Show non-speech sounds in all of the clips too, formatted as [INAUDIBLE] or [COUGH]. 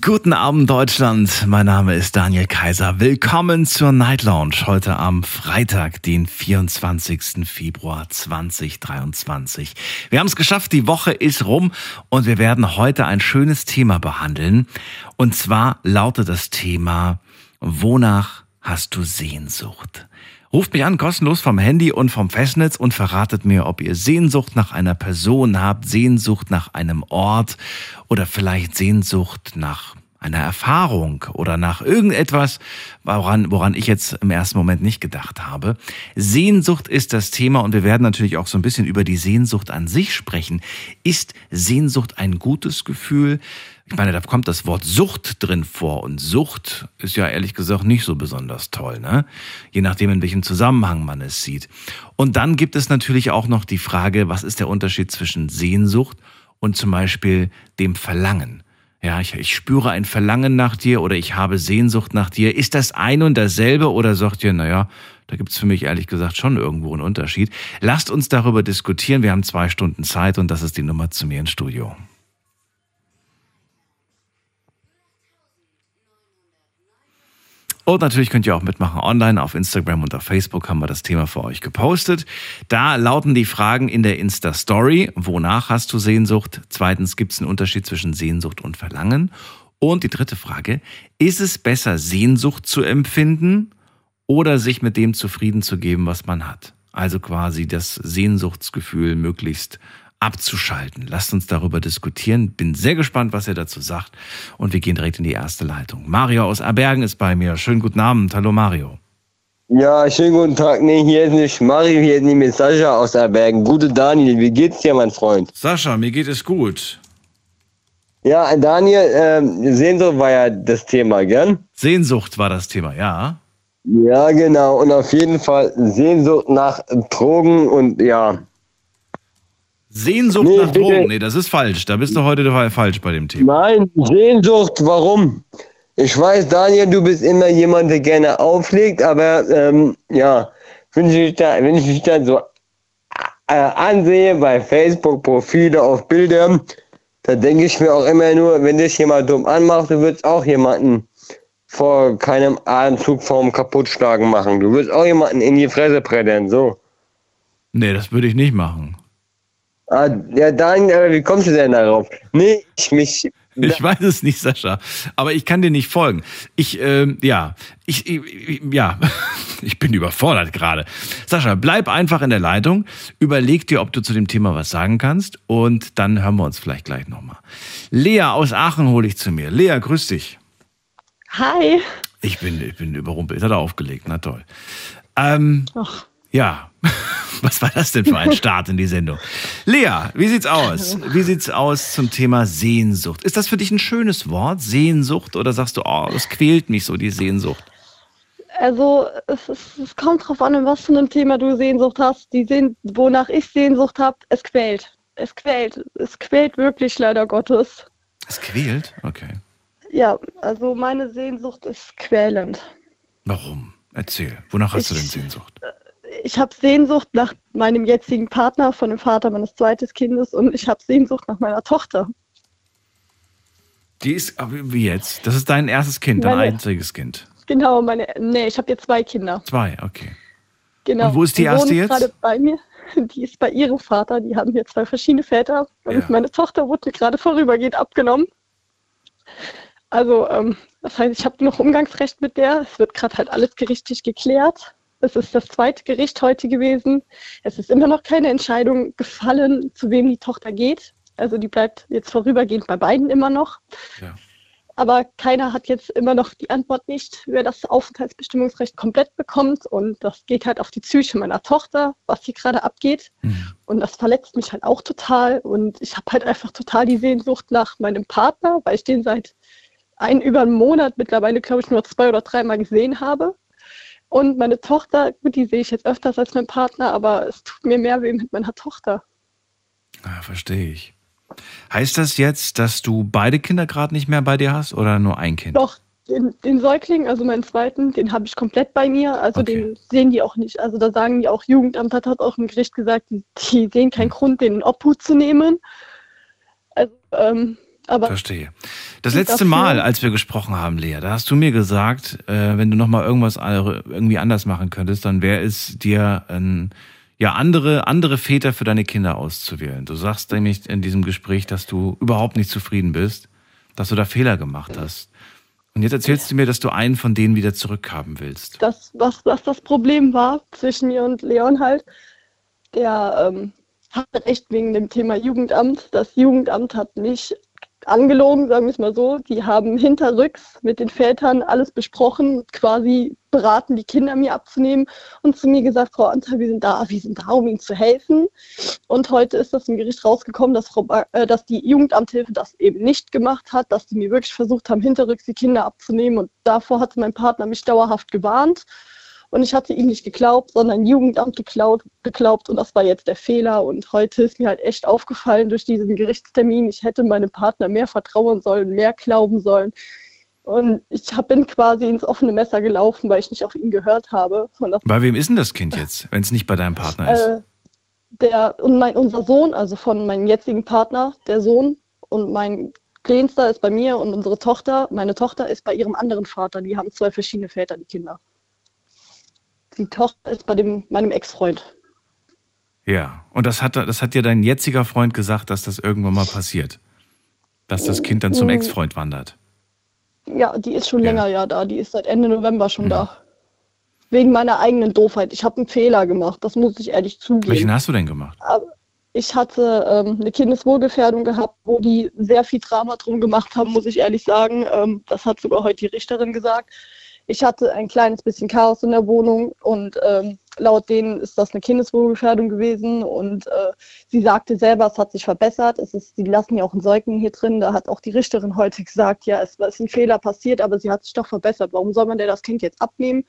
Guten Abend Deutschland, mein Name ist Daniel Kaiser. Willkommen zur Night Lounge heute am Freitag, den 24. Februar 2023. Wir haben es geschafft, die Woche ist rum und wir werden heute ein schönes Thema behandeln. Und zwar lautet das Thema, wonach hast du Sehnsucht? Ruft mich an, kostenlos vom Handy und vom Festnetz und verratet mir, ob ihr Sehnsucht nach einer Person habt, Sehnsucht nach einem Ort oder vielleicht Sehnsucht nach einer Erfahrung oder nach irgendetwas, woran, woran ich jetzt im ersten Moment nicht gedacht habe. Sehnsucht ist das Thema und wir werden natürlich auch so ein bisschen über die Sehnsucht an sich sprechen. Ist Sehnsucht ein gutes Gefühl? Ich meine, da kommt das Wort Sucht drin vor und Sucht ist ja ehrlich gesagt nicht so besonders toll, ne? Je nachdem, in welchem Zusammenhang man es sieht. Und dann gibt es natürlich auch noch die Frage, was ist der Unterschied zwischen Sehnsucht und zum Beispiel dem Verlangen? Ja, ich, ich spüre ein Verlangen nach dir oder ich habe Sehnsucht nach dir. Ist das ein und dasselbe oder sagt ihr, naja, da gibt's für mich ehrlich gesagt schon irgendwo einen Unterschied. Lasst uns darüber diskutieren. Wir haben zwei Stunden Zeit und das ist die Nummer zu mir ins Studio. Und natürlich könnt ihr auch mitmachen online. Auf Instagram und auf Facebook haben wir das Thema für euch gepostet. Da lauten die Fragen in der Insta-Story. Wonach hast du Sehnsucht? Zweitens, gibt es einen Unterschied zwischen Sehnsucht und Verlangen? Und die dritte Frage, ist es besser, Sehnsucht zu empfinden oder sich mit dem zufrieden zu geben, was man hat? Also quasi das Sehnsuchtsgefühl möglichst abzuschalten. Lasst uns darüber diskutieren. Bin sehr gespannt, was er dazu sagt. Und wir gehen direkt in die erste Leitung. Mario aus Abergen ist bei mir. Schönen guten Abend. Hallo Mario. Ja, schönen guten Tag. Nee, hier ist nicht Mario, hier ist nämlich Sascha aus Abergen. Gute Daniel, wie geht's dir, mein Freund? Sascha, mir geht es gut. Ja, Daniel, ähm, Sehnsucht war ja das Thema, gell? Sehnsucht war das Thema, ja. Ja, genau. Und auf jeden Fall Sehnsucht nach Drogen und ja, Sehnsucht Nee, nach bitte. Drogen. Nee, das ist falsch. Da bist du heute falsch bei dem Thema. Nein, Sehnsucht, warum? Ich weiß, Daniel, du bist immer jemand, der gerne auflegt, aber ähm, ja, wenn ich, da, wenn ich mich dann so äh, ansehe bei Facebook-Profile auf Bildern, da denke ich mir auch immer nur, wenn dich jemand dumm anmacht, du würdest auch jemanden vor keinem Atemzug vorm Kaputtschlagen machen. Du würdest auch jemanden in die Fresse brettern, so. Nee, das würde ich nicht machen. Ah, ja, Daniel, wie kommst du denn darauf? Nee, ich mich. Ich weiß es nicht, Sascha. Aber ich kann dir nicht folgen. Ich, ähm, ja, ich, ich, ja, [LAUGHS] ich bin überfordert gerade. Sascha, bleib einfach in der Leitung. Überleg dir, ob du zu dem Thema was sagen kannst. Und dann hören wir uns vielleicht gleich nochmal. Lea aus Aachen hole ich zu mir. Lea, grüß dich. Hi. Ich bin, ich bin überrumpelt. Hat er aufgelegt. Na toll. Ähm, Ach, ja. [LAUGHS] Was war das denn für ein Start in die Sendung? Lea, wie sieht's aus? Wie sieht's aus zum Thema Sehnsucht? Ist das für dich ein schönes Wort, Sehnsucht, oder sagst du, oh, das quält mich so, die Sehnsucht? also es, ist, es kommt drauf an, in was für einem Thema du Sehnsucht hast. Die Sehn wonach ich Sehnsucht habe, es quält. Es quält. Es quält wirklich leider Gottes. Es quält? Okay. Ja, also meine Sehnsucht ist quälend. Warum? Erzähl. Wonach hast du denn Ich- Sehnsucht? Ich habe Sehnsucht nach meinem jetzigen Partner, von dem Vater meines zweiten Kindes und ich habe Sehnsucht nach meiner Tochter. Die ist, wie jetzt? Das ist dein erstes Kind, dein Meine- einziges Kind. Genau, meine, nee, ich habe jetzt zwei Kinder. Zwei, okay. Genau. Und wo ist die erste wohnen jetzt? gerade bei mir. [LAUGHS] Die ist bei ihrem Vater. Die haben hier zwei verschiedene Väter. Und Ja. meine Tochter wurde gerade vorübergehend abgenommen. Also, ähm, das heißt, ich habe noch Umgangsrecht mit der. Es wird gerade halt alles gerichtlich geklärt. Es ist das zweite Gericht heute gewesen. Es ist immer noch keine Entscheidung gefallen, zu wem die Tochter geht. Also die bleibt jetzt vorübergehend bei beiden immer noch. Ja. Aber keiner hat jetzt immer noch die Antwort nicht, wer das Aufenthaltsbestimmungsrecht komplett bekommt. Und das geht halt auf die Psyche meiner Tochter, was hier gerade abgeht. Mhm. Und das verletzt mich halt auch total. Und ich habe halt einfach total die Sehnsucht nach meinem Partner, weil ich den seit ein über einen Monat mittlerweile, glaube ich, nur zwei oder dreimal gesehen habe. Und meine Tochter, gut, die sehe ich jetzt öfters als mein Partner, aber es tut mir mehr weh mit meiner Tochter. Ah, verstehe ich. Heißt das jetzt, dass du beide Kinder gerade nicht mehr bei dir hast oder nur ein Kind? Doch, den, den Säugling, also meinen zweiten, den habe ich komplett bei mir. Also Okay. den sehen die auch nicht. Also da sagen die auch, Jugendamt hat, hat auch im Gericht gesagt, die, die sehen keinen Grund, den in Obhut zu nehmen. Also, ähm, aber Verstehe. Das letzte Mal, als wir gesprochen haben, Lea, da hast du mir gesagt, äh, wenn du noch mal irgendwas irgendwie anders machen könntest, dann wäre es dir ein, ja andere andere Väter für deine Kinder auszuwählen. Du sagst nämlich in diesem Gespräch, dass du überhaupt nicht zufrieden bist, dass du da Fehler gemacht hast. Und jetzt erzählst du mir, dass du einen von denen wieder zurückhaben willst. das, was, was das Problem war zwischen mir und Leon halt, der ähm, hatte recht wegen dem Thema Jugendamt. Das Jugendamt hat mich angelogen, sagen wir es mal so. Die haben hinterrücks mit den Vätern alles besprochen, quasi beraten, die Kinder mir abzunehmen und zu mir gesagt, Frau Anter, wir sind da, wir sind da, um Ihnen zu helfen. Und heute ist das im Gericht rausgekommen, dass, Frau ba äh, dass die Jugendamthilfe das eben nicht gemacht hat, dass die mir wirklich versucht haben, hinterrücks die Kinder abzunehmen. Und davor hatte mein Partner mich dauerhaft gewarnt. Und ich hatte ihm nicht geglaubt, sondern Jugendamt geklaut, geglaubt. Und das war jetzt der Fehler. Und heute ist mir halt echt aufgefallen durch diesen Gerichtstermin, ich hätte meinem Partner mehr vertrauen sollen, mehr glauben sollen. Und ich hab, bin quasi ins offene Messer gelaufen, weil ich nicht auf ihn gehört habe. Bei wem ist denn das Kind jetzt, wenn es nicht bei deinem Partner ist? äh, der und mein unser Sohn, also von meinem jetzigen Partner, der Sohn und mein Kleinster ist bei mir und unsere Tochter, meine Tochter ist bei ihrem anderen Vater. Die haben zwei verschiedene Väter, die Kinder. Die Tochter ist bei dem meinem Ex-Freund. Ja. Und das hat, das hat dir dein jetziger Freund gesagt, dass das irgendwann mal passiert. Dass das Kind dann zum Mm. Ex-Freund wandert. Ja, die ist schon Ja. länger ja da. Die ist seit Ende November schon Mhm. da. Wegen meiner eigenen Doofheit. Ich habe einen Fehler gemacht, das muss ich ehrlich zugeben. Welchen hast du denn gemacht? Aber ich hatte ähm, eine Kindeswohlgefährdung gehabt, wo die sehr viel Drama drum gemacht haben, muss ich ehrlich sagen. Ähm, das hat sogar heute die Richterin gesagt. Ich hatte ein kleines bisschen Chaos in der Wohnung und ähm, laut denen ist das eine Kindeswohlgefährdung gewesen und äh, sie sagte selber, es hat sich verbessert. Es ist, sie lassen ja auch einen Säugling hier drin. Da hat auch die Richterin [LAUGHS] heute gesagt, ja, es ist ein Fehler passiert, aber sie hat sich doch verbessert. Warum soll man der das Kind jetzt abnehmen?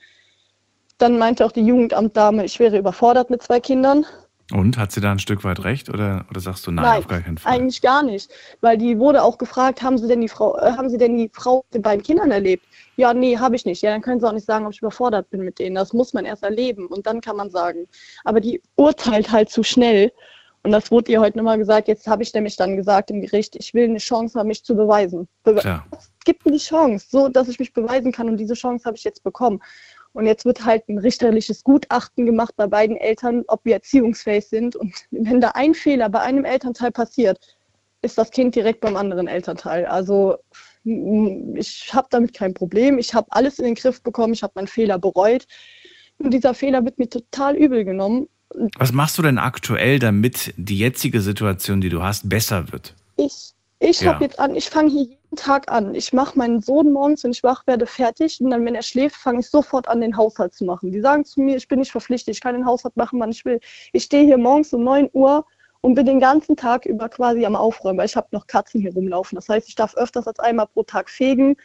Dann meinte auch die Jugendamtdame, ich wäre überfordert mit zwei Kindern. Und hat sie da ein Stück weit recht oder, oder sagst du nein, Nein, auf gar keinen Fall? Eigentlich gar nicht, weil die wurde auch gefragt, haben Sie denn die Frau, äh, haben Sie denn die Frau mit den beiden Kindern erlebt? Ja, nee, habe ich nicht. Ja, dann können Sie auch nicht sagen, ob ich überfordert bin mit denen. Das muss man erst erleben und dann kann man sagen. Aber die urteilt halt zu schnell. Und das wurde ihr heute nochmal gesagt. Jetzt habe ich nämlich dann gesagt im Gericht, ich will eine Chance haben, mich zu beweisen. Be Klar. gibt mir die Chance, so dass ich mich beweisen kann. Und diese Chance habe ich jetzt bekommen. Und jetzt wird halt ein richterliches Gutachten gemacht bei beiden Eltern, ob wir erziehungsfähig sind. Und wenn da ein Fehler bei einem Elternteil passiert, ist das Kind direkt beim anderen Elternteil. Also ich habe damit kein Problem. Ich habe alles in den Griff bekommen. Ich habe meinen Fehler bereut. Und dieser Fehler wird mir total übel genommen. Was machst du denn aktuell, damit die jetzige Situation, die du hast, besser wird? Ich, ich Ja. habe jetzt an, ich fange hier Tag an. Ich mache meinen Sohn morgens, wenn ich wach werde, fertig. Und dann, wenn er schläft, fange ich sofort an, den Haushalt zu machen. Die sagen zu mir, ich bin nicht verpflichtet, ich kann den Haushalt machen, wann ich will. Ich stehe hier morgens um 9 Uhr und bin den ganzen Tag über quasi am Aufräumen, weil ich habe noch Katzen hier rumlaufen. Das heißt, ich darf öfters als einmal pro Tag fegen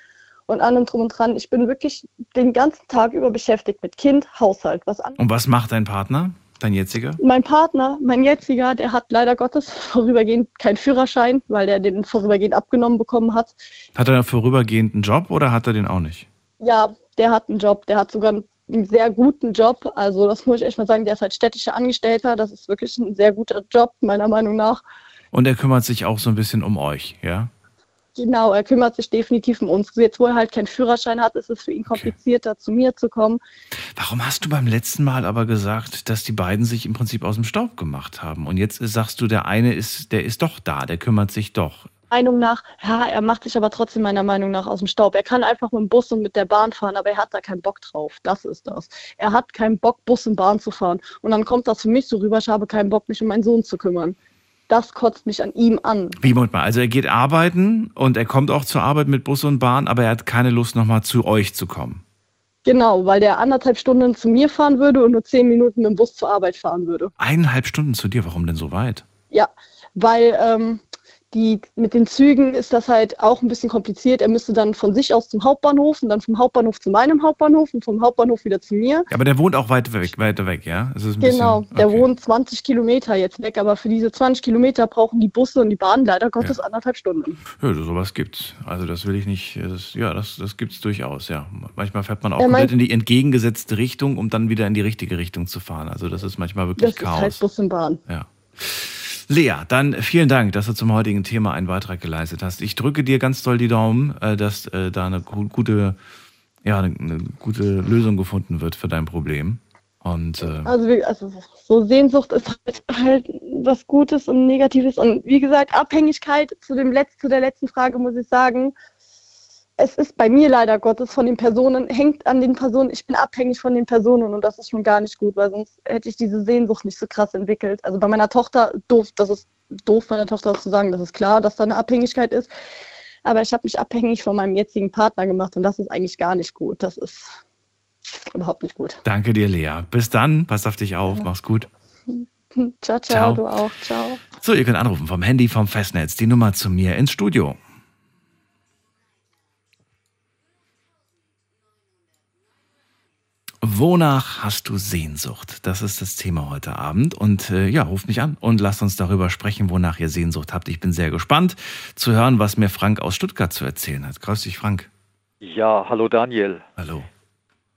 und allem drum und dran. Ich bin wirklich den ganzen Tag über beschäftigt mit Kind, Haushalt. Was an Und was macht dein Partner, dein jetziger? mein Partner, mein jetziger, der hat leider Gottes [LAUGHS] vorübergehend keinen Führerschein, weil der den vorübergehend abgenommen bekommen hat. Hat er vorübergehend einen Job oder hat er den auch nicht? Ja, der hat einen Job, der hat sogar einen sehr guten Job. Also das muss ich echt mal sagen, der ist halt städtischer Angestellter. Das ist wirklich ein sehr guter Job, meiner Meinung nach. Und er kümmert sich auch so ein bisschen um euch, ja? Genau, er kümmert sich definitiv um uns. Jetzt, wo er halt keinen Führerschein hat, ist es für ihn komplizierter, zu mir zu kommen. Warum hast du beim letzten Mal aber gesagt, dass die beiden sich im Prinzip aus dem Staub gemacht haben? Und jetzt sagst du, der eine ist, der ist doch da, der kümmert sich doch. Meinung nach, ja, er macht sich aber trotzdem meiner Meinung nach aus dem Staub. Er kann einfach mit dem Bus und mit der Bahn fahren, aber er hat da keinen Bock drauf. Das ist das. Er hat keinen Bock, Bus und Bahn zu fahren. Und dann kommt das für mich so rüber, ich habe keinen Bock, mich um meinen Sohn zu kümmern. Das kotzt mich an ihm an. Wie, Moment mal, also er geht arbeiten und er kommt auch zur Arbeit mit Bus und Bahn, aber er hat keine Lust, nochmal zu euch zu kommen. Genau, weil der anderthalb Stunden zu mir fahren würde und nur zehn Minuten mit dem Bus zur Arbeit fahren würde. Eineinhalb Stunden zu dir, warum denn so weit? Ja, weil ähm, die, mit den Zügen ist das halt auch ein bisschen kompliziert. Er müsste dann von sich aus zum Hauptbahnhof und dann vom Hauptbahnhof zu meinem Hauptbahnhof und vom Hauptbahnhof wieder zu mir. Aber der wohnt auch weit weg, weiter weg, ja? Ist Genau, bisschen, der okay. wohnt 20 Kilometer jetzt weg, aber für diese 20 Kilometer brauchen die Busse und die Bahn leider Gottes anderthalb Stunden. Ja, sowas gibt's. Also das will ich nicht, das, ja, das, das gibt's durchaus, ja. Manchmal fährt man auch komplett in die entgegengesetzte Richtung, um dann wieder in die richtige Richtung zu fahren. Also das ist manchmal wirklich Das ist Chaos. halt Bus und Bahn. Ja. Lea, dann vielen Dank, dass du zum heutigen Thema einen Beitrag geleistet hast. Ich drücke dir ganz doll die Daumen, äh, dass äh, da eine gu- gute, ja, eine, gute Lösung gefunden wird für dein Problem. Und äh, Also, also so Sehnsucht ist halt, halt was Gutes und Negatives. Und wie gesagt, Abhängigkeit zu, dem Letz-, zu der letzten Frage muss ich sagen, es ist bei mir leider Gottes von den Personen, hängt an den Personen, ich bin abhängig von den Personen und das ist schon gar nicht gut, weil sonst hätte ich diese Sehnsucht nicht so krass entwickelt. Also bei meiner Tochter, doof, das ist doof, meiner Tochter das zu sagen, das ist klar, dass da eine Abhängigkeit ist. Aber ich habe mich abhängig von meinem jetzigen Partner gemacht und das ist eigentlich gar nicht gut. Das ist überhaupt nicht gut. danke dir, Lea. Bis dann, pass auf dich auf, mach's gut. [LAUGHS] Ciao, ciao, Ciao. du auch. Ciao. So, ihr könnt anrufen vom Handy, vom Festnetz, die Nummer zu mir ins Studio. Wonach hast du Sehnsucht? Das ist das Thema heute Abend. Und äh, ja, ruft mich an und lasst uns darüber sprechen, wonach ihr Sehnsucht habt. Ich bin sehr gespannt zu hören, was mir Frank aus Stuttgart zu erzählen hat. Grüß dich, Frank. Ja, hallo Daniel. Hallo.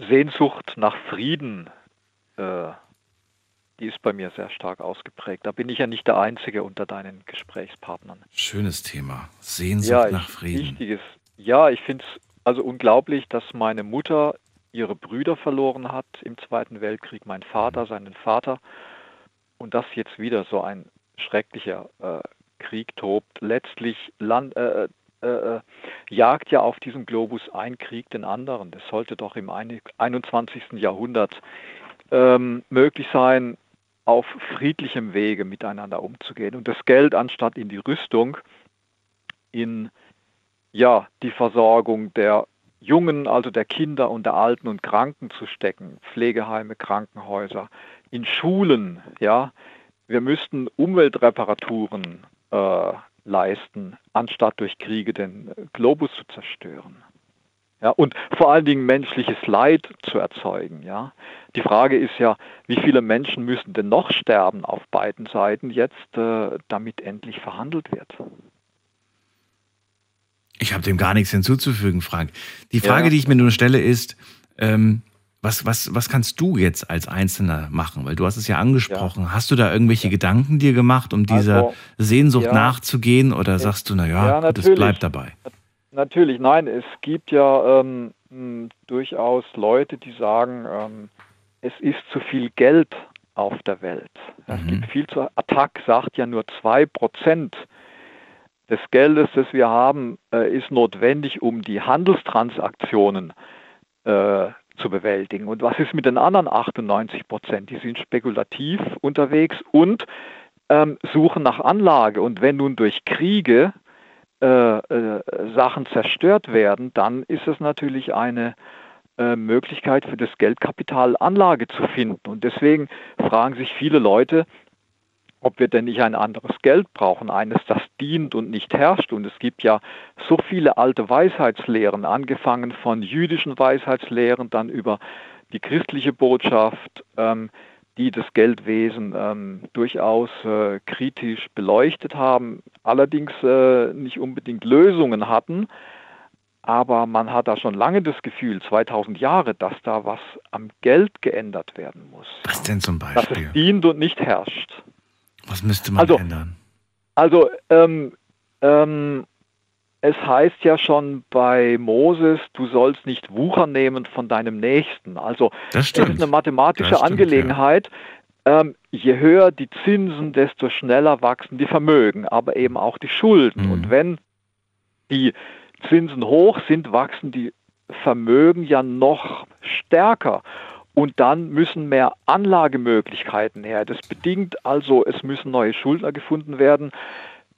Sehnsucht nach Frieden, äh, die ist bei mir sehr stark ausgeprägt. Da bin ich ja nicht der Einzige unter deinen Gesprächspartnern. Schönes Thema. Sehnsucht ja, nach Frieden. wichtiges. Ja, ich finde es also unglaublich, dass meine Mutter ihre Brüder verloren hat im Zweiten Weltkrieg, mein Vater, seinen Vater, und dass jetzt wieder so ein schrecklicher äh, Krieg tobt. Letztlich land, äh, äh, äh, jagt ja auf diesem Globus ein Krieg den anderen. Das sollte doch im ein- 21. Jahrhundert ähm, möglich sein, auf friedlichem Wege miteinander umzugehen und das Geld anstatt in die Rüstung in ja, die Versorgung der Jungen, also der Kinder und der Alten und Kranken zu stecken, Pflegeheime, Krankenhäuser, in Schulen, ja. Wir müssten Umweltreparaturen äh, leisten, anstatt durch Kriege den Globus zu zerstören. Ja, und vor allen Dingen menschliches Leid zu erzeugen. Ja. Die Frage ist ja, wie viele Menschen müssen denn noch sterben auf beiden Seiten jetzt, äh, damit endlich verhandelt wird? Ich habe dem gar nichts hinzuzufügen, Frank. Die Frage, Ja. die ich mir nur stelle, ist, ähm, was, was, was kannst du jetzt als Einzelner machen? Weil du hast es ja angesprochen. Hast du da irgendwelche Gedanken dir gemacht, um dieser Also, Sehnsucht ja. nachzugehen? Oder sagst du, naja, Ja, natürlich. bleibt dabei? Natürlich, nein, es gibt ja ähm, mh, durchaus Leute, die sagen, ähm, es ist zu viel Geld auf der Welt. Es Mhm. gibt viel zu. Attac sagt ja nur 2% des Geldes, das wir haben, äh, ist notwendig, um die Handelstransaktionen äh, zu bewältigen. Und was ist mit den anderen 98 Prozent? Die sind spekulativ unterwegs und ähm, suchen nach Anlage. Und wenn nun durch Kriege äh, äh, Sachen zerstört werden, dann ist es natürlich eine äh, Möglichkeit für das Geldkapital Anlage zu finden. Und deswegen fragen sich viele Leute, ob wir denn nicht ein anderes Geld brauchen, eines, das dient und nicht herrscht. Und es gibt ja so viele alte Weisheitslehren, angefangen von jüdischen Weisheitslehren, dann über die christliche Botschaft, ähm, die das Geldwesen ähm, durchaus äh, kritisch beleuchtet haben, allerdings äh, nicht unbedingt Lösungen hatten. Aber man hat da schon lange das Gefühl, 2000 Jahre, dass da was am Geld geändert werden muss. Was denn zum Dass Beispiel? es dient und nicht herrscht. Was müsste man Also, ändern? Also ähm, ähm, es heißt ja schon bei Moses, du sollst nicht Wucher nehmen von deinem Nächsten. Also Das stimmt. ist eine mathematische stimmt, Angelegenheit. Ähm, je höher die Zinsen, desto schneller wachsen die Vermögen, aber eben auch die Schulden. Mhm. Und wenn die Zinsen hoch sind, wachsen die Vermögen ja noch stärker. Und dann müssen mehr Anlagemöglichkeiten her. Das bedingt also, es müssen neue Schuldner gefunden werden.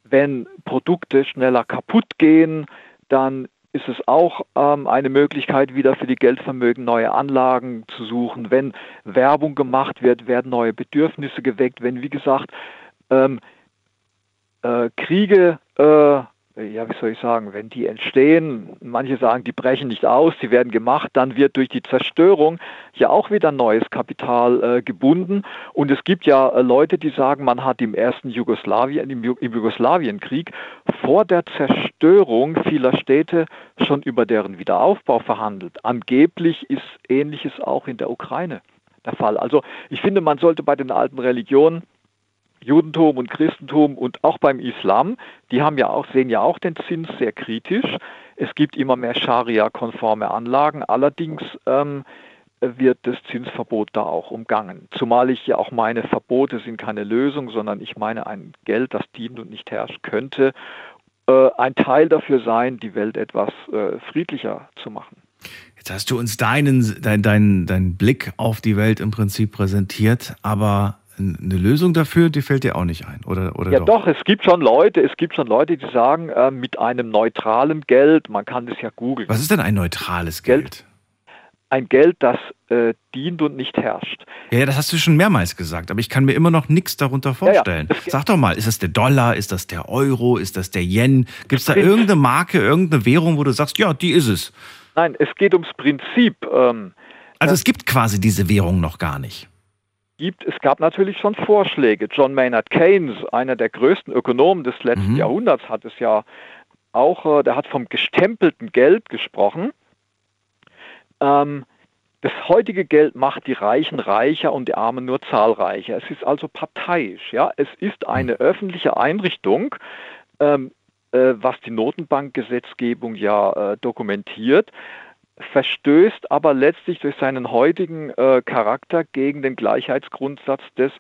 Wenn Produkte schneller kaputt gehen, dann ist es auch ähm, eine Möglichkeit, wieder für die Geldvermögen neue Anlagen zu suchen. Wenn Werbung gemacht wird, werden neue Bedürfnisse geweckt. Wenn, wie gesagt, ähm, äh, Kriege, äh, ja, wie soll ich sagen, wenn die entstehen, manche sagen, die brechen nicht aus, die werden gemacht, dann wird durch die Zerstörung ja auch wieder neues Kapital äh, gebunden. Und es gibt ja äh, Leute, die sagen, man hat im ersten Jugoslawien, im, im Jugoslawienkrieg vor der Zerstörung vieler Städte schon über deren Wiederaufbau verhandelt. Angeblich ist Ähnliches auch in der Ukraine der Fall. Also ich finde, man sollte bei den alten Religionen Judentum und Christentum und auch beim Islam, die haben ja auch, sehen ja auch den Zins sehr kritisch. Es gibt immer mehr Scharia-konforme Anlagen. Allerdings ähm, wird das Zinsverbot da auch umgangen. Zumal ich ja auch meine, Verbote sind keine Lösung, sondern ich meine, ein Geld, das dient und nicht herrscht, könnte äh, ein Teil dafür sein, die Welt etwas äh, friedlicher zu machen. Jetzt hast du uns deinen, dein, dein, dein Blick auf die Welt im Prinzip präsentiert, aber eine Lösung dafür, die fällt dir auch nicht ein, oder? oder ja, doch? doch? es gibt schon Leute, es gibt schon Leute, die sagen, äh, mit einem neutralen Geld, man kann das ja googeln. Was ist denn ein neutrales Geld? Geld ein Geld, das äh, dient und nicht herrscht. Ja, ja, das hast du schon mehrmals gesagt, aber ich kann mir immer noch nichts darunter vorstellen. Ja, ja. Sag doch mal, ist das der Dollar, ist das der Euro, ist das der Yen? Gibt es da irgendeine Marke, irgendeine Währung, wo du sagst, ja, die ist es? Nein, es geht ums Prinzip. Ähm, also es gibt quasi diese Währung noch gar nicht gibt, es gab natürlich schon Vorschläge. John Maynard Keynes, einer der größten Ökonomen des letzten mhm. Jahrhunderts, hat es ja auch, äh, der hat vom gestempelten Geld gesprochen. Ähm, das heutige Geld macht die Reichen reicher und die Armen nur zahlreicher. Es ist also parteiisch. Ja? Es ist eine mhm. öffentliche Einrichtung, ähm, äh, was die Notenbankgesetzgebung ja äh, dokumentiert verstößt aber letztlich durch seinen heutigen äh, Charakter gegen den Gleichheitsgrundsatz des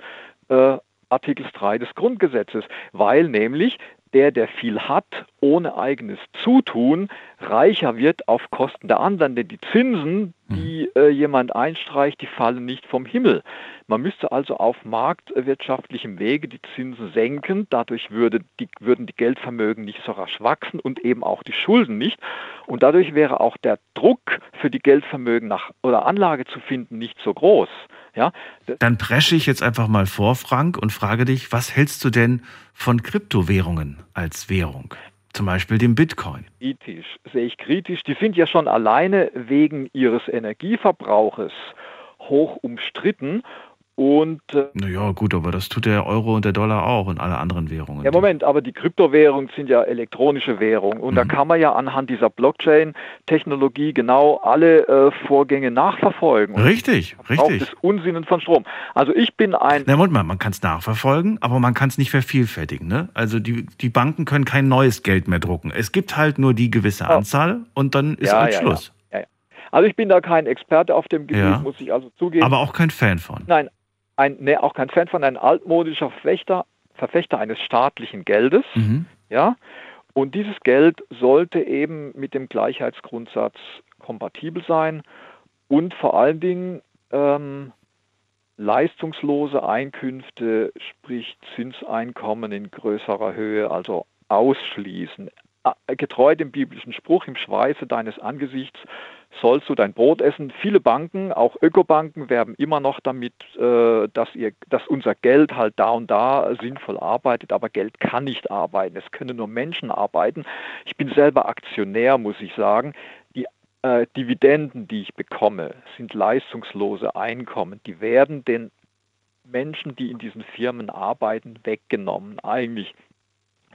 äh, Artikels 3 des Grundgesetzes, weil nämlich der, der viel hat, ohne eigenes Zutun, reicher wird auf Kosten der anderen. Denn die Zinsen, die mhm. äh, jemand einstreicht, die fallen nicht vom Himmel. Man müsste also auf marktwirtschaftlichem Wege die Zinsen senken. Dadurch würde die, würden die Geldvermögen nicht so rasch wachsen und eben auch die Schulden nicht. Und dadurch wäre auch der Druck für die Geldvermögen nach oder Anlage zu finden nicht so groß. Ja? Dann presche ich jetzt einfach mal vor, Frank, und frage dich, was hältst du denn von Kryptowährungen als Währung? Zum Beispiel dem Bitcoin. Kritisch, sehe ich kritisch. Die sind ja schon alleine wegen ihres Energieverbrauches hoch umstritten und, äh, naja, gut, aber das tut der Euro und der Dollar auch und alle anderen Währungen. Ja, Moment, aber die Kryptowährungen sind ja elektronische Währungen und mhm. da kann man ja anhand dieser Blockchain-Technologie genau alle äh, Vorgänge nachverfolgen. Richtig, richtig. Das Unsinnen von Strom. Also ich bin ein. Na, Moment mal, man kann es nachverfolgen, aber man kann es nicht vervielfältigen. Ne? Also die, die Banken können kein neues Geld mehr drucken. Es gibt halt nur die gewisse ja. Anzahl und dann ist ja, halt ja, Schluss. Also ich bin da kein Experte auf dem Gebiet, muss ich also zugeben. Aber auch kein Fan von. Nein, ein, nee, auch kein Fan von ein altmodischer Verfechter, Verfechter eines staatlichen Geldes. Mhm. Ja? Und dieses Geld sollte eben mit dem Gleichheitsgrundsatz kompatibel sein und vor allen Dingen ähm, leistungslose Einkünfte, sprich Zinseinkommen in größerer Höhe, also ausschließen. Getreu dem biblischen Spruch, im Schweiße deines Angesichts sollst du dein Brot essen. Viele Banken, auch Ökobanken, werben immer noch damit, äh, dass, ihr, dass unser Geld halt da und da sinnvoll arbeitet, aber Geld kann nicht arbeiten. Es können nur Menschen arbeiten. Ich bin selber Aktionär, muss ich sagen. Die äh, Dividenden, die ich bekomme, sind leistungslose Einkommen. Die werden den Menschen, die in diesen Firmen arbeiten, weggenommen. Eigentlich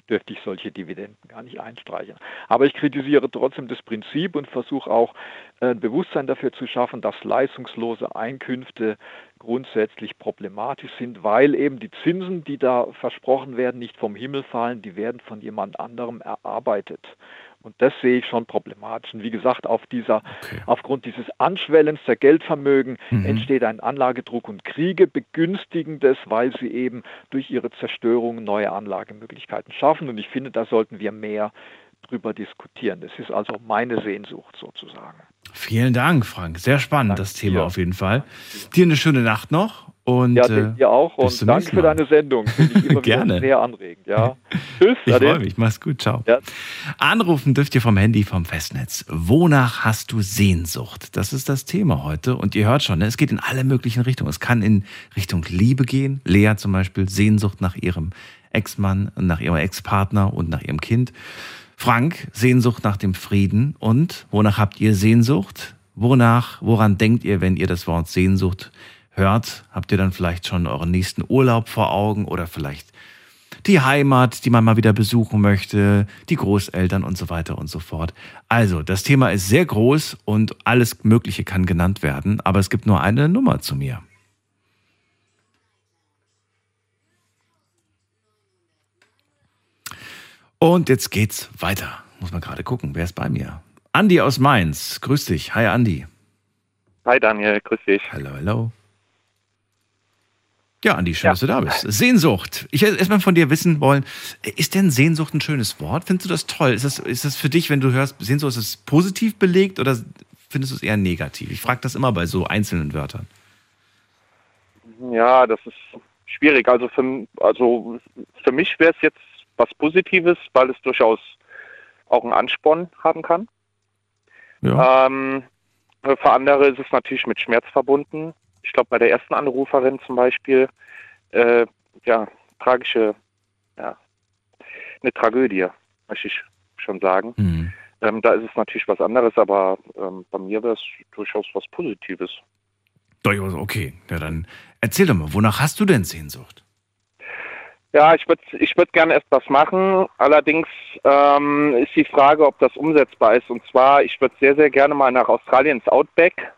dürfte ich solche Dividenden gar nicht einstreichen. Aber ich kritisiere trotzdem das Prinzip und versuche auch äh, ein Bewusstsein dafür zu schaffen, dass leistungslose Einkünfte grundsätzlich problematisch sind, weil eben die Zinsen, die da versprochen werden, nicht vom Himmel fallen, die werden von jemand anderem erarbeitet. Und das sehe ich schon problematisch. Und wie gesagt, auf dieser, okay. aufgrund dieses Anschwellens der Geldvermögen mhm. entsteht ein Anlagedruck und Kriege begünstigen das, weil sie eben durch ihre Zerstörung neue Anlagemöglichkeiten schaffen. Und ich finde, da sollten wir mehr drüber diskutieren. Das ist also meine Sehnsucht sozusagen. Vielen Dank, Frank. Sehr spannend, danke das Thema dir. auf jeden Fall. Dir eine schöne Nacht noch und, ja, äh, dir auch. Und danke für deine Sendung. Finde ich [LAUGHS] immer Gerne. sehr anregend. Ja. [LAUGHS] Tschüss. Ich freue mich. Mach's gut. Ciao. Ja. Anrufen dürft ihr vom Handy vom Festnetz. Wonach hast du Sehnsucht? Das ist das Thema heute. Und ihr hört schon, ne, es geht in alle möglichen Richtungen. Es kann in Richtung Liebe gehen. Lea zum Beispiel, Sehnsucht nach ihrem Ex-Mann, nach ihrem Ex-Partner und nach ihrem Kind. Frank, Sehnsucht nach dem Frieden. Und wonach habt ihr Sehnsucht? Wonach, woran denkt ihr, wenn ihr das Wort Sehnsucht hört? Habt ihr dann vielleicht schon euren nächsten Urlaub vor Augen oder vielleicht die Heimat, die man mal wieder besuchen möchte, die Großeltern und so weiter und so fort. Also, das Thema ist sehr groß und alles Mögliche kann genannt werden, aber es gibt nur eine Nummer zu mir. Und jetzt geht's weiter. Muss man gerade gucken, wer ist bei mir? Andi aus Mainz. Grüß dich. Hi, Andi. Hi, Daniel. Grüß dich. Hallo, hallo. Ja, Andi, schön, ja. dass du da bist. Sehnsucht. Ich hätte erstmal von dir wissen wollen, ist denn Sehnsucht ein schönes Wort? Findest du das toll? Ist das, ist das für dich, wenn du hörst, Sehnsucht, ist es positiv belegt oder findest du es eher negativ? Ich frage das immer bei so einzelnen Wörtern. Ja, das ist schwierig. Also für, also für mich wäre es jetzt was Positives, weil es durchaus auch einen Ansporn haben kann. Ja. Ähm, für andere ist es natürlich mit Schmerz verbunden. Ich glaube, bei der ersten Anruferin zum Beispiel, äh, ja, tragische, ja, eine Tragödie, möchte ich schon sagen. Mhm. Ähm, da ist es natürlich was anderes, aber ähm, bei mir wäre es durchaus was Positives. Durchaus, okay. Ja, dann erzähl doch mal, wonach hast du denn Sehnsucht? Ja, ich würde ich würd gerne etwas machen. Allerdings ähm, ist die Frage, ob das umsetzbar ist. Und zwar, ich würde sehr, sehr gerne mal nach Australien ins Outback,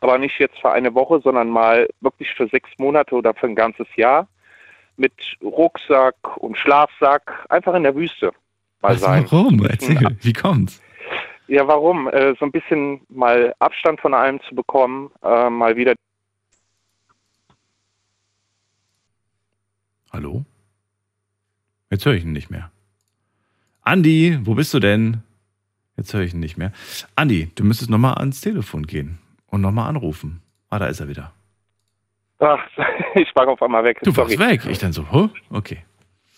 aber nicht jetzt für eine Woche, sondern mal wirklich für sechs Monate oder für ein ganzes Jahr mit Rucksack und Schlafsack einfach in der Wüste mal Was, sein. Warum? Erzähl, wie kommt's? Ja, warum? Äh, so ein bisschen mal Abstand von allem zu bekommen, äh, mal wieder. Hallo? Jetzt höre ich ihn nicht mehr. Andi, wo bist du denn? Jetzt höre ich ihn nicht mehr. Andi, du müsstest nochmal ans Telefon gehen und nochmal anrufen. Ah, da ist er wieder. Ach, [LAUGHS] ich war auf einmal weg. Du warst weg. Ich dann so, huh? okay.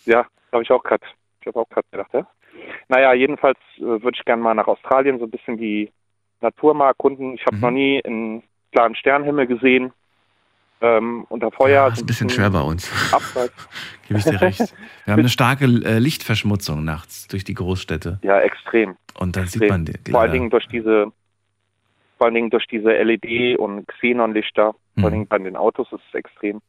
Ja, habe ich auch gerade. Ich habe auch gerade gedacht, ja. Naja, jedenfalls äh, würde ich gerne mal nach Australien so ein bisschen die Natur mal erkunden. Ich habe mhm. noch nie einen klaren Sternenhimmel gesehen ähm, unter Feuer. Ja, ist ein bisschen schwer bei uns. [LAUGHS] Gebe ich dir recht. Wir haben eine starke äh, Lichtverschmutzung nachts durch die Großstädte. Ja, extrem. Und dann extrem. sieht man die, vor allen Dingen durch diese vor allen Dingen durch diese LED und Xenonlichter, hm. vor allen Dingen bei den Autos ist es extrem.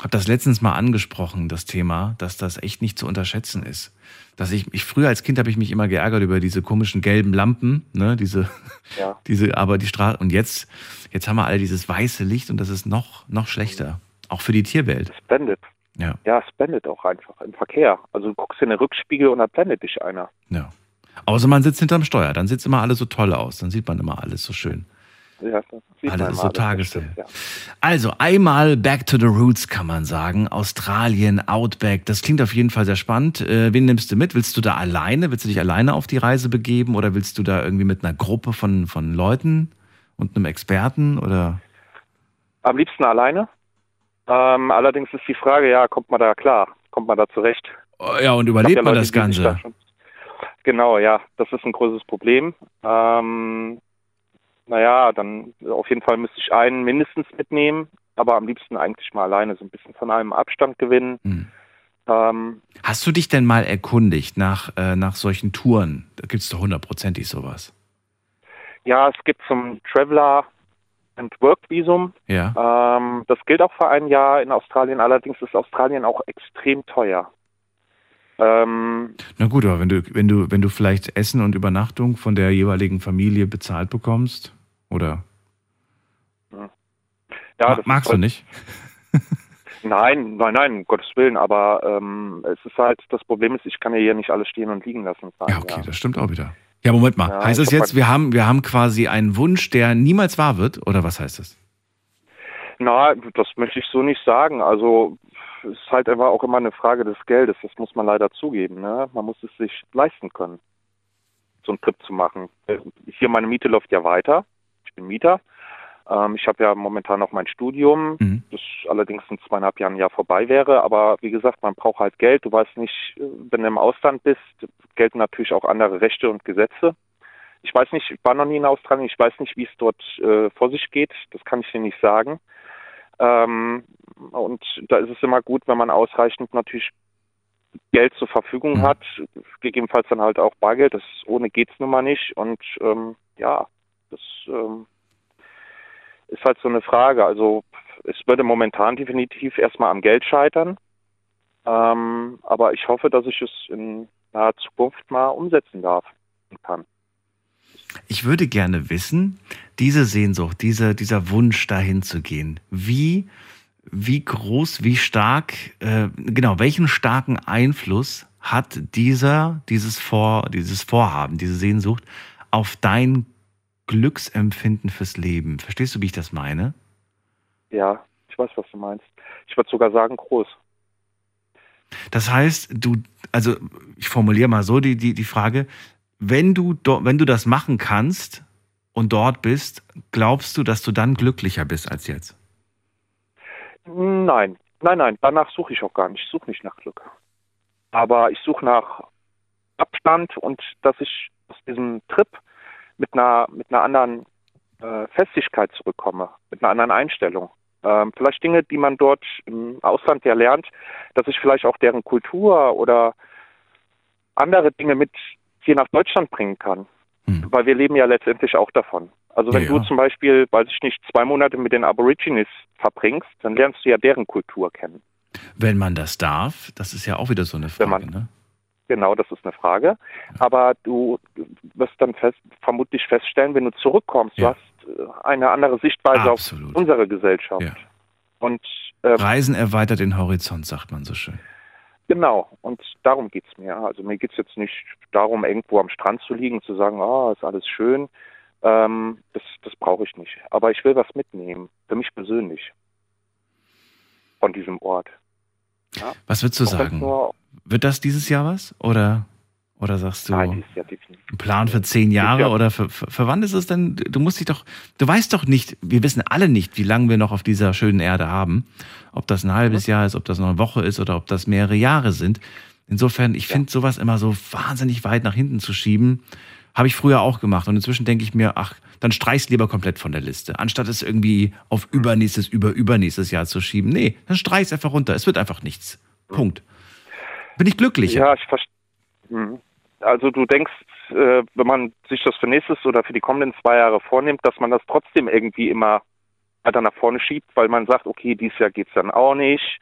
Habe das letztens mal angesprochen, das Thema, dass das echt nicht zu unterschätzen ist. Dass ich, ich früher als Kind habe ich mich immer geärgert über diese komischen gelben Lampen, ne, diese, [LAUGHS] ja. diese, aber die Straße und jetzt Jetzt haben wir alle dieses weiße Licht und das ist noch, noch schlechter. Auch für die Tierwelt. Es blendet. Ja. ja, es blendet auch einfach im Verkehr. Also du guckst in den Rückspiegel und da blendet dich einer. Ja. Außer man sitzt hinterm Steuer, dann sieht es immer alles so toll aus. Dann sieht man immer alles so schön. Ja, alles ist so tageshell. Ja. Also einmal back to the roots kann man sagen. Australien, Outback, das klingt auf jeden Fall sehr spannend. Äh, wen nimmst du mit? Willst du da alleine? Willst du dich alleine auf die Reise begeben oder willst du da irgendwie mit einer Gruppe von, von Leuten? und einem Experten oder? Am liebsten alleine. Ähm, allerdings ist die Frage, ja, kommt man da klar? Kommt man da zurecht? Oh, ja, und überlebt ja man Leute, das Ganze? Da genau, ja, das ist ein großes Problem. Ähm, naja, dann auf jeden Fall müsste ich einen mindestens mitnehmen, aber am liebsten eigentlich mal alleine, so ein bisschen von einem Abstand gewinnen. Hm. Ähm, Hast du dich denn mal erkundigt nach, äh, nach solchen Touren? Da gibt es doch hundertprozentig sowas. Ja, es gibt zum Traveler and Work Visum. Ja. Ähm, das gilt auch für ein Jahr in Australien. Allerdings ist Australien auch extrem teuer. Ähm, Na gut, aber wenn du, wenn du, wenn du vielleicht Essen und Übernachtung von der jeweiligen Familie bezahlt bekommst, oder? Ja, Ma magst du halt nicht? [LAUGHS] Nein, nein, nein, um Gottes Willen, aber ähm, es ist halt, das Problem ist, ich kann ja hier nicht alles stehen und liegen lassen. ja, okay, ja. das stimmt auch wieder. Ja, Moment mal. Ja, heißt das jetzt, wir haben, wir haben quasi einen Wunsch, der niemals wahr wird? Oder was heißt das? Na, das möchte ich so nicht sagen. Also es ist halt einfach auch immer eine Frage des Geldes. Das muss man leider zugeben. Ne? Man muss es sich leisten können, so einen Trip zu machen. Hier meine Miete läuft ja weiter. Bin Mieter. Ähm, ich habe ja momentan noch mein Studium, mhm. das allerdings in zweieinhalb Jahren Jahr vorbei wäre. Aber wie gesagt, man braucht halt Geld. Du weißt nicht, wenn du im Ausland bist, gelten natürlich auch andere Rechte und Gesetze. Ich weiß nicht, ich war noch nie in Australien, ich weiß nicht, wie es dort äh, vor sich geht. Das kann ich dir nicht sagen. Ähm, und da ist es immer gut, wenn man ausreichend natürlich Geld zur Verfügung Mhm. hat, gegebenenfalls dann halt auch Bargeld, das ohne geht's nun mal nicht. Und ähm, ja, das ähm, ist halt so eine Frage. Also es würde momentan definitiv erstmal am Geld scheitern. Ähm, aber ich hoffe, dass ich es in naher Zukunft mal umsetzen darf und kann. Ich würde gerne wissen, diese Sehnsucht, diese, dieser Wunsch dahin zu gehen, wie, wie groß, wie stark, äh, genau, welchen starken Einfluss hat dieser, dieses, Vor, dieses Vorhaben, diese Sehnsucht auf dein Glücksempfinden fürs Leben? Verstehst du, wie ich das meine? Ja, ich weiß, was du meinst. Ich würde sogar sagen, groß. Das heißt, du, also ich formuliere mal so die, die, die Frage, wenn du, wenn du das machen kannst und dort bist, glaubst du, dass du dann glücklicher bist als jetzt? Nein, nein, nein, danach suche ich auch gar nicht. Ich suche nicht nach Glück. Aber ich suche nach Abstand und dass ich aus diesem Trip mit einer, mit einer anderen äh, Festigkeit zurückkomme, mit einer anderen Einstellung. Ähm, vielleicht Dinge, die man dort im Ausland ja lernt, dass ich vielleicht auch deren Kultur oder andere Dinge mit hier nach Deutschland bringen kann. Hm. Weil wir leben ja letztendlich auch davon. Also wenn Ja, du ja. zum Beispiel, weiß ich nicht, zwei Monate mit den Aborigines verbringst, dann lernst du ja deren Kultur kennen. Wenn man das darf, das ist ja auch wieder so eine Wenn Frage. man- Ne? Genau, das ist eine Frage. Aber du wirst dann fest, vermutlich feststellen, wenn du zurückkommst, Ja. du hast äh, eine andere Sichtweise Absolut. auf unsere Gesellschaft. Ja. Und äh, Reisen erweitert den Horizont, sagt man so schön. genau, und darum geht's mir. Also mir geht's jetzt nicht darum, irgendwo am Strand zu liegen und zu sagen, ah, ist alles schön. Ähm, das das brauche ich nicht. Aber ich will was mitnehmen, für mich persönlich, von diesem Ort. Was würdest du Auch sagen? Wird das dieses Jahr was? Oder, oder sagst du, nein, definitiv. ein Plan für zehn Jahre? Jahr. Oder für, für, für wann ist es denn? Du musst dich doch, du weißt doch nicht, wir wissen alle nicht, wie lange wir noch auf dieser schönen Erde haben. Ob das ein halbes Jahr ist, ob das noch eine Woche ist oder ob das mehrere Jahre sind. Insofern, ich finde sowas immer so wahnsinnig weit nach hinten zu schieben. Habe ich früher auch gemacht. Und inzwischen denke ich mir, ach, dann streich's lieber komplett von der Liste. Anstatt es irgendwie auf übernächstes, über übernächstes Jahr zu schieben. Nee, dann streich's einfach runter. Es wird einfach nichts. Punkt. Bin ich glücklicher. Ja, ich verstehe. Also du denkst, äh, wenn man sich das für nächstes oder für die kommenden zwei Jahre vornimmt, dass man das trotzdem irgendwie immer weiter nach vorne schiebt, weil man sagt, okay, dieses Jahr geht's dann auch nicht.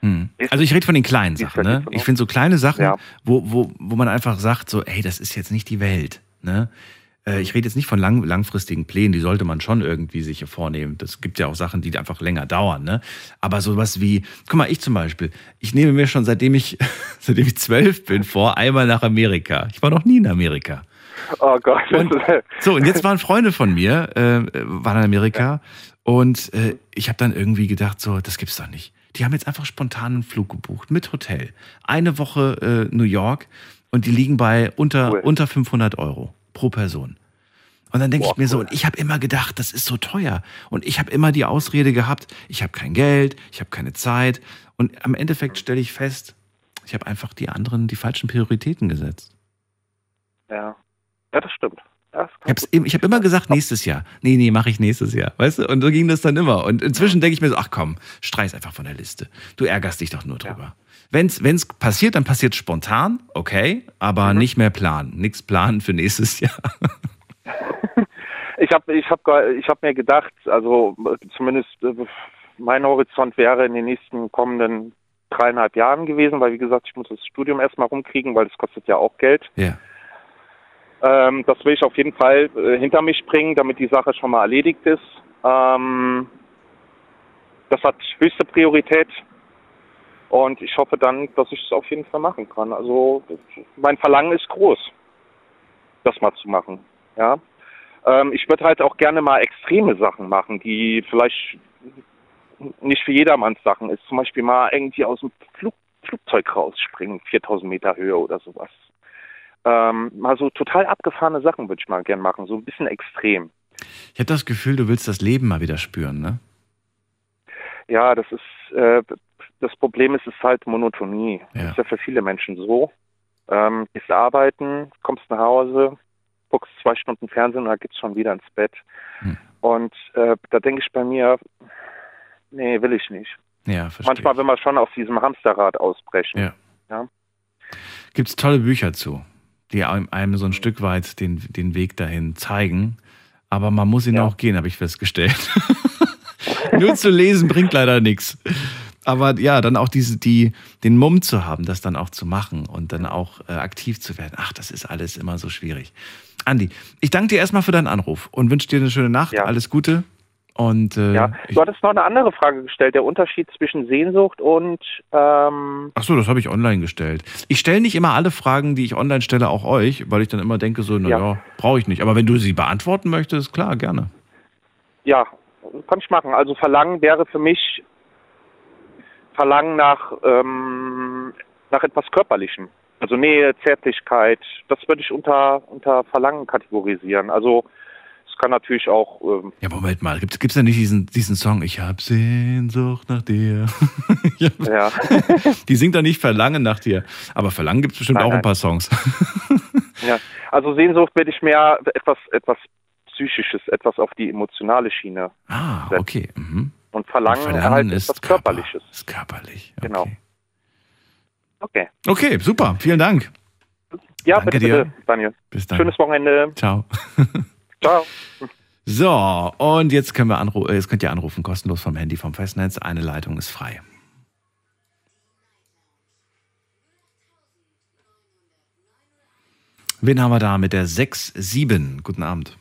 Hm. Also ich rede von den kleinen Sachen. Ne? Ich finde so kleine Sachen, Ja. wo, wo, wo man einfach sagt, so, ey, das ist jetzt nicht die Welt. Ne? Äh, Ich rede jetzt nicht von lang, langfristigen Plänen, die sollte man schon irgendwie sich vornehmen. Das gibt ja auch Sachen, die einfach länger dauern. Ne? Aber sowas wie, guck mal, ich zum Beispiel, ich nehme mir schon seitdem ich, [LAUGHS] seitdem ich zwölf bin vor, einmal nach Amerika. Ich war noch nie in Amerika. Oh Gott. Und, so, und jetzt waren Freunde von mir, äh, waren in Amerika und äh, ich habe dann irgendwie gedacht, so, das gibt's doch nicht. Die haben jetzt einfach spontan einen Flug gebucht mit Hotel. Eine Woche äh, New York und die liegen bei unter, Cool. unter 500 Euro pro Person. Und dann denke ich mir so, und ich habe immer gedacht, das ist so teuer. Und ich habe immer die Ausrede gehabt, ich habe kein Geld, ich habe keine Zeit. Und am Endeffekt stelle ich fest, ich habe einfach die anderen, die falschen Prioritäten gesetzt. ja. ja, das stimmt. Das Ich habe immer gesagt, nächstes Jahr. Nee, nee, mache ich nächstes Jahr. Weißt du? Und so ging das dann immer. Und inzwischen denke ich mir so, ach komm, streich's einfach von der Liste. Du ärgerst dich doch nur drüber. Wenn's, wenn's passiert, dann passiert spontan, okay, aber nicht mehr planen. Nix planen für nächstes Jahr. Ich habe ich hab, ich hab mir gedacht, also zumindest äh, mein Horizont wäre in den nächsten kommenden dreieinhalb Jahren gewesen, weil wie gesagt, ich muss das Studium erstmal rumkriegen, weil das kostet ja auch Geld. Ja. Ähm, das will ich auf jeden Fall äh, hinter mich bringen, damit die Sache schon mal erledigt ist. Ähm, das hat höchste Priorität und ich hoffe dann, dass ich es auf jeden Fall machen kann. Also mein Verlangen ist groß, das mal zu machen. Ja. Ähm, ich würde halt auch gerne mal extreme Sachen machen, die vielleicht nicht für jedermanns Sachen ist. Zum Beispiel mal irgendwie aus dem Flug, Flugzeug rausspringen, 4000 Meter Höhe oder sowas. Ähm, mal so total abgefahrene Sachen würde ich mal gern machen, so ein bisschen extrem. Ich habe das Gefühl, du willst das Leben mal wieder spüren, ne? Ja, das ist äh, das Problem ist, es ist halt Monotonie. Ja. Das ist ja für viele Menschen so. Ähm, gehst arbeiten, kommst nach Hause, guckst zwei Stunden Fernsehen und dann geht's schon wieder ins Bett. Hm. Und äh, da denke ich bei mir, nee, will ich nicht. Ja, verstehe. Manchmal will man schon aus diesem Hamsterrad ausbrechen. Ja. Ja. Gibt es tolle Bücher zu, die einem einem so ein Stück weit den, den Weg dahin zeigen. Aber man muss ihn Ja. auch gehen, habe ich festgestellt. [LAUGHS] Nur zu lesen bringt leider nichts. Aber ja, dann auch diese, die, den Mumm zu haben, das dann auch zu machen und dann auch äh, aktiv zu werden. Ach, das ist alles immer so schwierig. Andi, ich danke dir erstmal für deinen Anruf und wünsche dir eine schöne Nacht. Ja. Alles Gute. Und äh, Ja, du hattest noch eine andere Frage gestellt, der Unterschied zwischen Sehnsucht und ähm, ach so, das habe ich online gestellt. Ich stelle nicht immer alle Fragen, die ich online stelle, auch euch, weil ich dann immer denke, so, naja, Ja. brauche ich nicht. Aber wenn du sie beantworten möchtest, klar, gerne. ja, kann ich machen. Also Verlangen wäre für mich Verlangen nach ähm, nach etwas Körperlichem. Also Nähe, Zärtlichkeit, das würde ich unter unter Verlangen kategorisieren. Also es kann natürlich auch ähm, Ja, Moment mal, gibt es da nicht diesen, diesen Song, ich hab Sehnsucht nach dir? [LAUGHS] ja. ja, [LAUGHS] Die singt doch nicht Verlangen nach dir. Aber Verlangen gibt es bestimmt Nein, auch ein nein. paar Songs. [LAUGHS] ja. Also Sehnsucht würde ich mehr etwas etwas psychisches, etwas auf die emotionale Schiene ah, Setzen. okay. Mhm. Und Verlangen, Verlangen halt ist Körper. körperliches. Ist körperlich. Okay. Genau. Okay. Okay, super. Vielen Dank. Ja, Danke bitte, dir. bitte, Daniel. Bis dann. Schönes Wochenende. Ciao. [LAUGHS] Ciao. So, und jetzt können wir anru äh, jetzt könnt ihr anrufen, kostenlos vom Handy vom Festnetz. Eine Leitung ist frei. Wen haben wir da mit der 6-7? Guten Abend.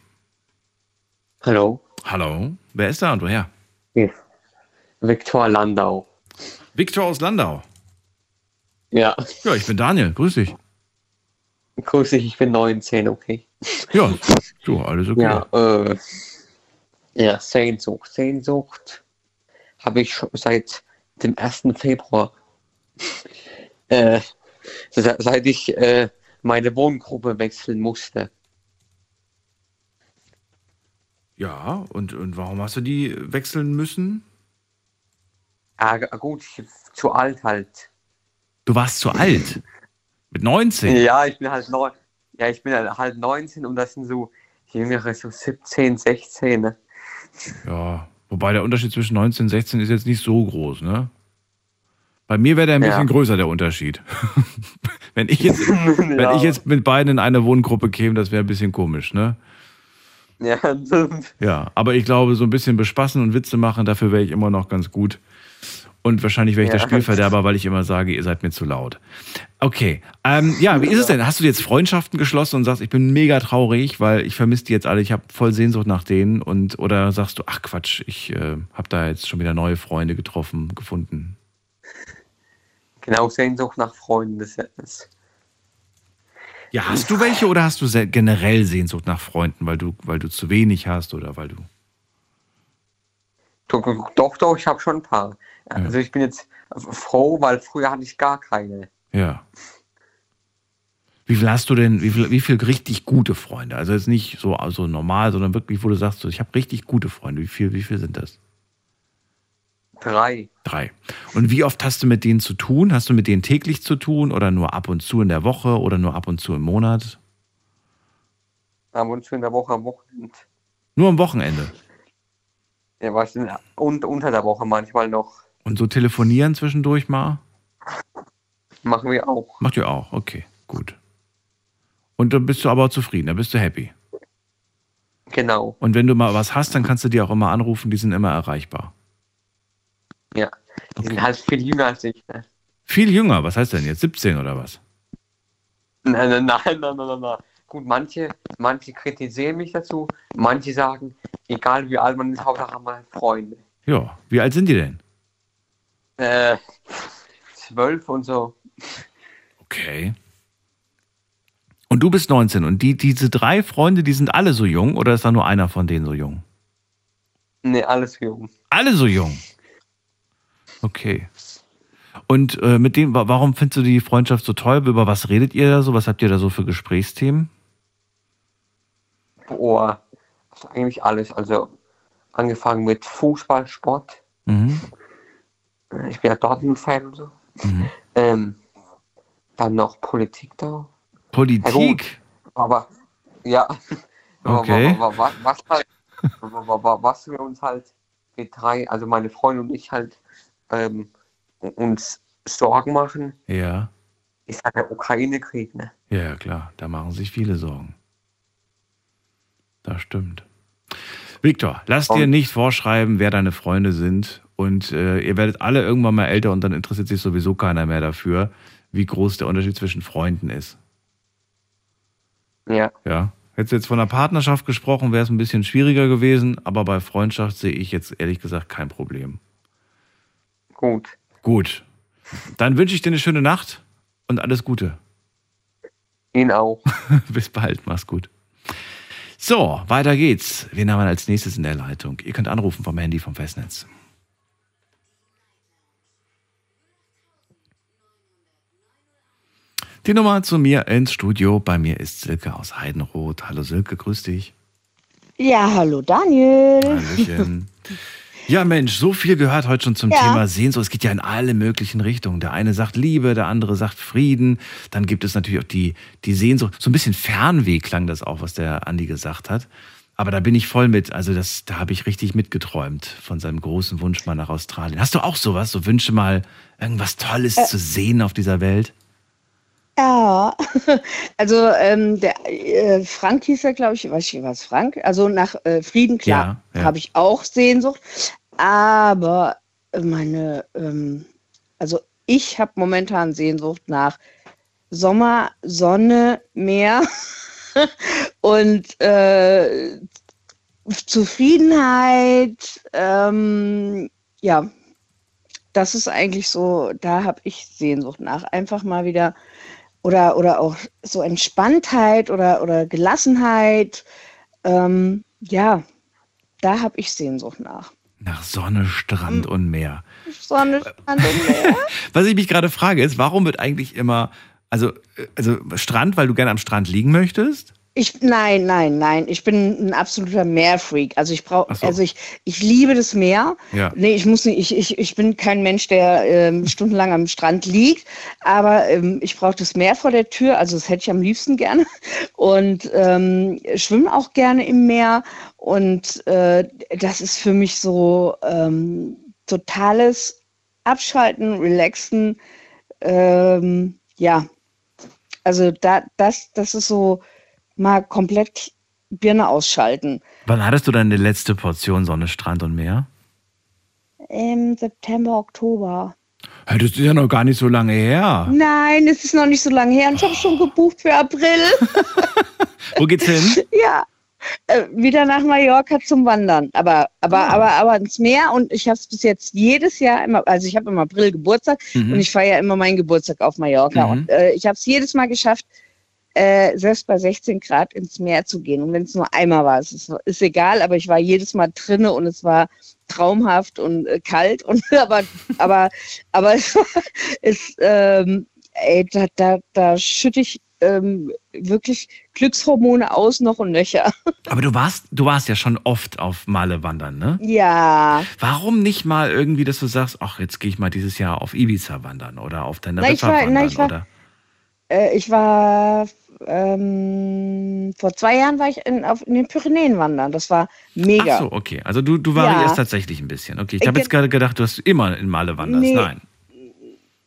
Hallo, Hallo, wer ist da und woher? Viktor Landau. Viktor aus Landau. Ja, Ja, ich bin Daniel. Grüß dich. grüß dich, ich bin 19, okay. Ja, du, alles okay. Ja, äh, ja, Sehnsucht. Sehnsucht habe ich schon seit dem 1. Februar. äh, se- seit ich äh, meine Wohngruppe wechseln musste. Ja, und, und warum hast du die wechseln müssen? Ah, g- gut, ich, zu alt halt. Du warst zu alt. Mit 19. Ja, ich bin halt neun. Ja, ich bin halt halt 19 und das sind so jüngere, so 17, 16. Ne? Ja, wobei der Unterschied zwischen 19 und 16 ist jetzt nicht so groß, ne? Bei mir wäre der ein Ja. bisschen größer, der Unterschied. [LAUGHS] wenn, ich jetzt, [LAUGHS] wenn Ja. ich jetzt mit beiden in eine Wohngruppe käme, das wäre ein bisschen komisch, ne? [LAUGHS] Ja, Ja, aber ich glaube, so ein bisschen bespassen und Witze machen, dafür wäre ich immer noch ganz gut. Und wahrscheinlich wäre ich der Ja. Spielverderber, weil ich immer sage, ihr seid mir zu laut. Okay. Ähm, ja, wie ist es denn? Hast du jetzt Freundschaften geschlossen und sagst, ich bin mega traurig, weil ich vermisse die jetzt alle, ich habe voll Sehnsucht nach denen und oder sagst du, ach Quatsch, ich äh, habe da jetzt schon wieder neue Freunde getroffen, gefunden. genau, Sehnsucht nach Freunden. Das ist, Ja, hast du welche oder hast du generell Sehnsucht nach Freunden, weil du, weil du zu wenig hast oder weil du. doch, doch, ich habe schon ein paar. Also ich bin jetzt froh, weil früher hatte ich gar keine. Ja. Wie viel hast du denn, wie viel, wie viel richtig gute Freunde? Also jetzt nicht so also normal, sondern wirklich, wo du sagst, ich habe richtig gute Freunde. Wie viel, wie viel sind das? Drei. Drei. Und wie oft hast du mit denen zu tun? Hast du mit denen täglich zu tun oder nur ab und zu in der Woche oder nur ab und zu im Monat? Ab und zu in der Woche am Wochenende. Nur am Wochenende. Ja, was denn? Und unter der Woche manchmal noch. Und so telefonieren zwischendurch mal? Machen wir auch. Macht ihr auch. Okay, gut. Und dann bist du aber zufrieden, dann bist du happy. Genau. Und wenn du mal was hast, dann kannst du die auch immer anrufen, die sind immer erreichbar. Ja. Die sind halt viel jünger als ich. Ne? Viel jünger, was heißt denn jetzt? 17 oder was? Nein, nein, nein, nein, nein, nein. Gut, manche, manche kritisieren mich dazu. Manche sagen, egal wie alt man ist, Hauptsache man hat Freunde. Ja. Wie alt sind die denn? Äh, zwölf und so. Okay. Und du bist 19 und die, diese drei Freunde, die sind alle so jung oder ist da nur einer von denen so jung? Ne, alles jung. Alle so jung. Okay. Und äh, mit dem, wa- warum findest du die Freundschaft so toll? Über was redet ihr da so? Was habt ihr da so für Gesprächsthemen? Boah, eigentlich alles. Also angefangen mit Fußball, Sport. Mhm. Ich bin ja Dortmund-Fan und so. Mhm. Ähm, dann noch Politik da. Politik. Aber ja, [LAUGHS] Okay. aber, wa- wa- was, halt, wa- wa- wa- was wir uns halt wir drei, also meine Freunde und ich halt ähm, uns Sorgen machen, Ja. ist halt der Ukraine-Krieg, ne? Ja, klar, da machen sich viele Sorgen. Das stimmt. Viktor, lass dir nicht vorschreiben, wer deine Freunde sind. Und äh, ihr werdet alle irgendwann mal älter und dann interessiert sich sowieso keiner mehr dafür, wie groß der Unterschied zwischen Freunden ist. Ja. Ja. Hättest du jetzt von einer Partnerschaft gesprochen, wäre es ein bisschen schwieriger gewesen, aber bei Freundschaft sehe ich jetzt ehrlich gesagt kein Problem. Gut. Gut. Dann wünsche ich dir eine schöne Nacht und alles Gute. Ihnen auch. [LAUGHS] Bis bald, mach's gut. So, weiter geht's. Wen haben wir als nächstes in der Leitung? Ihr könnt anrufen vom Handy vom Festnetz. Die Nummer zu mir ins Studio. Bei mir ist Silke aus Heidenroth. Hallo Silke, grüß dich. Ja, hallo Daniel. Hallöchen. [LAUGHS] Ja, Mensch, so viel gehört heute schon zum Ja. Thema Sehnsucht. Es geht ja in alle möglichen Richtungen. Der eine sagt Liebe, der andere sagt Frieden. Dann gibt es natürlich auch die, die Sehnsucht. So ein bisschen Fernweh klang das auch, was der Andi gesagt hat. Aber da bin ich voll mit. Also das, da habe ich richtig mitgeträumt von seinem großen Wunsch mal nach Australien. Hast du auch sowas? So Wünsche mal irgendwas Tolles Äh. zu sehen auf dieser Welt? Ja, [LAUGHS] also ähm, der äh, Frank hieß er, glaube ich, weiß ich was, Frank? Also nach äh, Frieden, klar, Ja, ja. habe ich auch Sehnsucht. Aber meine, ähm, also ich habe momentan Sehnsucht nach Sommer, Sonne, Meer [LAUGHS] und äh, Zufriedenheit. Ähm, ja, das ist eigentlich so, da habe ich Sehnsucht nach. Einfach mal wieder oder, oder auch so Entspanntheit oder, oder Gelassenheit. Ähm, ja, da habe ich Sehnsucht nach. Nach Sonne, Strand und Meer. Sonne, Strand und [LAUGHS] Meer. Was ich mich gerade frage, ist, warum wird eigentlich immer, also, äh, also Strand, weil du gerne am Strand liegen möchtest? Ich, nein, nein, nein. Ich bin ein absoluter Meerfreak. Also ich brauche, so. also ich, ich liebe das Meer. Ja. Nee, ich muss nicht, ich, ich, ich bin kein Mensch, der ähm, stundenlang am Strand liegt, aber ähm, ich brauche das Meer vor der Tür, also das hätte ich am liebsten gerne. Und ähm, schwimme auch gerne im Meer. Und äh, das ist für mich so ähm, totales Abschalten, Relaxen. Ähm, ja, also da, das, das ist so mal komplett Birne ausschalten. Wann hattest du deine letzte Portion Sonne, Strand und Meer? Im September, Oktober. Hey, das ist ja noch gar nicht so lange her. Nein, es ist noch nicht so lange her und ich habe schon gebucht für April. [LAUGHS] Wo geht's hin? ja. Äh, wieder nach Mallorca zum Wandern, aber aber Ah. aber aber ins Meer und ich habe es bis jetzt jedes Jahr immer, also ich habe im April Geburtstag Mhm. und ich feiere immer meinen Geburtstag auf Mallorca Mhm. und äh, ich habe es jedes Mal geschafft, äh, selbst bei 16 Grad ins Meer zu gehen und wenn es nur einmal war, es ist, ist egal, aber ich war jedes Mal drinne und es war traumhaft und äh, kalt [LAUGHS] und aber aber aber es, es ähm, ey, da, da, da schütte ich ähm, wirklich Glückshormone aus noch und nöcher. [LAUGHS] Aber du warst, du warst ja schon oft auf Male wandern, ne? Ja. Warum nicht mal irgendwie, dass du sagst, ach, jetzt gehe ich mal dieses Jahr auf Ibiza wandern oder auf Na, ich war- na, wandern ich war- oder? Äh, ich war ähm, vor zwei Jahren war ich in, auf, in den Pyrenäen wandern. Das war mega. Ach so, okay. Also du, du variierst Ja. tatsächlich ein bisschen. Okay, ich habe jetzt gerade gedacht, du hast immer in Male wanderst. Nee. Nein.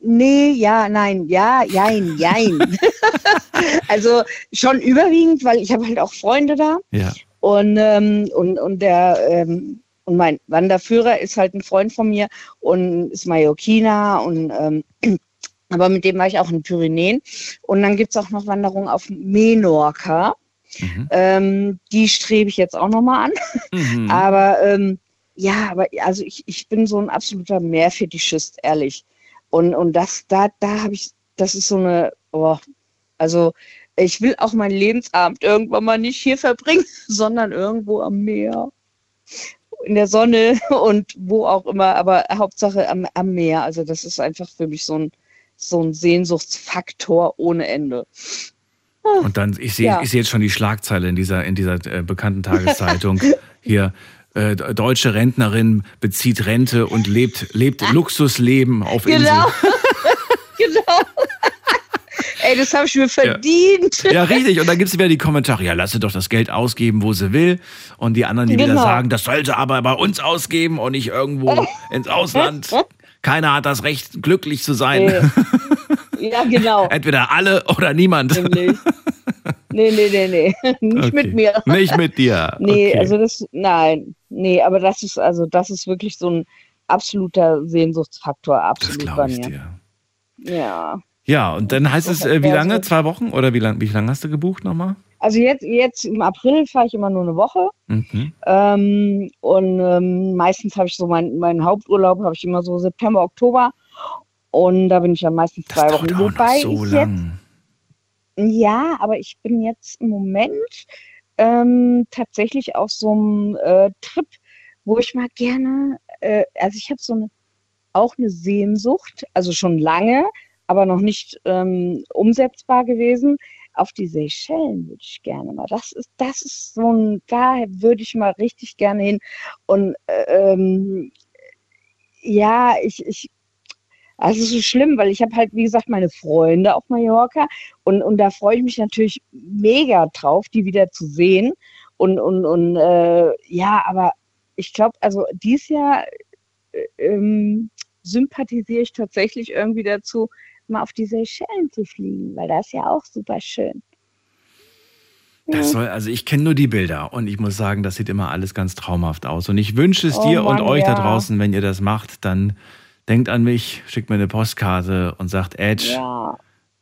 Nee, ja, nein, ja, jein, jein. [LAUGHS] [LAUGHS] also schon überwiegend, weil ich habe halt auch Freunde da. Ja. Und, ähm, und, und der ähm, und mein Wanderführer ist halt ein Freund von mir und ist Mallorquiner und ähm, aber mit dem war ich auch in Pyrenäen. Und dann gibt es auch noch Wanderungen auf Menorca. Mhm. Ähm, die strebe ich jetzt auch nochmal an. Mhm. [LAUGHS] Aber ähm, ja, aber also ich, ich bin so ein absoluter Meerfetischist, ehrlich. Und, und das, da, da habe ich, das ist so eine, oh, also ich will auch meinen Lebensabend irgendwann mal nicht hier verbringen, [LAUGHS] sondern irgendwo am Meer. In der Sonne [LAUGHS] und wo auch immer, aber Hauptsache am, am Meer. Also das ist einfach für mich so ein, so ein Sehnsuchtsfaktor ohne Ende. Und dann, ich sehe Ja. ich sehe jetzt schon die Schlagzeile in dieser, in dieser äh, bekannten Tageszeitung. [LAUGHS] Hier, äh, deutsche Rentnerin bezieht Rente und lebt, lebt Luxusleben auf. Genau. [LAUGHS] genau. [LAUGHS] Ey, das habe ich mir verdient. Ja, richtig. Und dann gibt es wieder die Kommentare, ja, lass sie doch das Geld ausgeben, wo sie will. Und die anderen, die wieder Genau. sagen, das soll sie aber bei uns ausgeben und nicht irgendwo ins Ausland. Keiner hat das Recht, glücklich zu sein. [LAUGHS] Ja, genau. Entweder alle oder niemand. Nämlich. Nee, nee, nee, nee. [LAUGHS] Nicht Okay. mit mir. Nicht mit dir. [LAUGHS] Nee, okay. also das, nein, nee, aber das ist, also das ist wirklich so ein absoluter Sehnsuchtsfaktor, das absolut bei glaube ich mir. dir. Ja. Ja, und dann heißt es, äh, wie lange? Zwei Wochen? Oder wie lange wie lange hast du gebucht nochmal? Also jetzt, jetzt im April fahre ich immer nur eine Woche. Mhm. Ähm, und ähm, meistens habe ich so mein, meinen Haupturlaub, habe ich immer so September, Oktober. Und da bin ich ja meistens Das zwei Wochen. Wobei so ich jetzt lang. Ja, aber ich bin jetzt im Moment ähm, tatsächlich auf so einem äh, Trip, wo ich mal gerne, äh, also ich habe so eine, auch eine Sehnsucht, also schon lange, aber noch nicht ähm, umsetzbar gewesen. Auf die Seychellen würde ich gerne mal. Das ist, das ist so ein, da würde ich mal richtig gerne hin. Und äh, ähm, ja, ich, ich, also es ist so schlimm, weil ich habe halt, wie gesagt, meine Freunde auf Mallorca und, und da freue ich mich natürlich mega drauf, die wieder zu sehen. Und, und, und äh, ja, aber ich glaube, also dieses Jahr äh, ähm, sympathisiere ich tatsächlich irgendwie dazu, mal auf die Seychellen zu fliegen, weil das ist ja auch super schön. Das soll, also ich kenne nur die Bilder und ich muss sagen, das sieht immer alles ganz traumhaft aus. Und ich wünsche es Oh dir und Mann, euch da ja. draußen, wenn ihr das macht, dann denkt an mich, schickt mir eine Postkarte und sagt, Edge, Ja.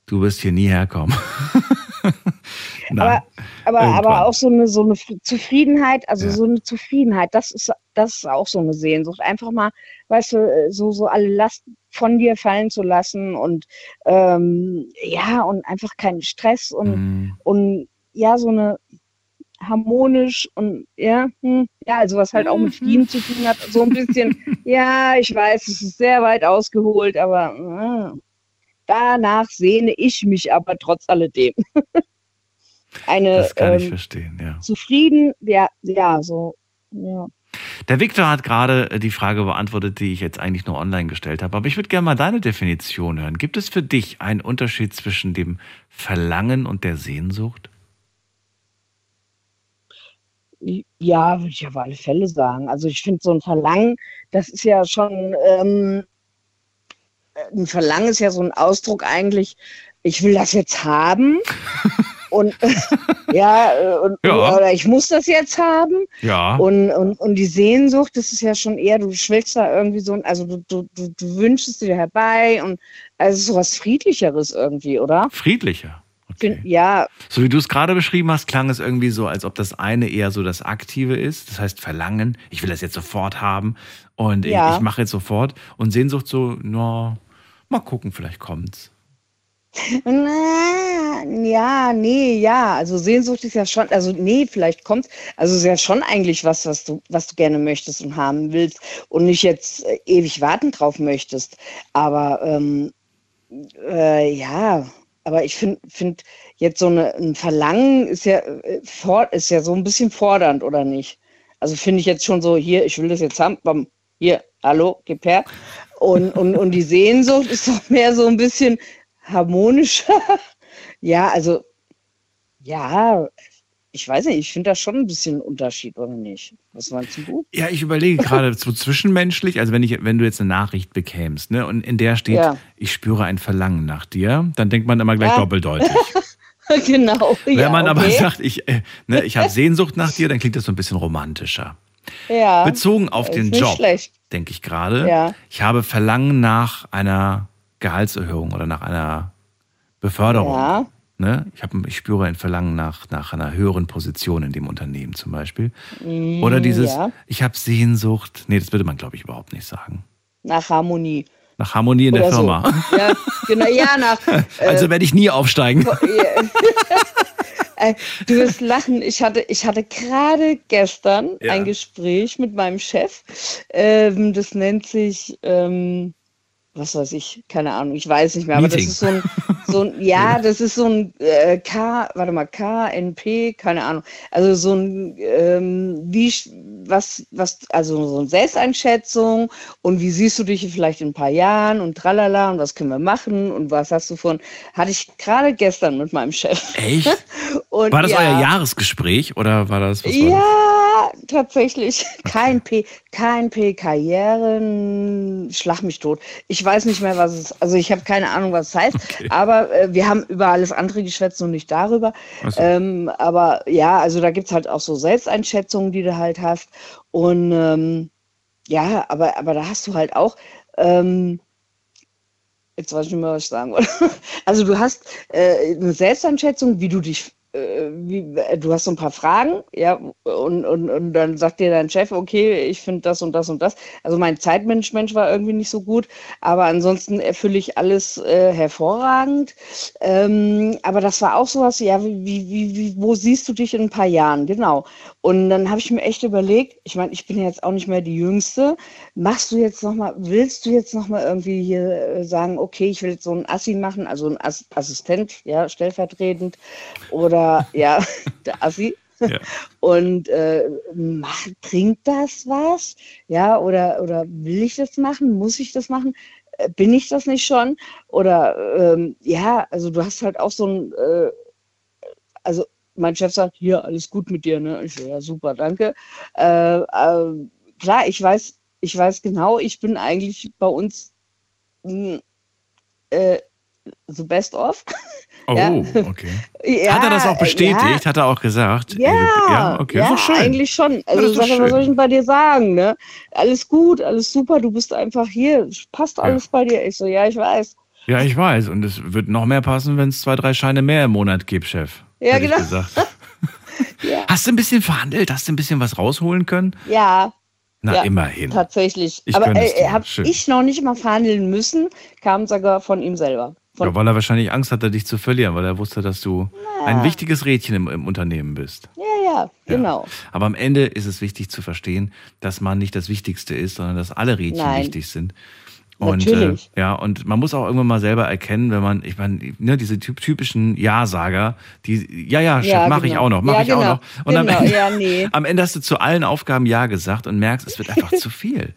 du wirst hier nie herkommen. [LAUGHS] [LAUGHS] Aber, aber, irgendwann. aber auch so eine, so eine Zufriedenheit, also Ja. so eine Zufriedenheit, das ist, das ist auch so eine Sehnsucht. Einfach mal, weißt du, so, so alle Last von dir fallen zu lassen und ähm, ja, und einfach keinen Stress und, Mhm. und ja, so eine harmonisch und ja, hm, ja, also was halt auch mit Frieden zu tun hat, so ein bisschen, [LAUGHS] ja, ich weiß, es ist sehr weit ausgeholt, aber äh, danach sehne ich mich aber trotz alledem. [LAUGHS] Eine das kann ich ähm, verstehen, ja. zufrieden, ja, ja, so, ja. Der Viktor hat gerade äh, die Frage beantwortet, die ich jetzt eigentlich nur online gestellt habe. Aber ich würde gerne mal deine Definition hören. Gibt es für dich einen Unterschied zwischen dem Verlangen und der Sehnsucht? Ja, würde ich auf alle Fälle sagen. Also ich finde so ein Verlangen, das ist ja schon, ähm, ein Verlangen ist ja so ein Ausdruck eigentlich, ich will das jetzt haben. [LAUGHS] und [LAUGHS] ja, äh, und, Ja. oder ich muss das jetzt haben. Ja. Und, und, und die Sehnsucht, das ist ja schon eher, du schwelgst da irgendwie so, ein- also du, du, du, du wünschst dir herbei und also so was Friedlicheres irgendwie, oder? Friedlicher. Fin- Ja, So wie du es gerade beschrieben hast, klang es irgendwie so, als ob das eine eher so das Aktive ist. Das heißt Verlangen, ich will das jetzt sofort haben und Ja. ich, ich mache jetzt sofort. Und Sehnsucht so, na, mal gucken, vielleicht kommt's. Na, ja, nee, ja. Also Sehnsucht ist ja schon, also nee, vielleicht kommt, also ist ja schon eigentlich was, was du, was du gerne möchtest und haben willst und nicht jetzt äh, ewig warten drauf möchtest. Aber ähm, äh, ja, aber ich finde, find jetzt so eine, ein Verlangen ist ja, äh, ist ja so ein bisschen fordernd, oder nicht? Also finde ich jetzt schon so, hier, ich will das jetzt haben, bam, hier, hallo, gib her. Und, und, und die Sehnsucht ist doch mehr so ein bisschen harmonischer. [LAUGHS] Ja, also, ja, ich weiß nicht, ich finde da schon ein bisschen Unterschied, oder nicht? Was meinst du? Ja, ich überlege gerade so [LAUGHS] zwischenmenschlich, also wenn ich, wenn du jetzt eine Nachricht bekämst, ne, und in der steht, Ja. ich spüre ein Verlangen nach dir, dann denkt man immer gleich Ja. doppeldeutig. [LAUGHS] genau. Wenn ja, man aber okay. sagt, ich, äh, ne, ich habe [LAUGHS] Sehnsucht nach dir, dann klingt das so ein bisschen romantischer. ja, Bezogen auf den Job, denke ich gerade. Ja. Ich habe Verlangen nach einer Gehaltserhöhung oder nach einer Beförderung. Ja. Ne? Ich, hab, ich spüre ein Verlangen nach, nach einer höheren Position in dem Unternehmen zum Beispiel. Mm, Oder dieses, Ja, ich habe Sehnsucht. Nee, das würde man, glaube ich, überhaupt nicht sagen. nach Harmonie. Nach Harmonie in der Oder so. Firma. [LAUGHS] Ja, genau, ja, nach. [LAUGHS] Also werde ich nie aufsteigen. [LAUGHS] Äh, Du wirst lachen. Ich hatte, ich hatte gerade gestern Ja. ein Gespräch mit meinem Chef. Ähm, das nennt sich, ähm, was weiß ich, keine Ahnung, ich weiß nicht mehr, aber das Meeting. ist so ein, so ein [LAUGHS] ja, das ist so ein äh, K, warte mal, KNP, keine Ahnung. Also so ein, ähm, wie, was, was, also so eine Selbsteinschätzung und wie siehst du dich vielleicht in ein paar Jahren und tralala und was können wir machen und was hast du von, hatte ich gerade gestern mit meinem Chef. Echt? [LAUGHS] War das ja, euer Jahresgespräch oder war das was war das? Ja, tatsächlich [LAUGHS] kein P, kein P, Karrieren, schlag mich tot. Ich weiß nicht mehr, was es, also ich habe keine Ahnung, was es heißt, [LAUGHS] aber äh, wir haben über alles andere geschwätzt und nicht darüber. So. Ähm, aber ja, also da gibt's halt auch so Selbsteinschätzungen, die du halt hast. Und ähm, ja, aber, aber da hast du halt auch, ähm, jetzt weiß ich nicht mehr, was ich sagen wollte. [LAUGHS] Also du hast äh, eine Selbsteinschätzung, wie du dich äh, wie, du hast so ein paar Fragen, ja, und, und, und dann sagt dir dein Chef, okay, ich finde das und das und das. Also mein Zeitmanagement war irgendwie nicht so gut, aber ansonsten erfülle ich alles äh, hervorragend. Ähm, aber das war auch sowas, ja, wie, wie, wie, wo siehst du dich in ein paar Jahren? Genau. Und dann habe ich mir echt überlegt, ich meine, ich bin jetzt auch nicht mehr die Jüngste. Machst du jetzt nochmal, willst du jetzt nochmal irgendwie hier äh, sagen, okay, ich will jetzt so einen Assi machen, also einen Ass Assistent, ja, stellvertretend, oder ja, [LAUGHS] der Assi. Ja. Und äh, mach, bringt das was? Ja, oder, oder will ich das machen? Muss ich das machen? Äh, Bin ich das nicht schon? Oder ähm, ja, also du hast halt auch so ein, äh, also mein Chef sagt, hier, alles gut mit dir, ne? Ich so, ja, super, danke. Äh, äh, klar, ich weiß, ich weiß genau, ich bin eigentlich bei uns mh, äh, the best of. [LAUGHS] Oh, Ja. okay. Ja, [LAUGHS] Hat er das auch bestätigt? Ja, Hat er auch gesagt? ja, ja okay, ja schön. eigentlich schon. Also sag was soll ich denn bei dir sagen, ne? Alles gut, alles super, du bist einfach hier, passt alles bei dir. Ich so, ja, ich weiß. Ja, ich weiß. Und es wird noch mehr passen, wenn es zwei, drei Scheine mehr im Monat gibt, Chef. Ja, genau. [LAUGHS] Hast du ein bisschen verhandelt? Hast du ein bisschen was rausholen können? ja, Na, Ja, immerhin. tatsächlich. Ich Aber äh, habe ich noch nicht mal verhandeln müssen, kam sogar von ihm selber. Ja, weil er wahrscheinlich Angst hatte, dich zu verlieren, weil er wusste, dass du ein wichtiges Rädchen im, im Unternehmen bist. ja, ja, genau. Aber am Ende ist es wichtig zu verstehen, dass man nicht das Wichtigste ist, sondern dass alle Rädchen Nein. wichtig sind. Und Natürlich. Äh, ja, und man muss auch irgendwann mal selber erkennen, wenn man, ich meine, ne, diese typ- typischen Ja-Sager, die, ja, ja, Chef, Ja, mach ich genau. auch noch, mach Ja, ich genau. auch noch. Und am, Genau, Ende, ja, nee. [LAUGHS] am Ende hast du zu allen Aufgaben Ja gesagt und merkst, es wird [LAUGHS] einfach zu viel.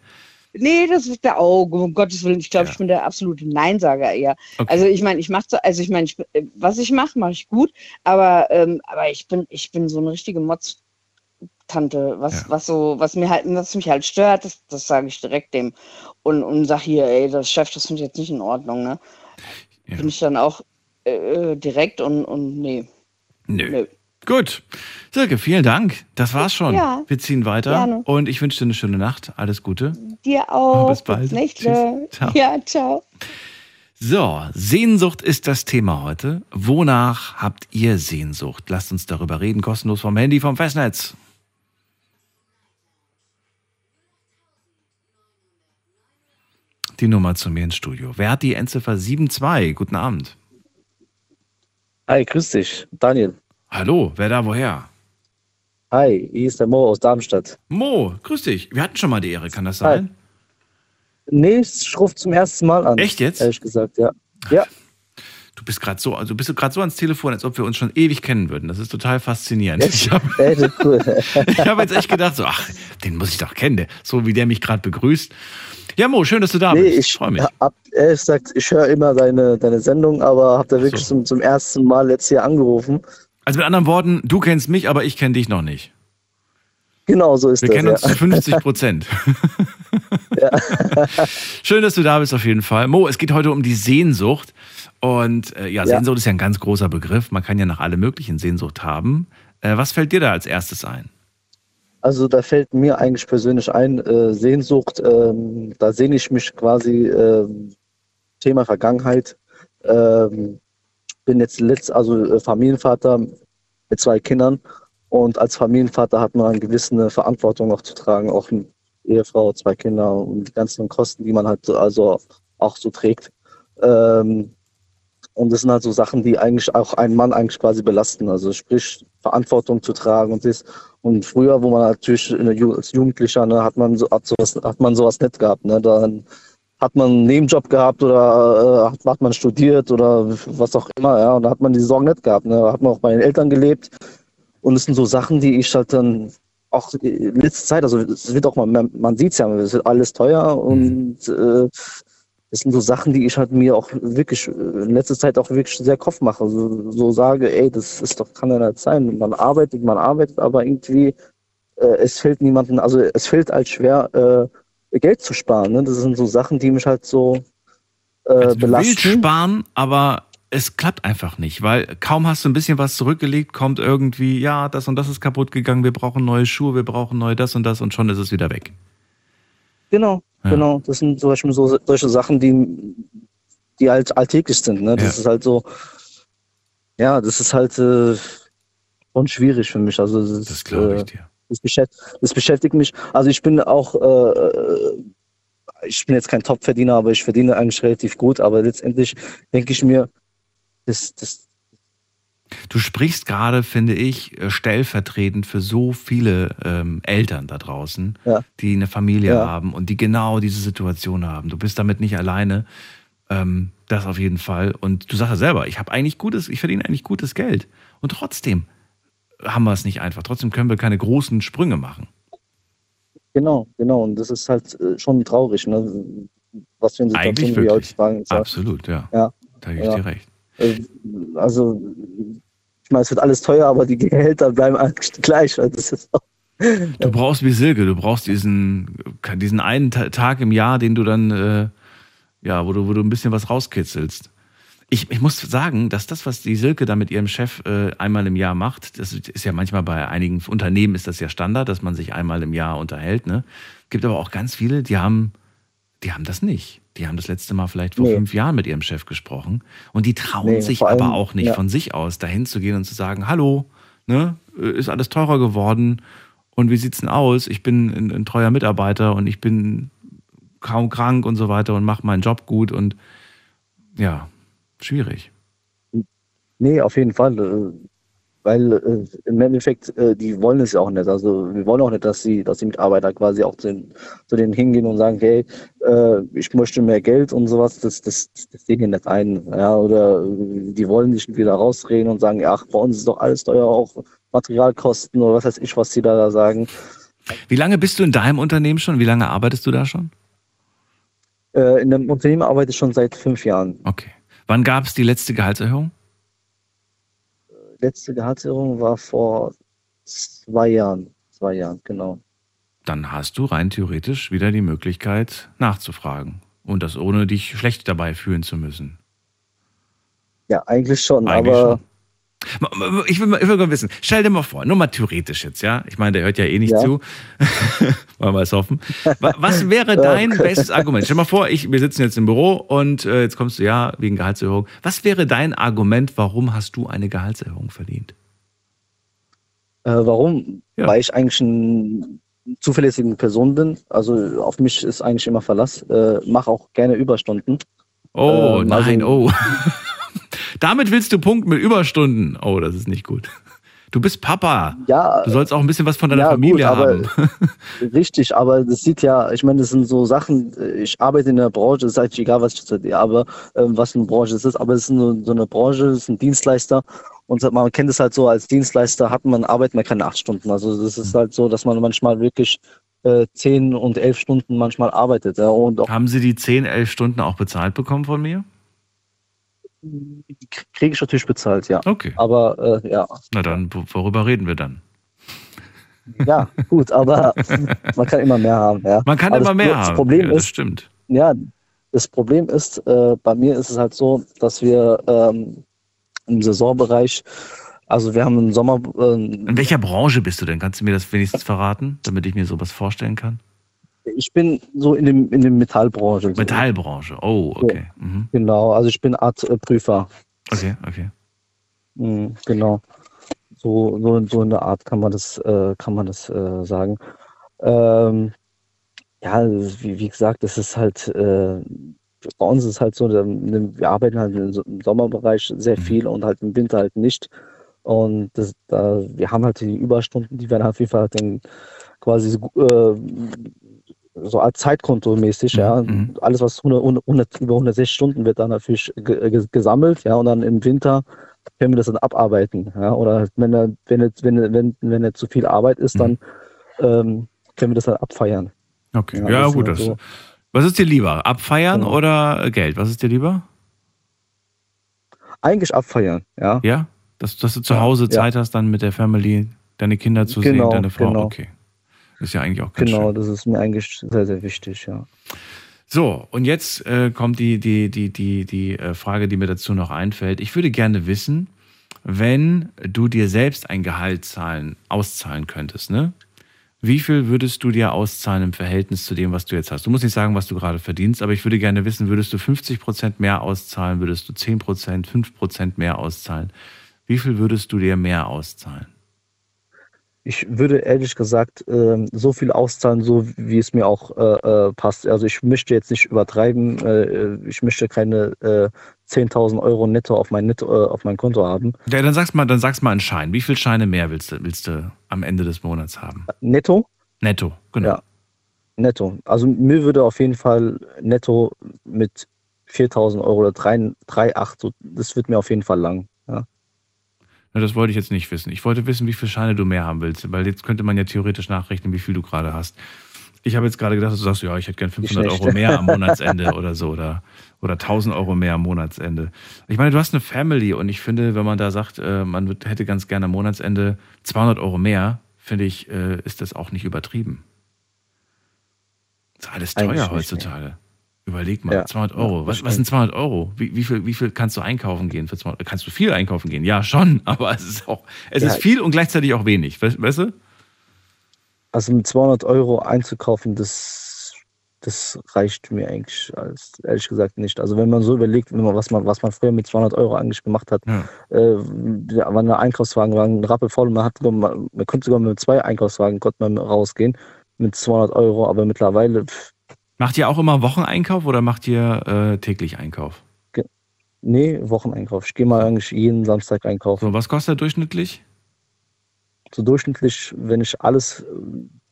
Nee, das ist der Auge, um Gottes Willen. Ich glaube, Ja. ich bin der absolute Neinsager eher. Okay. Also ich meine, ich mache so, also ich meine, äh, was ich mache, mache ich gut, aber, ähm, aber ich bin, ich bin so eine richtige Motz-Tante, was, Ja. was so, was mir halt, was mich halt stört, das, das sage ich direkt dem und, und sag hier, ey, das Chef, das finde ich jetzt nicht in Ordnung, ne? Ja. Bin ich dann auch äh, direkt und, und nee, Nö. nö. Gut. Silke, vielen Dank. Das war's schon. Ja. Wir ziehen weiter. Gerne. Und ich wünsche dir eine schöne Nacht. Alles Gute. Dir auch. Bis bald. Tschüss. Ciao. Ja, ciao. So, Sehnsucht ist das Thema heute. Wonach habt ihr Sehnsucht? Lasst uns darüber reden, kostenlos vom Handy, vom Festnetz. Die Nummer zu mir ins Studio. Wer hat die Endziffer 72? Guten Abend. Hi, grüß dich, Daniel. Hallo, wer da woher? Hi, hier ist der Mo aus Darmstadt. Mo, grüß dich. Wir hatten schon mal die Ehre, kann das sein? Nee, ich rufe zum ersten Mal an. Echt jetzt? Ehrlich gesagt, ja. Ja, Du bist gerade so, also bist du gerade so ans Telefon, als ob wir uns schon ewig kennen würden. Das ist total faszinierend. Ich habe [LAUGHS] cool. [LAUGHS] hab jetzt echt gedacht, so, ach, den muss ich doch kennen, so wie der mich gerade begrüßt. Ja, Mo, schön, dass du da nee, bist. ich freue mich. hab ehrlich gesagt, ich höre immer deine, deine Sendung, aber habe da wirklich so. zum, zum ersten Mal jetzt hier angerufen. Also mit anderen Worten, du kennst mich, aber ich kenne dich noch nicht. Genau so ist Wir das. kennen uns ja. zu 50 Prozent. [LAUGHS] Schön, dass du da bist auf jeden Fall. Mo, es geht heute um die Sehnsucht. Und äh, ja, Ja. Sehnsucht ist ja ein ganz großer Begriff. Man kann ja nach alle möglichen Sehnsucht haben. Äh, was fällt dir da als erstes ein? Also da fällt mir eigentlich persönlich ein, äh, Sehnsucht, ähm, da sehne ich mich quasi ähm, Thema Vergangenheit. Ähm, bin jetzt letzt, also äh, Familienvater mit zwei Kindern und als Familienvater hat man eine gewisse Verantwortung auch zu tragen, auch eine Ehefrau, zwei Kinder und die ganzen Kosten, die man halt so- also auch so trägt. Ähm, und das sind halt so Sachen, die eigentlich auch einen Mann eigentlich quasi belasten. Also sprich Verantwortung zu tragen und das. Und früher, wo man natürlich Ju als Jugendlicher, ne, hat man so hat sowas, hat man sowas nicht gehabt. Ne? Dann hat man einen Nebenjob gehabt oder äh, hat, hat man studiert oder was auch immer, ja, und da hat man die Sorgen nicht gehabt. Ne? Hat man auch bei den Eltern gelebt. Und es sind so Sachen, die ich halt dann auch in letzter Zeit, also es wird auch mal, man, man sieht es ja, es wird alles teuer und äh, das sind so Sachen, die ich halt mir auch wirklich in letzter Zeit auch wirklich sehr Kopf mache. So, so sage, ey, das ist doch, kann ja nicht sein. Man arbeitet, man arbeitet, aber irgendwie äh, es fällt niemanden, also es fällt halt schwer, äh, Geld zu sparen. Ne? Das sind so Sachen, die mich halt so äh, Also du belasten. willst sparen, aber es klappt einfach nicht, weil kaum hast du ein bisschen was zurückgelegt, kommt irgendwie, ja, das und das ist kaputt gegangen, wir brauchen neue Schuhe, wir brauchen neue das und das und schon ist es wieder weg. Genau, Ja. genau. Das sind zum Beispiel so solche Sachen, die, die halt alltäglich sind. Ne? Das Ja. ist halt so, ja, das ist halt äh, schon schwierig für mich. Also das, Das glaube ich äh, dir. Das, beschäftigt, das beschäftigt mich. Also ich bin auch, äh, ich bin jetzt kein Top-Verdiener, aber ich verdiene eigentlich relativ gut. Aber letztendlich denke ich mir, das, das, Du sprichst gerade, finde ich, äh, stellvertretend für so viele ähm, Eltern da draußen, Ja. die eine Familie Ja. haben und die genau diese Situation haben. Du bist damit nicht alleine. Ähm, das auf jeden Fall. Und du sagst ja selber, ich habe eigentlich gutes, ich verdiene eigentlich gutes Geld. Und trotzdem haben wir es nicht einfach. Trotzdem können wir keine großen Sprünge machen. genau, genau. Und das ist halt äh, schon traurig, ne? was für eine Eigentlich Situation wir wirklich. heutzutage sind. Absolut, ja. Ja. Da gebe ich Ja. dir recht. Äh, Also, ich meine, es wird alles teuer, aber die [LAUGHS] Gehälter bleiben eigentlich gleich. [LAUGHS] Du brauchst wie Silke, du brauchst diesen, diesen einen Ta- Tag im Jahr, den du dann, äh, ja, wo du, wo du ein bisschen was rauskitzelst. Ich, ich muss sagen, dass das, was die Silke da mit ihrem Chef äh, einmal im Jahr macht, das ist ja manchmal bei einigen Unternehmen ist das ja Standard, dass man sich einmal im Jahr unterhält. Ne? Gibt aber auch ganz viele, die haben, die haben das nicht. Die haben das letzte Mal vielleicht vor Nee. fünf Jahren mit ihrem Chef gesprochen und die trauen Nee, sich allem, aber auch nicht ja. von sich aus, dahin zu gehen und zu sagen, hallo, ne, äh, ist alles teurer geworden und wie sieht's denn aus? Ich bin ein, ein treuer Mitarbeiter und ich bin kaum krank und so weiter und mache meinen Job gut und ja, schwierig. nee, auf jeden Fall. äh, Weil äh, im Endeffekt, äh, die wollen es ja auch nicht. Also wir wollen auch nicht, dass die, dass die Mitarbeiter quasi auch zu, den- zu denen hingehen und sagen, hey, äh, ich möchte mehr Geld und sowas. Das, das, das sehen die nicht ein. Ja, oder äh, die wollen sich wieder rausreden und sagen, ach, bei uns ist doch alles teuer, auch Materialkosten oder was weiß ich, was die da, da sagen. Wie lange bist du in deinem Unternehmen schon? Wie lange arbeitest du da schon? Äh, in dem Unternehmen arbeite ich schon seit fünf Jahren. Okay. Wann gab es die letzte Gehaltserhöhung? Letzte Gehaltserhöhung war vor zwei Jahren. Zwei Jahren, genau. Dann hast du rein theoretisch wieder die Möglichkeit nachzufragen. Und das ohne dich schlecht dabei fühlen zu müssen. Ja, eigentlich schon, Eigentlich aber Ich will, mal, ich will mal wissen, stell dir mal vor, nur mal theoretisch jetzt, ja? Ich meine, der hört ja eh nicht Ja. zu. [LAUGHS] Wollen wir es hoffen. Wa- Was wäre [LAUGHS] dein bestes Argument? Stell dir mal vor, ich, wir sitzen jetzt im Büro und äh, jetzt kommst du ja wegen Gehaltserhöhung. Was wäre dein Argument, warum hast du eine Gehaltserhöhung verdient? Äh, warum? Ja. Weil ich eigentlich eine zuverlässige Person bin. Also auf mich ist eigentlich immer Verlass. Äh, Mache auch gerne Überstunden. Oh, Ähm, nein, also- oh. [LAUGHS] Damit willst du punkten mit Überstunden. Oh, das ist nicht gut. Du bist Papa. Ja, Du sollst auch ein bisschen was von deiner Ja, Familie gut, aber- haben. [LAUGHS] richtig, aber das sieht ja, ich meine, das sind so Sachen, ich arbeite in der Branche, es ist eigentlich egal, was ich studiere, aber ähm, was für eine Branche es ist, aber es ist so, so eine Branche, es ist ein Dienstleister und man kennt es halt so, als Dienstleister hat man, arbeitet man keine acht Stunden. Also das ist halt so, dass man manchmal wirklich äh, zehn und elf Stunden manchmal arbeitet. Ja, und Haben Sie die 10, 11 Stunden auch bezahlt bekommen von mir? Kriege ich natürlich bezahlt, ja. Okay. Aber äh, ja, Na dann, wo- worüber reden wir dann? ja, gut, aber [LAUGHS] man kann immer mehr haben. Ja. Man kann aber immer das, mehr das haben. Problem ja, das ist, stimmt. ja, das Problem ist, äh, bei mir ist es halt so, dass wir ähm, im Saisonbereich, also wir haben im Sommer, äh, In welcher Branche bist du denn? Kannst du mir das wenigstens verraten, damit ich mir sowas vorstellen kann? Ich bin so in dem in dem Metallbranche. So. Metallbranche. Oh, okay. Mhm. Genau, also ich bin Art äh, Prüfer. Okay, okay. Mhm, genau. So, so, so in der Art kann man das, äh, kann man das äh, sagen. Ähm, ja, wie, wie gesagt, das ist halt, äh, bei uns ist halt so, der- wir arbeiten halt im So- Sommerbereich sehr viel und halt im Winter halt nicht. Und das, da, wir haben halt die Überstunden, die werden halt auf jeden Fall halt dann quasi so, äh, so als Zeitkonto mäßig, ja. Mhm. Alles, was 100, 100, über 160 Stunden wird dann natürlich ge- ge- gesammelt, ja. Und dann im Winter können wir das dann abarbeiten, ja. Oder wenn er, wenn er, wenn er, wenn, wenn er zu viel Arbeit ist, dann ähm, können wir das dann abfeiern. Okay. Ja, Ja, gut. Das, so. Was ist dir lieber? Abfeiern Genau. oder Geld? Was ist dir lieber? Eigentlich abfeiern, ja. Ja? Dass, dass du zu Hause ja. Zeit hast, dann mit der Family, deine Kinder zu sehen, Genau, deine Frau. genau. Okay. Ist ja eigentlich auch ganz Genau, schön. das ist mir eigentlich sehr, sehr wichtig, ja. So, und jetzt äh, kommt die, die, die, die, die äh, Frage, die mir dazu noch einfällt. Ich würde gerne wissen, wenn du dir selbst ein Gehalt zahlen, auszahlen könntest, ne? Wie viel würdest du dir auszahlen im Verhältnis zu dem, was du jetzt hast? Du musst nicht sagen, was du gerade verdienst, aber ich würde gerne wissen, würdest du 50 Prozent mehr auszahlen, würdest du 10 Prozent, 5 Prozent mehr auszahlen? Wie viel würdest du dir mehr auszahlen? Ich würde ehrlich gesagt ähm, so viel auszahlen, so wie es mir auch äh, äh, passt. Also ich möchte jetzt nicht übertreiben. Äh, ich möchte keine äh, 10.000 Euro netto auf mein, netto, äh, auf mein Konto haben. Ja, dann sagst mal, dann sagst mal einen Schein. Wie viel Scheine mehr willst du, willst du am Ende des Monats haben? Netto? Netto, genau. Ja, netto. Also mir würde auf jeden Fall netto mit 4.000 Euro oder 3,8, so, das wird mir auf jeden Fall lang. Ja. Na, das wollte ich jetzt nicht wissen. Ich wollte wissen, wie viele Scheine du mehr haben willst, weil jetzt könnte man ja theoretisch nachrechnen, wie viel du gerade hast. Ich habe jetzt gerade gedacht, dass du sagst, ja, ich hätte gern 500 schlecht. Euro mehr am [LAUGHS] Monatsende oder so oder, oder 1000 Euro mehr am Monatsende. Ich meine, du hast eine Family und ich finde, wenn man da sagt, äh, man hätte ganz gerne am Monatsende 200 Euro mehr, finde ich, äh, ist das auch nicht übertrieben. ist alles Eigentlich teuer nicht, heutzutage. Überleg mal, Ja. 200 Euro. Was, was sind 200 Euro? Wie, wie, viel, wie viel kannst du einkaufen gehen für 200? Kannst du viel einkaufen gehen? Ja, schon, [LAUGHS] aber es ist auch, es Ja. ist viel und gleichzeitig auch wenig. Weißt, du? Also mit 200 Euro einzukaufen, das, das reicht mir eigentlich als, ehrlich gesagt nicht. Also wenn man so überlegt, wenn man, was, man, was man früher mit 200 Euro eigentlich gemacht hat, Ja. äh, da war ein Einkaufswagen, war ein rappelvoll, man, hat, mal- man konnte sogar mit zwei Einkaufswagen konnte man rausgehen mit 200 Euro, aber mittlerweile, pff, Macht ihr auch immer Wocheneinkauf oder macht ihr äh, täglich Einkauf? nee, Wocheneinkauf. Ich gehe mal eigentlich jeden Samstag einkaufen. So, was kostet durchschnittlich? So durchschnittlich, wenn ich alles,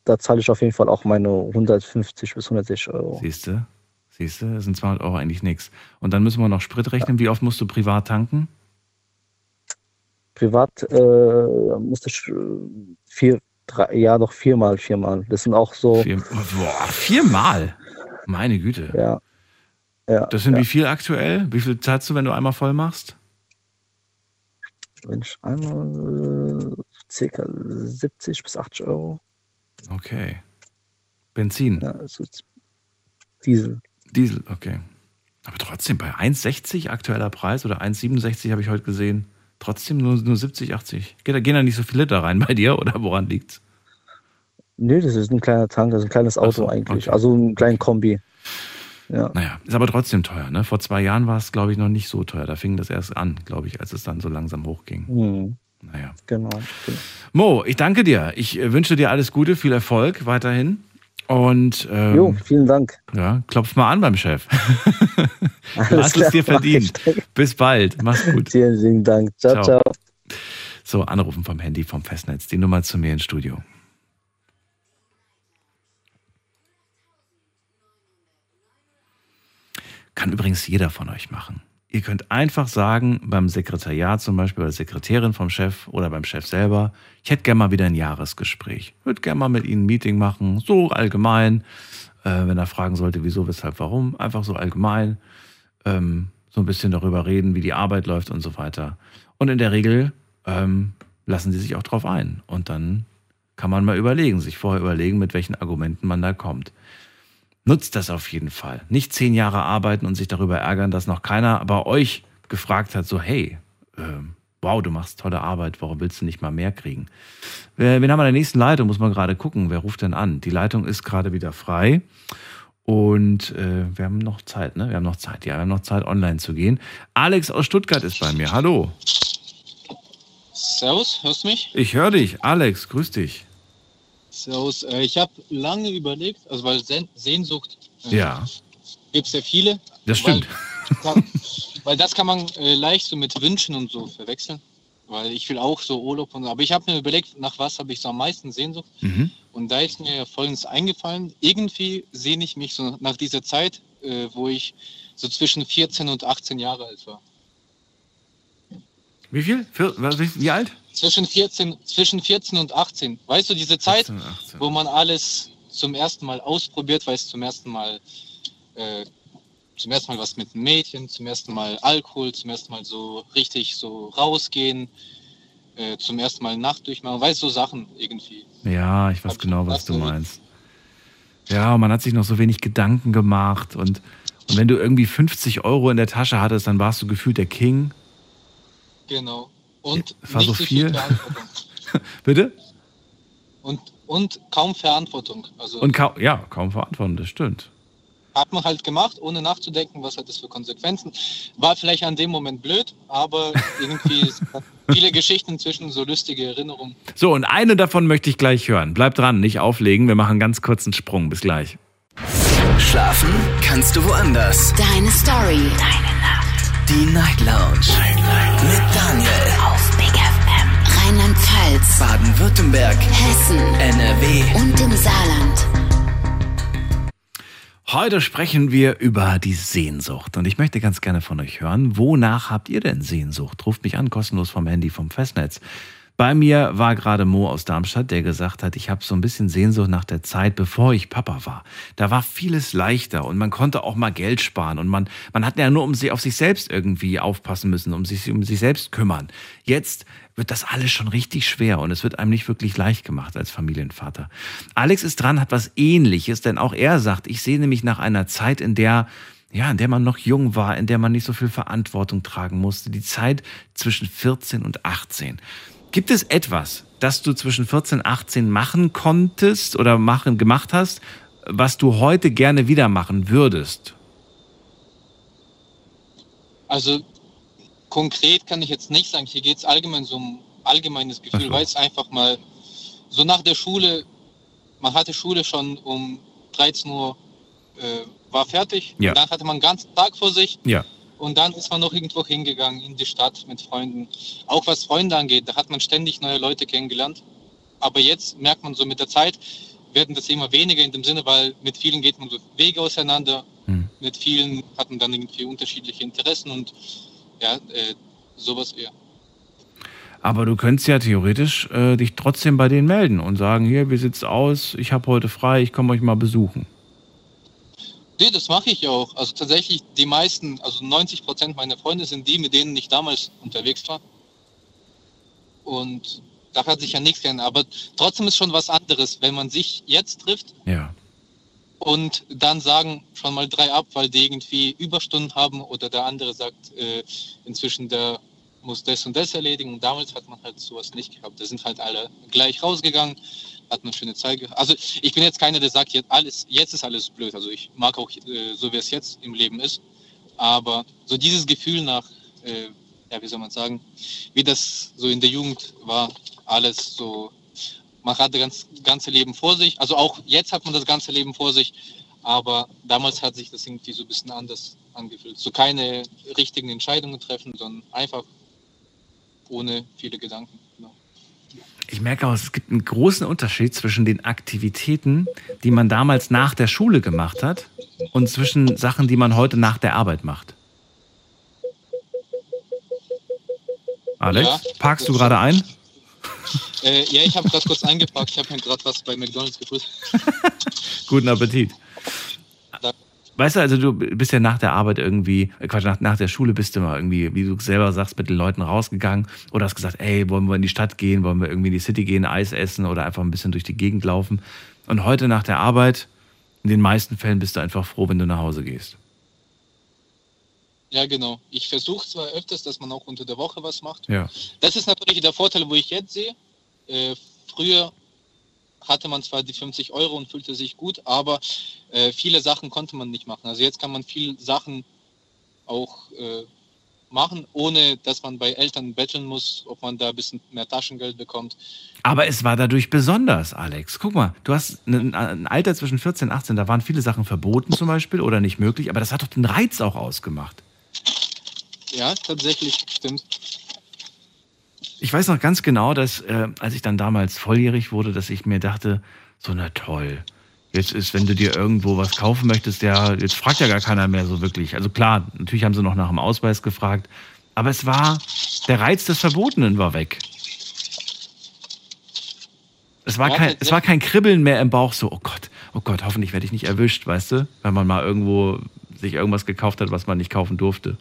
da zahle ich auf jeden Fall auch meine 150 bis 160 Euro. Siehst du? Siehst du? Das sind 200 Euro eigentlich nichts. Und dann müssen wir noch Sprit rechnen. Wie oft musst du privat tanken? Privat äh, musste ich äh, vier, drei, ja doch viermal, viermal. Das sind auch so, Vier, boah, viermal? Meine Güte. ja. ja Das sind ja. wie viel aktuell? Wie viel zahlst du, wenn du einmal voll machst? Wenn ich einmal äh, circa 70 bis 80 Euro. Okay. Benzin, Ja, ist Diesel. Diesel, okay. Aber trotzdem, bei 1,60 aktueller Preis oder 1,67 habe ich heute gesehen, trotzdem nur, nur 70, 80. Geht da- Gehen da nicht so viele Liter rein bei dir oder woran liegt's? Nee, das ist ein kleiner Tank, das ist ein kleines Auto so, eigentlich. okay. Also ein kleiner Kombi. Ja. Naja, ist aber trotzdem teuer. Ne? Vor zwei Jahren war es, glaube ich, noch nicht so teuer. Da fing das erst an, glaube ich, als es dann so langsam hochging. Hm, Naja. genau. Mo, ich danke dir. Ich äh, wünsche dir alles Gute, viel Erfolg weiterhin. Und ähm, Jo, vielen Dank. ja, klopf mal an beim Chef. [LAUGHS] Du hast es dir verdient. Bis bald. Mach's gut. Vielen, vielen Dank. Ciao, Ciao. ciao. So, anrufen vom Handy, vom Festnetz. Die Nummer zu mir ins Studio. Kann übrigens jeder von euch machen. Ihr könnt einfach sagen, beim Sekretariat zum Beispiel, bei der Sekretärin vom Chef oder beim Chef selber, ich hätte gerne mal wieder ein Jahresgespräch. Würde gerne mal mit Ihnen ein Meeting machen, so allgemein. Äh, wenn er fragen sollte, wieso, weshalb, warum, einfach so allgemein. Ähm, so ein bisschen darüber reden, wie die Arbeit läuft und so weiter. Und in der Regel ähm, lassen sie sich auch drauf ein. Und dann kann man mal überlegen, sich vorher überlegen, mit welchen Argumenten man da kommt. Nutzt das auf jeden Fall. Nicht zehn Jahre arbeiten und sich darüber ärgern, dass noch keiner bei euch gefragt hat, so hey, ähm, wow, du machst tolle Arbeit, warum willst du nicht mal mehr kriegen? Wer- Wen haben wir in der nächsten Leitung? Muss man gerade gucken, wer ruft denn an? Die Leitung ist gerade wieder frei. Und äh, wir haben noch Zeit, ne? Wir haben noch Zeit, ja, wir haben noch Zeit, online zu gehen. Alex aus Stuttgart ist bei mir. Hallo. Servus, hörst du mich? Ich höre dich. Alex, grüß dich. Servus. Äh, ich habe lange überlegt, also weil Sehnsucht äh, Ja, gibt es ja viele. das stimmt. Weil, weil das kann man äh, leicht so mit Wünschen und so verwechseln. Weil ich will auch so Urlaub und so. Aber ich habe mir überlegt, nach was habe ich so am meisten Sehnsucht. Mhm. Und da ist mir Folgendes eingefallen. Irgendwie sehne ich mich so nach dieser Zeit, äh, wo ich so zwischen 14 und 18 Jahre alt war. Wie viel? Wie, wie alt? Zwischen 14, zwischen 14 und 18. Weißt du, diese Zeit, 14, 18. wo man alles zum ersten Mal ausprobiert, weißt zum ersten Mal, äh, zum ersten Mal was mit einem Mädchen, zum ersten Mal Alkohol, zum ersten Mal so richtig so rausgehen, äh, zum ersten Mal Nacht durchmachen, weißt so Sachen irgendwie. Ja, ich weiß genau, was du meinst. Ja, und man hat sich noch so wenig Gedanken gemacht und, und wenn du irgendwie 50 Euro in der Tasche hattest, dann warst du gefühlt der King. Genau. Und war so nicht so viel. viel Verantwortung. [LAUGHS] Bitte? Und, und kaum Verantwortung. Also Und kaum, ja, kaum Verantwortung, das stimmt. hat man halt gemacht, ohne nachzudenken, was hat das für Konsequenzen. War vielleicht an dem Moment blöd, aber irgendwie [LAUGHS] viele Geschichten inzwischen, so lustige Erinnerungen. So, und eine davon möchte ich gleich hören. Bleib dran, nicht auflegen. Wir machen ganz kurzen Sprung. Bis gleich. Schlafen kannst du woanders. Deine Story. Deine Nacht. Die Night Lounge. Mit Daniel. Rheinland-Pfalz. Baden-Württemberg. Hessen. NRW. Und im Saarland. Heute sprechen wir über die Sehnsucht. Und ich möchte ganz gerne von euch hören, wonach habt ihr denn Sehnsucht? Ruft mich an, kostenlos vom Handy, vom Festnetz. Bei mir war gerade Mo aus Darmstadt, der gesagt hat, ich habe so ein bisschen Sehnsucht nach der Zeit, bevor ich Papa war. Da war vieles leichter und man konnte auch mal Geld sparen und man, man hat ja nur um sie, auf sich selbst irgendwie aufpassen müssen, um sich, um sich selbst kümmern. Jetzt wird das alles schon richtig schwer und es wird einem nicht wirklich leicht gemacht als Familienvater. Alex ist dran, hat was ähnliches, denn auch er sagt, ich sehne mich nach einer Zeit, in der ja, in der man noch jung war, in der man nicht so viel Verantwortung tragen musste, die Zeit zwischen 14 und 18. Gibt es etwas, das du zwischen 14 und 18 machen konntest oder machen, gemacht hast, was du heute gerne wieder machen würdest? Also konkret kann ich jetzt nicht sagen, hier geht es allgemein so um allgemeines Gefühl, weil es einfach mal so nach der Schule, man hatte Schule schon um 13 Uhr, äh, war fertig, Ja. dann hatte man den ganzen Tag vor sich Ja. und dann ist man noch irgendwo hingegangen in die Stadt mit Freunden. Auch was Freunde angeht, da hat man ständig neue Leute kennengelernt. Aber jetzt merkt man so mit der Zeit, werden das immer weniger in dem Sinne, weil mit vielen geht man so Wege auseinander, Hm. mit vielen hat man dann irgendwie unterschiedliche Interessen und ja, äh, sowas eher. Aber du könntest ja theoretisch äh, dich trotzdem bei denen melden und sagen, hier, wie sieht's aus? Ich habe heute frei, ich komme euch mal besuchen. Nee, das mache ich auch. Also tatsächlich die meisten, also 90 Prozent meiner Freunde sind die, mit denen ich damals unterwegs war. Und da hat sich ja nichts geändert. Aber trotzdem ist schon was anderes, wenn man sich jetzt trifft Ja. Und dann sagen schon mal drei ab, weil die irgendwie Überstunden haben oder der andere sagt, äh, inzwischen der muss das und das erledigen. Und damals hat man halt sowas nicht gehabt. Da sind halt alle gleich rausgegangen, hat eine schöne Zeit gehabt. Also ich bin jetzt keiner, der sagt, jetzt, alles, jetzt ist alles blöd. Also ich mag auch äh, so, wie es jetzt im Leben ist. Aber so dieses Gefühl nach, äh, ja, wie soll man sagen, wie das so in der Jugend war, alles so, man hat das ganz, ganze Leben vor sich. Also auch jetzt hat man das ganze Leben vor sich. Aber damals hat sich das irgendwie so ein bisschen anders angefühlt. So keine richtigen Entscheidungen treffen, sondern einfach ohne viele Gedanken. Genau. Ich merke auch, es gibt einen großen Unterschied zwischen den Aktivitäten, die man damals nach der Schule gemacht hat, und zwischen Sachen, die man heute nach der Arbeit macht. Alex, Ja. parkst du gerade ein? Äh, ja, ich habe gerade kurz eingepackt. Ich habe mir gerade was bei McDonalds gefunden. [LAUGHS] Guten Appetit. Weißt du, also du bist ja nach der Arbeit irgendwie, äh Quatsch, nach, nach der Schule bist du mal irgendwie, wie du selber sagst, mit den Leuten rausgegangen oder hast gesagt, ey, wollen wir in die Stadt gehen, wollen wir irgendwie in die City gehen, Eis essen oder einfach ein bisschen durch die Gegend laufen. Und heute nach der Arbeit, in den meisten Fällen bist du einfach froh, wenn du nach Hause gehst. Ja, genau. Ich versuche zwar öfters, dass man auch unter der Woche was macht. Ja. Das ist natürlich der Vorteil, wo ich jetzt sehe. Äh, früher hatte man zwar die 50 Euro und fühlte sich gut, aber äh, viele Sachen konnte man nicht machen. Also jetzt kann man viele Sachen auch äh, machen, ohne dass man bei Eltern betteln muss, ob man da ein bisschen mehr Taschengeld bekommt. Aber es war dadurch besonders, Alex. Guck mal, du hast ein, ein Alter zwischen 14 und 18, da waren viele Sachen verboten zum Beispiel oder nicht möglich, aber das hat doch den Reiz auch ausgemacht. Ja, tatsächlich, stimmt. Ich weiß noch ganz genau, dass äh, als ich dann damals volljährig wurde, dass ich mir dachte, so na toll. Jetzt ist, wenn du dir irgendwo was kaufen möchtest, ja, jetzt fragt ja gar keiner mehr so wirklich. Also klar, natürlich haben sie noch nach dem Ausweis gefragt, aber es war, der Reiz des Verbotenen war weg. Es war, Ja, kein, es war kein Kribbeln mehr im Bauch, so, oh Gott, oh Gott, hoffentlich werde ich nicht erwischt, weißt du? Wenn man mal irgendwo sich irgendwas gekauft hat, was man nicht kaufen durfte.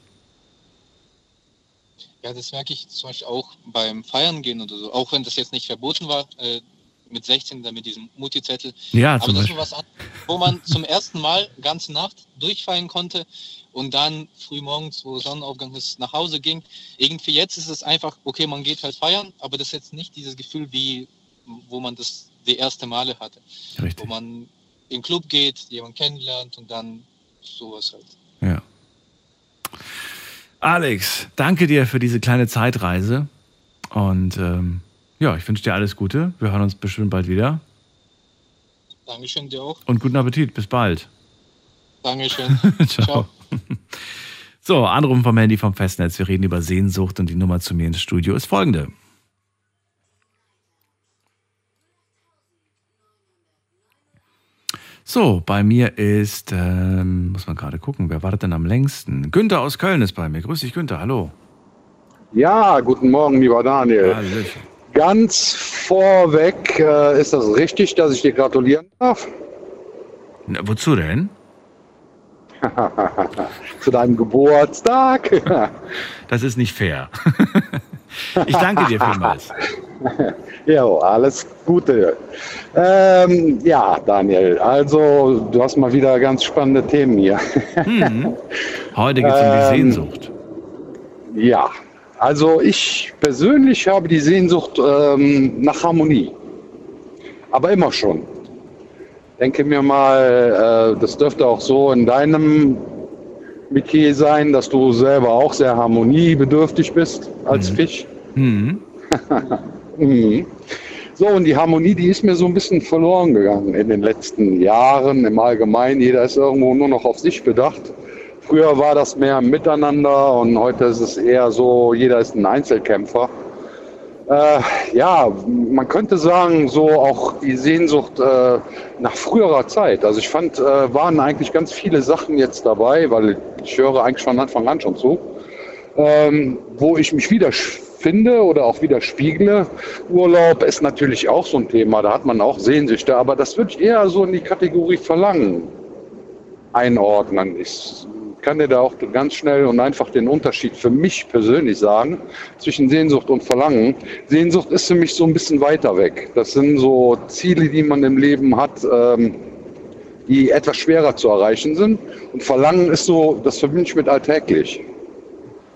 Ja, das merke ich zum Beispiel auch beim Feiern gehen oder so. Auch wenn das jetzt nicht verboten war, äh, mit 16 da mit diesem Mutti-Zettel. Ja, Aber zum das Beispiel. was an, wo man zum ersten Mal ganze Nacht durchfeiern konnte und dann früh morgens, wo Sonnenaufgang ist, nach Hause ging. Irgendwie jetzt ist es einfach, okay, man geht halt feiern, aber das ist jetzt nicht dieses Gefühl, wie wo man das die erste Male hatte. Richtig. Wo man in den Club geht, jemanden kennenlernt und dann sowas halt. Ja. Alex, danke dir für diese kleine Zeitreise. Und ähm, ja, ich wünsche dir alles Gute. Wir hören uns bestimmt bald wieder. Dankeschön dir auch. Und guten Appetit. Bis bald. Dankeschön. [LAUGHS] Ciao. So, Anrufen vom Handy vom Festnetz. Wir reden über Sehnsucht und die Nummer zu mir ins Studio ist folgende. So, bei mir ist, ähm, muss man gerade gucken, wer wartet denn am längsten? Günther aus Köln ist bei mir. Grüß dich, Günther, hallo. Ja, guten Morgen, lieber Daniel. Hallöchen. Ganz vorweg, äh, ist das richtig, dass ich dir gratulieren darf? Na, wozu denn? [LAUGHS] Zu deinem Geburtstag. Das ist nicht fair. [LAUGHS] Ich danke dir vielmals. [LAUGHS] [LAUGHS] ja, alles Gute. Ähm, ja, Daniel, also du hast mal wieder ganz spannende Themen hier. [LAUGHS] Hm. Heute geht es um die Ähm, Sehnsucht. Ja, also ich persönlich habe die Sehnsucht ähm, nach Harmonie. Aber immer schon. Denke mir mal, äh, das dürfte auch so in deinem Metier sein, dass du selber auch sehr harmoniebedürftig bist als Fisch. Mhm. [LAUGHS] Mhm. So, und die Harmonie, die ist mir so ein bisschen verloren gegangen in den letzten Jahren im Allgemeinen. Jeder ist irgendwo nur noch auf sich bedacht. Früher war das mehr Miteinander und heute ist es eher so, jeder ist ein Einzelkämpfer. Äh, ja, man könnte sagen, so auch die Sehnsucht äh, nach früherer Zeit. Also ich fand, äh, waren eigentlich ganz viele Sachen jetzt dabei, weil ich höre eigentlich von Anfang an schon zu, ähm, wo ich mich wiederfinde oder auch widerspiegle. Urlaub ist natürlich auch so ein Thema, da hat man auch Sehnsüchte, aber das würde ich eher so in die Kategorie Verlangen einordnen. Ich kann dir da auch ganz schnell und einfach den Unterschied für mich persönlich sagen zwischen Sehnsucht und Verlangen. Sehnsucht ist für mich so ein bisschen weiter weg. Das sind so Ziele, die man im Leben hat, ähm, die etwas schwerer zu erreichen sind. Und Verlangen ist so, das verbinde ich mit alltäglich.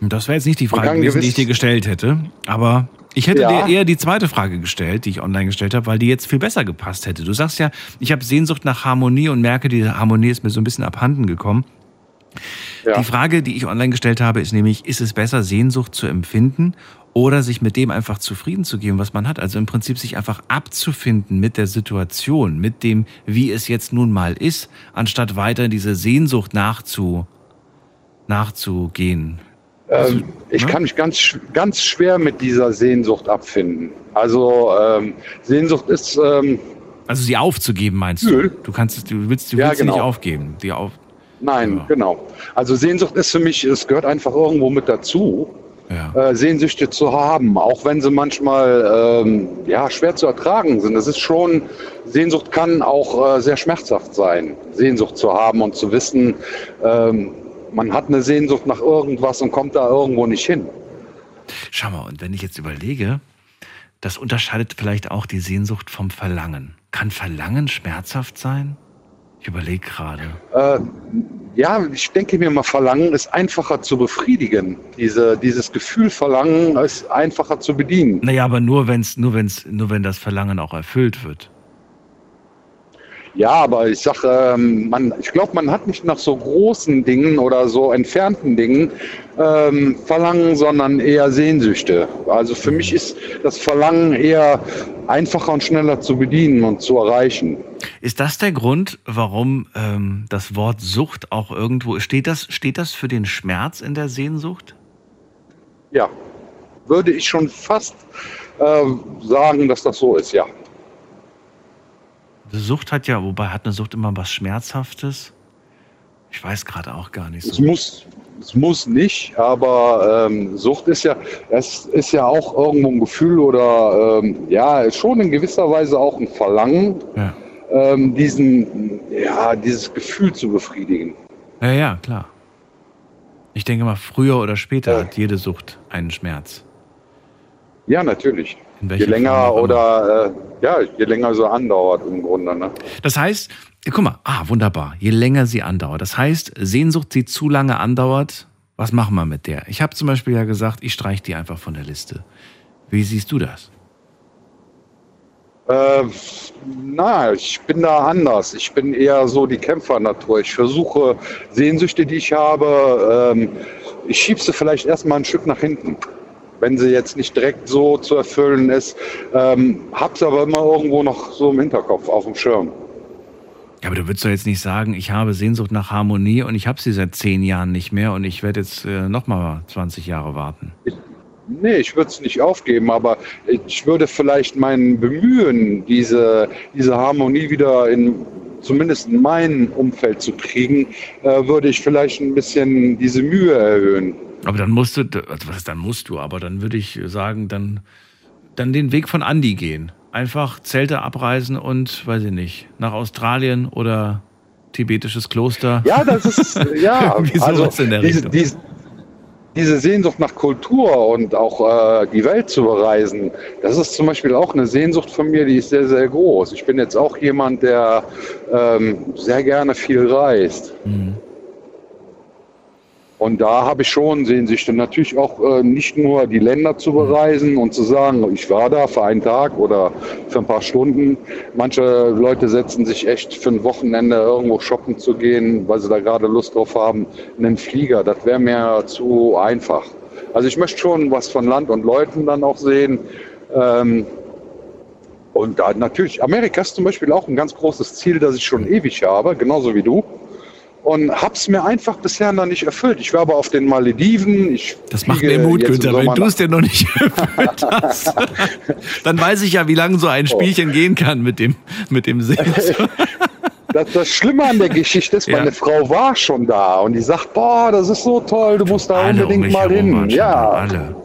Das wäre jetzt nicht die Frage gewesen, die ich dir gestellt hätte. Aber ich hätte Ja. dir eher die zweite Frage gestellt, die ich online gestellt habe, weil die jetzt viel besser gepasst hätte. Du sagst ja, ich habe Sehnsucht nach Harmonie und merke, diese Harmonie ist mir so ein bisschen abhanden gekommen. Die Frage, die ich online gestellt habe, ist nämlich, ist es besser, Sehnsucht zu empfinden oder sich mit dem einfach zufrieden zu geben, was man hat? Also im Prinzip sich einfach abzufinden mit der Situation, mit dem, wie es jetzt nun mal ist, anstatt weiter diese Sehnsucht nachzu, nachzugehen. Ähm, ich kann mich ganz, ganz schwer mit dieser Sehnsucht abfinden. Also ähm, Sehnsucht ist ähm, Also sie aufzugeben, meinst du? Du kannst es, du willst, du Ja, willst sie nicht genau. aufgeben. Die auf, Nein, genau. Also Sehnsucht ist für mich, es gehört einfach irgendwo mit dazu, äh, Sehnsüchte zu haben, auch wenn sie manchmal ähm, ja, schwer zu ertragen sind. Es ist schon, Sehnsucht kann auch äh, sehr schmerzhaft sein, Sehnsucht zu haben und zu wissen, ähm, man hat eine Sehnsucht nach irgendwas und kommt da irgendwo nicht hin. Schau mal, und wenn ich jetzt überlege, das unterscheidet vielleicht auch die Sehnsucht vom Verlangen. Kann Verlangen schmerzhaft sein? Ich überlege gerade. Äh, ja, ich denke mir mal, Verlangen ist einfacher zu befriedigen. Diese, dieses Gefühl Verlangen ist einfacher zu bedienen. Naja, aber nur wenn's, nur wenn's, nur wenn das Verlangen auch erfüllt wird. Ja, aber ich sage, ähm, man, ich glaube, man hat nicht nach so großen Dingen oder so entfernten Dingen ähm, Verlangen, sondern eher Sehnsüchte. Also für mich ist das Verlangen eher einfacher und schneller zu bedienen und zu erreichen. Ist das der Grund, warum ähm, das Wort Sucht auch irgendwo steht? Das steht das für den Schmerz in der Sehnsucht? Ja, würde ich schon fast äh, sagen, dass das so ist, ja. Sucht hat ja, wobei hat eine Sucht immer was Schmerzhaftes? Ich weiß gerade auch gar nicht Es so. muss, es muss nicht, aber ähm, Sucht ist ja, es ist ja auch irgendwo ein Gefühl oder ähm, ja, schon in gewisser Weise auch ein Verlangen, Ja. ähm, diesen, ja, dieses Gefühl zu befriedigen. Ja, ja, klar. Ich denke mal, früher oder später hat jede Sucht einen Schmerz. Ja, natürlich. Je länger oder äh, ja, je länger so andauert im Grunde. Ne? Das heißt, guck mal, ah, wunderbar, je länger sie andauert. Das heißt, Sehnsucht, die zu lange andauert, was machen wir mit der? Ich habe zum Beispiel ja gesagt, ich streiche die einfach von der Liste. Wie siehst du das? Äh, na, ich bin da anders. Ich bin eher so die Kämpfernatur. Ich versuche Sehnsüchte, die ich habe, ähm, ich schiebe sie vielleicht erstmal ein Stück nach hinten. Wenn sie jetzt nicht direkt so zu erfüllen ist, ähm, hab's aber immer irgendwo noch so im Hinterkopf, auf dem Schirm. Ja, aber du würdest doch jetzt nicht sagen, ich habe Sehnsucht nach Harmonie und ich habe sie seit zehn Jahren nicht mehr und ich werde jetzt äh, nochmal 20 Jahre warten. Nee, ich würde es nicht aufgeben, aber ich würde vielleicht mein Bemühen, diese, diese Harmonie wieder in zumindest in mein Umfeld zu kriegen, äh, würde ich vielleicht ein bisschen diese Mühe erhöhen. Aber dann musst du, also was dann musst du, aber dann würde ich sagen, dann, dann den Weg von Andi gehen. Einfach Zelte abreisen und, weiß ich nicht, nach Australien oder tibetisches Kloster. Ja, das ist, [LAUGHS] ja, also in der diese, diese, diese Sehnsucht nach Kultur und auch äh, die Welt zu bereisen, das ist zum Beispiel auch eine Sehnsucht von mir, die ist sehr, sehr groß. Ich bin jetzt auch jemand, der ähm, sehr gerne viel reist. Mhm. Und da habe ich schon Sehnsüchte. Natürlich auch äh, nicht nur die Länder zu bereisen und zu sagen, ich war da für einen Tag oder für ein paar Stunden. Manche Leute setzen sich echt für ein Wochenende irgendwo shoppen zu gehen, weil sie da gerade Lust drauf haben, in einen Flieger. Das wäre mir zu einfach. Also ich möchte schon was von Land und Leuten dann auch sehen. Ähm, und da natürlich, Amerika ist zum Beispiel auch ein ganz großes Ziel, das ich schon ewig habe, genauso wie du. Und habe es mir einfach bisher noch nicht erfüllt. Ich war aber auf den Malediven. Ich Das macht mir Mut, Günther. Wenn du es dir noch nicht [LAUGHS] erfüllt hast, [LAUGHS] dann weiß ich ja, wie lange so ein Spielchen gehen kann mit dem, mit dem Sehnsucht. [LAUGHS] Das, das Schlimme an der Geschichte ist, Ja. meine Frau war schon da und die sagt, boah, das ist so toll, du musst da Alle um unbedingt mich mal hin. Ja, alle.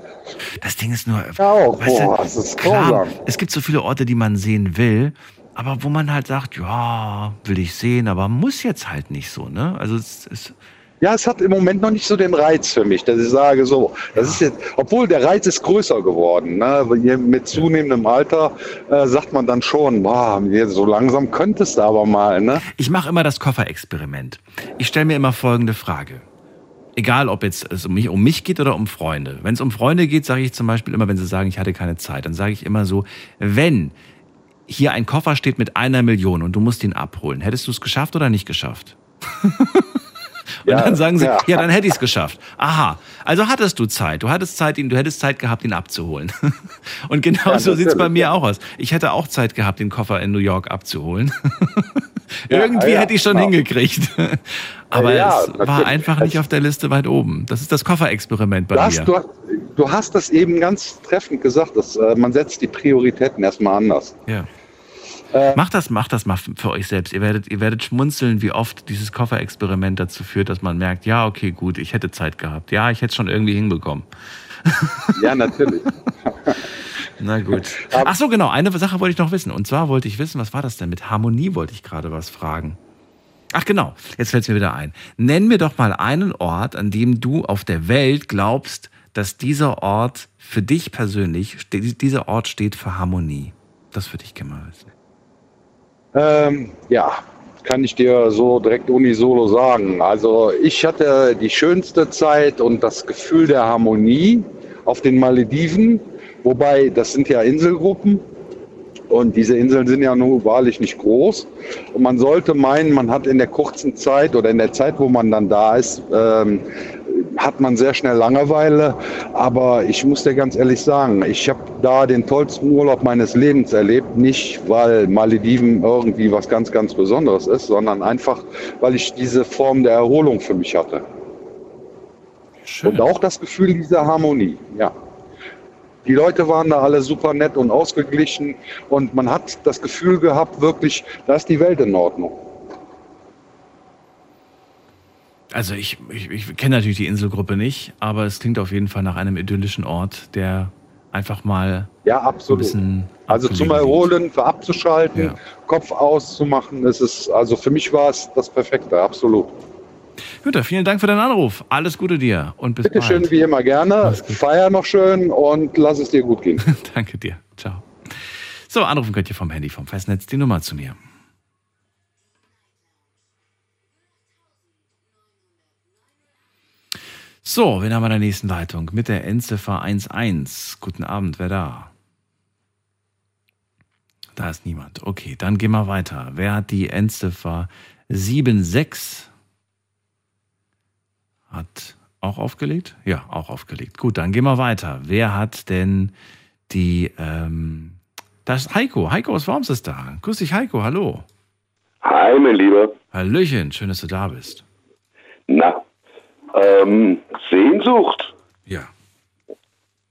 Das Ding ist nur, ja auch, du, boah, das ist klar, es gibt so viele Orte, die man sehen will, aber wo man halt sagt, ja, will ich sehen, aber muss jetzt halt nicht so, ne? Also es ist, Ja, es hat im Moment noch nicht so den Reiz für mich, dass ich sage, so, das ist jetzt, obwohl der Reiz ist größer geworden. Ne? Mit zunehmendem Alter äh, sagt man dann schon, boah, so langsam könntest du aber mal. Ne? Ich mache immer das Kofferexperiment. Ich stelle mir immer folgende Frage. Egal, ob jetzt es um mich, um mich geht oder um Freunde. Wenn es um Freunde geht, sage ich zum Beispiel immer, wenn sie sagen, ich hatte keine Zeit, dann sage ich immer so, wenn hier ein Koffer steht mit einer Million und du musst ihn abholen, hättest du es geschafft oder nicht geschafft? [LAUGHS] Und Ja, dann sagen sie, ja, ja. dann hätte ich es geschafft. Aha, also hattest du Zeit. Du hattest Zeit, ihn, du hättest Zeit gehabt, ihn abzuholen. [LAUGHS] Und genau Ja, so sieht's bei natürlich, mir auch aus. Ich hätte auch Zeit gehabt, den Koffer in New York abzuholen. [LAUGHS] Irgendwie ja, hätte ich schon genau. hingekriegt. Aber Ja, es war einfach nicht auf der Liste weit oben. Das ist das Kofferexperiment bei Du hast, mir. du, hast- du hast das eben ganz treffend gesagt, dass, äh, man setzt die Prioritäten erstmal anders. Ja. Äh, Macht das, macht das mal für euch selbst. Ihr werdet, ihr werdet schmunzeln, wie oft dieses Kofferexperiment dazu führt, dass man merkt, ja, okay, gut, ich hätte Zeit gehabt. Ja, ich hätte es schon irgendwie hinbekommen. Ja, natürlich. [LAUGHS] Na gut. Ach so, genau. Eine Sache wollte ich noch wissen. Und zwar wollte ich wissen, was war das denn? Mit Harmonie wollte ich gerade was fragen. Ach genau, jetzt fällt es mir wieder ein. Nenn mir doch mal einen Ort, an dem du auf der Welt glaubst, dass dieser Ort für dich persönlich, dieser Ort steht für Harmonie. Das würde ich gerne mal wissen. Ähm, ja, kann ich dir so direkt unisolo sagen. Also ich hatte die schönste Zeit und das Gefühl der Harmonie auf den Malediven, wobei das sind ja Inselgruppen und diese Inseln sind ja nun wahrlich nicht groß. Und man sollte meinen, man hat in der kurzen Zeit oder in der Zeit, wo man dann da ist, ähm, hat man sehr schnell Langeweile. Aber ich muss dir ganz ehrlich sagen, ich habe da den tollsten Urlaub meines Lebens erlebt. Nicht, weil Malediven irgendwie was ganz, ganz Besonderes ist, sondern einfach, weil ich diese Form der Erholung für mich hatte. Schön. Und auch das Gefühl dieser Harmonie, ja. Die Leute waren da alle super nett und ausgeglichen und man hat das Gefühl gehabt, wirklich, da ist die Welt in Ordnung. Also ich, ich, ich kenne natürlich die Inselgruppe nicht, aber es klingt auf jeden Fall nach einem idyllischen Ort, der einfach mal Ja, absolut. bisschen Also zum. Erholen, für abzuschalten, Ja. Kopf auszumachen, es ist, also für mich war es das Perfekte, absolut. Günther, vielen Dank für deinen Anruf. Alles Gute dir und bis Bitte bald. schön, wie immer gerne. Feier noch schön und lass es dir gut gehen. [LAUGHS] Danke dir. Ciao. So, anrufen könnt ihr vom Handy, vom Festnetz die Nummer zu mir. So, wen haben wir in der nächsten Leitung? Mit der Endziffer 11. Guten Abend, wer da? Da ist niemand. Okay, dann gehen wir weiter. Wer hat die Endziffer 76? Hat auch aufgelegt? Ja, auch aufgelegt. Gut, dann gehen wir weiter. Wer hat denn die, ähm, das ist Heiko. Heiko aus Worms ist da. Grüß dich, Heiko, hallo. Hi, mein Lieber. Hallöchen, schön, dass du da bist. Na, ähm, Sehnsucht. Ja.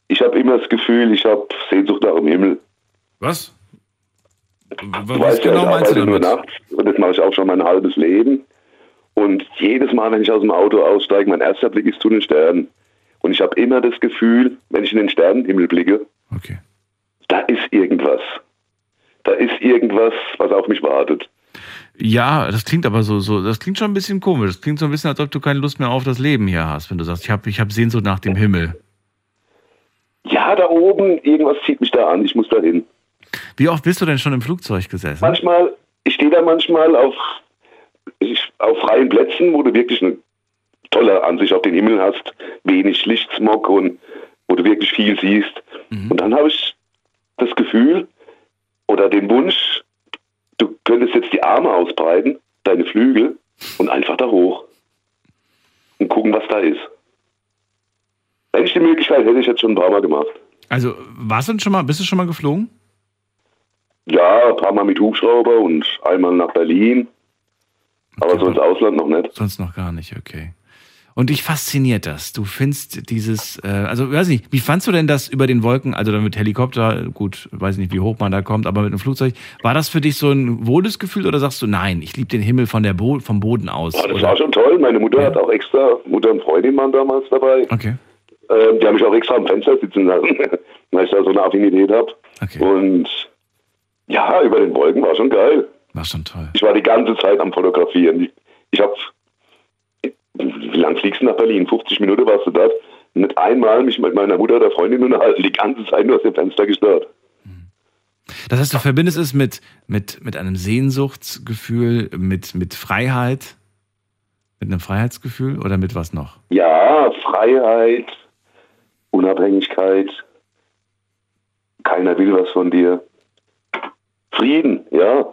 Ich habe immer das Gefühl, ich habe Sehnsucht nach dem Himmel. Was? Du was weißt genau ja, ich meinst du nur damit? nachts und das mache ich auch schon mein halbes Leben. Und jedes Mal, wenn ich aus dem Auto aussteige, mein erster Blick ist zu den Sternen. Und ich habe immer das Gefühl, wenn ich in den Sternenhimmel blicke, okay. da ist irgendwas. Da ist irgendwas, was auf mich wartet. Ja, das klingt aber so, so, das klingt schon ein bisschen komisch. Das klingt so ein bisschen, als ob du keine Lust mehr auf das Leben hier hast, wenn du sagst, ich habe ich hab Sehnsucht nach dem Himmel. Ja, da oben, irgendwas zieht mich da an, ich muss da hin. Wie oft bist du denn schon im Flugzeug gesessen? Manchmal, ich stehe da manchmal auf, ich, auf freien Plätzen, wo du wirklich eine tolle Ansicht auf den Himmel hast, wenig Lichtsmog und wo du wirklich viel siehst. Und dann habe ich das Gefühl oder den Wunsch, du könntest jetzt die Arme ausbreiten, deine Flügel und einfach da hoch und gucken, was da ist. Wenn ich die Möglichkeit hätte, ich jetzt schon ein paar Mal gemacht. Also, warst du denn schon mal, bist du schon mal geflogen? Ja, ein paar Mal mit Hubschrauber und einmal nach Berlin. Aber so ins Ausland noch nicht. Sonst noch gar nicht, okay. Und dich fasziniert das. Du findest dieses, äh, also weiß nicht, wie fandst du denn das über den Wolken, also dann mit Helikopter, gut, weiß nicht, wie hoch man da kommt, aber mit einem Flugzeug, war das für dich so ein wohles Gefühl oder sagst du, nein, ich liebe den Himmel von der Bo vom Boden aus? Ja, das oder? war schon toll. Meine Mutter hat auch extra, Mutter und Freundin waren damals dabei. Okay. Ähm, die haben mich auch extra am Fenster sitzen lassen, [LAUGHS] weil ich da so eine Affinität habe. Und ja, über den Wolken war schon geil. War schon toll. Ich war die ganze Zeit am Fotografieren. Ich, ich habe, wie lang fliegst du nach Berlin? 50 Minuten warst du dort. Nicht einmal mich mit meiner Mutter oder Freundin unterhalten, die ganze Zeit nur aus dem Fenster gestarrt. Das heißt, du verbindest es mit, mit, mit einem Sehnsuchtsgefühl, mit, mit Freiheit, mit einem Freiheitsgefühl oder mit was noch? Ja, Freiheit, Unabhängigkeit, keiner will was von dir. Frieden, ja.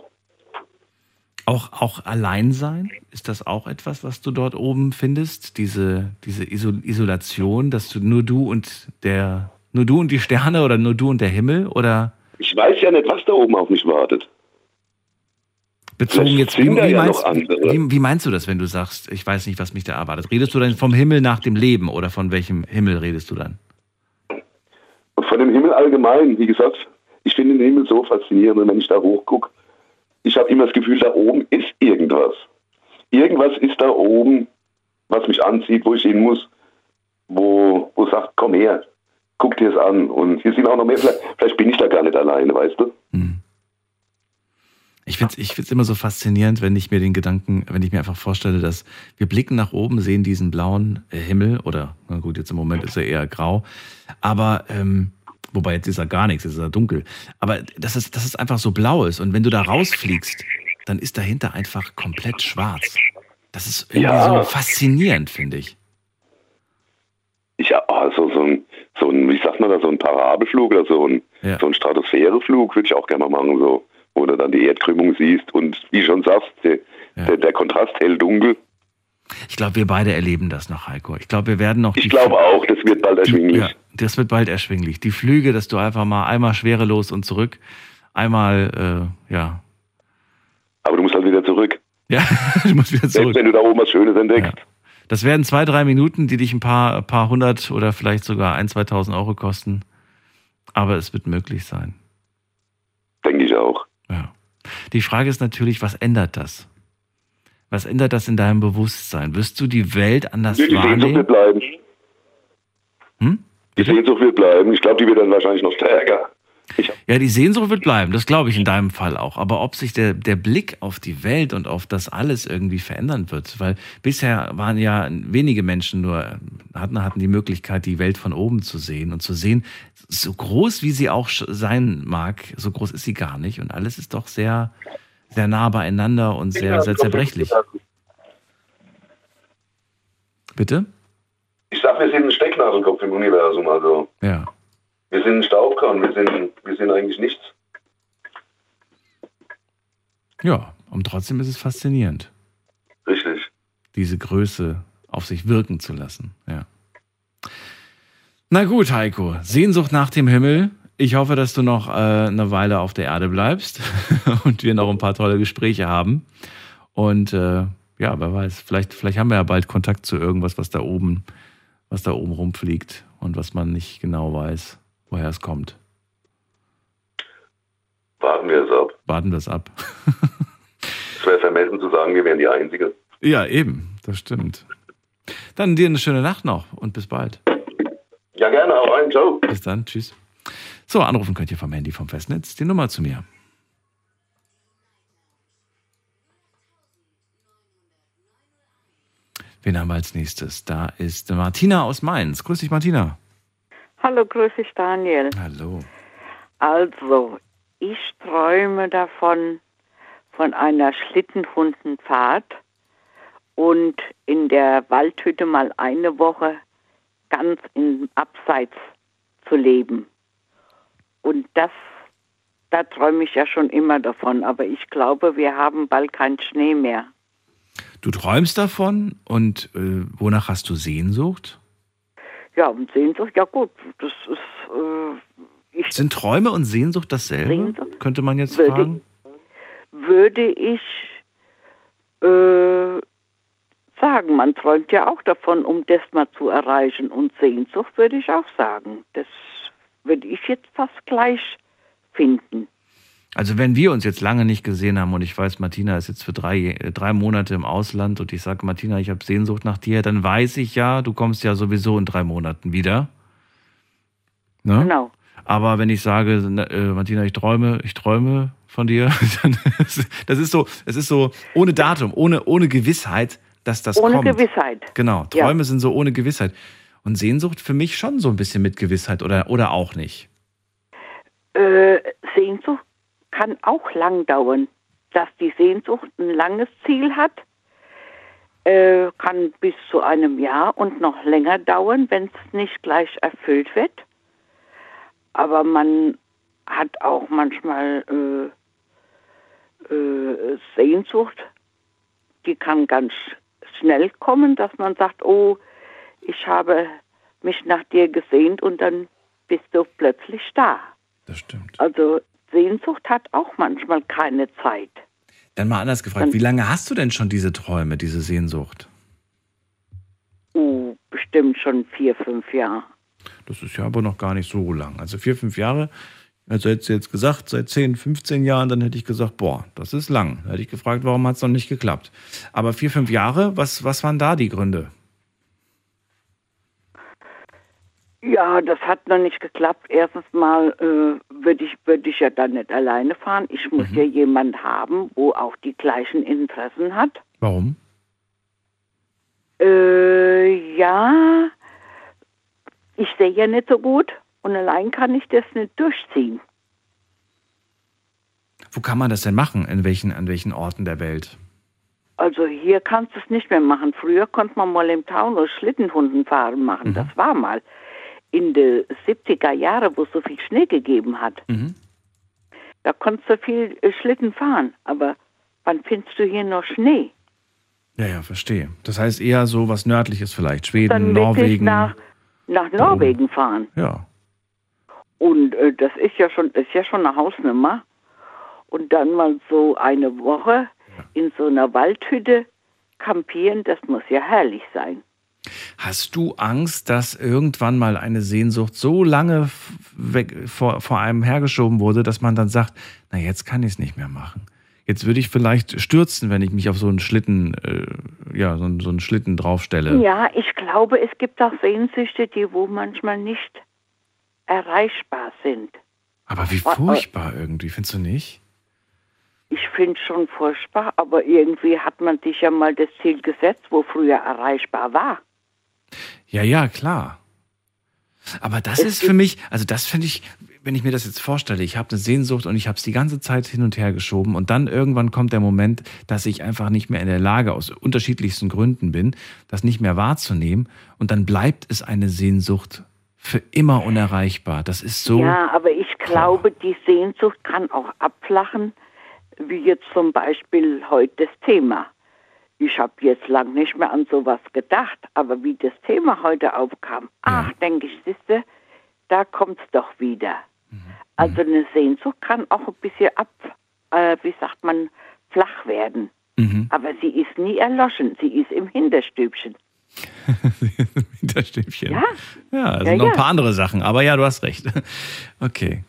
Auch, auch Alleinsein? Ist das auch etwas, was du dort oben findest? Diese, diese Iso- Isolation, dass du nur du und der, nur du und die Sterne oder nur du und der Himmel? Oder Ich weiß ja nicht, was da oben auf mich wartet. bezogen jetzt, wie, wie, ja meinst, wie, wie meinst du das, wenn du sagst, ich weiß nicht, was mich da erwartet? Redest du dann vom Himmel nach dem Leben oder von welchem Himmel redest du dann? Von dem Himmel allgemein, wie gesagt, ich finde den Himmel so faszinierend, wenn ich da hochgucke, ich habe immer das Gefühl, da oben ist irgendwas. Irgendwas ist da oben, was mich anzieht, wo ich hin muss, wo, wo sagt, komm her, guck dir es an. Und hier sind auch noch mehr, vielleicht, vielleicht bin ich da gar nicht alleine, weißt du? Ich finde es ich find's immer so faszinierend, wenn ich mir den Gedanken, wenn ich mir einfach vorstelle, dass wir blicken nach oben, sehen diesen blauen äh, Himmel oder, na gut, jetzt im Moment ist er eher grau, aber, ähm, wobei jetzt ist er gar nichts, jetzt ist er dunkel, aber dass es, dass es einfach so blau ist und wenn du da rausfliegst, dann ist dahinter einfach komplett schwarz. Das ist irgendwie Ja. so faszinierend, finde ich. Habe also so ein, so ein, wie sagt man da, so ein Parabelflug oder so ein, so ein Stratosphäreflug würde ich auch gerne mal machen, so, wo du dann die Erdkrümmung siehst und wie schon sagst, der, der, der Kontrast hell-dunkel. Ich glaube, wir beide erleben das noch, Heiko. Ich glaube, wir werden noch. Ich glaube auch, das wird bald erschwinglich. Ja, das wird bald erschwinglich. Die Flüge, dass du einfach mal einmal schwerelos und zurück, einmal, äh, ja. Aber du musst halt wieder zurück. Ja, [LAUGHS] du musst wieder zurück. Selbst wenn du da oben was Schönes entdeckst. Das werden zwei, drei Minuten, die dich ein paar, paar hundert oder vielleicht sogar ein, 2000 Euro kosten. Aber es wird möglich sein. Denke ich auch. Ja. Die Frage ist natürlich, was ändert das? Was ändert das in deinem Bewusstsein? Wirst du die Welt anders Die Sehnsucht wahrnehmen? wird bleiben. Hm? Die Sehnsucht wird bleiben. Ich glaube, die wird dann wahrscheinlich noch stärker. Ja, die Sehnsucht wird bleiben, das glaube ich in deinem Fall auch. Aber ob sich der, der Blick auf die Welt und auf das alles irgendwie verändern wird, weil bisher waren ja wenige Menschen nur, hatten, hatten die Möglichkeit, die Welt von oben zu sehen und zu sehen, so groß wie sie auch sein mag, so groß ist sie gar nicht. Und alles ist doch sehr, sehr nah beieinander und sehr, sehr zerbrechlich. Bitte? Ich sag, wir sind ein Stecknadelkopf im Universum, also. Ja. Wir sind ein Staubkorn, wir sind, wir sind eigentlich nichts. Ja, und trotzdem ist es faszinierend, Richtig. diese Größe auf sich wirken zu lassen. Ja. Na gut, Heiko, Sehnsucht nach dem Himmel. Ich hoffe, dass du noch äh, eine Weile auf der Erde bleibst [LAUGHS] und wir noch ein paar tolle Gespräche haben. Und äh, ja, wer weiß, vielleicht, vielleicht haben wir ja bald Kontakt zu irgendwas, was da oben, was da oben rumfliegt und was man nicht genau weiß, woher es kommt. Warten wir es ab. Warten wir es ab. [LAUGHS] Es wäre vermessen zu sagen, wir wären die Einzige. Ja, eben, das stimmt. Dann dir eine schöne Nacht noch und bis bald. Ja, gerne, auch rein, ciao. Bis dann, tschüss. So, anrufen könnt ihr vom Handy vom Festnetz. Die Nummer zu mir. Wen haben wir als nächstes? Da ist Martina aus Mainz. Grüß dich, Martina. Hallo, grüß dich, Daniel. Hallo. Also, ich träume davon, von einer Schlittenhundenfahrt und in der Waldhütte mal eine Woche ganz im Abseits zu leben. Und das, da träume ich ja schon immer davon, aber ich glaube, wir haben bald keinen Schnee mehr. Du träumst davon und äh, wonach hast du Sehnsucht? Ja, und Sehnsucht, ja gut, das ist, äh, Sind Träume und Sehnsucht dasselbe? Sehnsucht? Könnte man jetzt Würde- fragen. würde ich äh, sagen, man träumt ja auch davon, um das mal zu erreichen. Und Sehnsucht würde ich auch sagen. Das würde ich jetzt fast gleich finden. Also wenn wir uns jetzt lange nicht gesehen haben und ich weiß, Martina ist jetzt für drei, äh, drei Monate im Ausland und ich sage, Martina, ich habe Sehnsucht nach dir, dann weiß ich ja, du kommst ja sowieso in drei Monaten wieder. Ne? Genau. Aber wenn ich sage, äh, Martina, ich träume, ich träume von dir, [LAUGHS] dann ist, das ist so, es ist so ohne Datum, ohne, ohne Gewissheit, dass das Ohne kommt. Gewissheit. Genau, Ja. Träume sind so ohne Gewissheit. Und Sehnsucht für mich schon so ein bisschen mit Gewissheit oder, oder auch nicht. Äh, Sehnsucht kann auch lang dauern. Dass die Sehnsucht ein langes Ziel hat, äh, kann bis zu einem Jahr und noch länger dauern, wenn es nicht gleich erfüllt wird. Aber man hat auch manchmal äh, äh, Sehnsucht, die kann ganz schnell kommen, dass man sagt, oh, ich habe mich nach dir gesehnt und dann bist du plötzlich da. Das stimmt. Also Sehnsucht hat auch manchmal keine Zeit. Dann mal anders gefragt, wie lange hast du denn schon diese Träume, diese Sehnsucht? Oh, bestimmt schon vier, fünf Jahre. Das ist ja aber noch gar nicht so lang. Also vier, fünf Jahre. Also hättest du jetzt gesagt, seit 10, 15 Jahren, dann hätte ich gesagt, boah, das ist lang. Da hätte ich gefragt, warum hat es noch nicht geklappt. Aber vier, fünf Jahre, was, was waren da die Gründe? Ja, das hat noch nicht geklappt. Erstens mal äh, würde ich, würd ich ja dann nicht alleine fahren. Ich muss ja jemanden haben, wo auch die gleichen Interessen hat. Warum? Äh, ja, ich sehe ja nicht so gut und allein kann ich das nicht durchziehen. Wo kann man das denn machen? In welchen, an welchen Orten der Welt? Also hier kannst du es nicht mehr machen. Früher konnte man mal im Taunus Schlittenhunden fahren machen. Das war mal in den 70er Jahren, wo es so viel Schnee gegeben hat. Da konntest du viel äh, Schlitten fahren. Aber wann findest du hier noch Schnee? Ja, ja, verstehe. Das heißt eher so was Nördliches vielleicht. Schweden, Dann Norwegen. nach, nach Norwegen fahren. Ja. Und äh, das ist ja schon ist ja schon eine Hausnummer. Und dann mal so eine Woche in so einer Waldhütte campieren, das muss ja herrlich sein. Hast du Angst, dass irgendwann mal eine Sehnsucht so lange weg, vor, vor einem hergeschoben wurde, dass man dann sagt, na jetzt kann ich es nicht mehr machen. Jetzt würde ich vielleicht stürzen, wenn ich mich auf so einen Schlitten, äh, ja, so einen, so einen Schlitten draufstelle. Ja, ich glaube, es gibt auch Sehnsüchte, die wo manchmal nicht erreichbar sind. Aber wie furchtbar irgendwie, findest du nicht? Ich finde schon furchtbar, aber irgendwie hat man sich ja mal das Ziel gesetzt, wo früher erreichbar war. Ja, ja, klar. Aber das ist für mich, also das finde ich, wenn ich mir das jetzt vorstelle, ich habe eine Sehnsucht und ich habe es die ganze Zeit hin und her geschoben und dann irgendwann kommt der Moment, dass ich einfach nicht mehr in der Lage, aus unterschiedlichsten Gründen bin, das nicht mehr wahrzunehmen und dann bleibt es eine Sehnsucht für immer unerreichbar. Das ist so. Ja, aber ich glaube, die Sehnsucht kann auch abflachen, wie jetzt zum Beispiel heute das Thema. Ich habe jetzt lang nicht mehr an sowas gedacht, aber wie das Thema heute aufkam, ach, denke ich, siehste, da kommt's doch wieder. Also eine Sehnsucht kann auch ein bisschen ab, äh, wie sagt man, flach werden. Aber sie ist nie erloschen, sie ist im Hinterstübchen. [LAUGHS] Hinterstübchen. Ja. Ja, also Ja, noch ein ja. paar andere Sachen. Aber ja, du hast recht. [LAUGHS] Okay.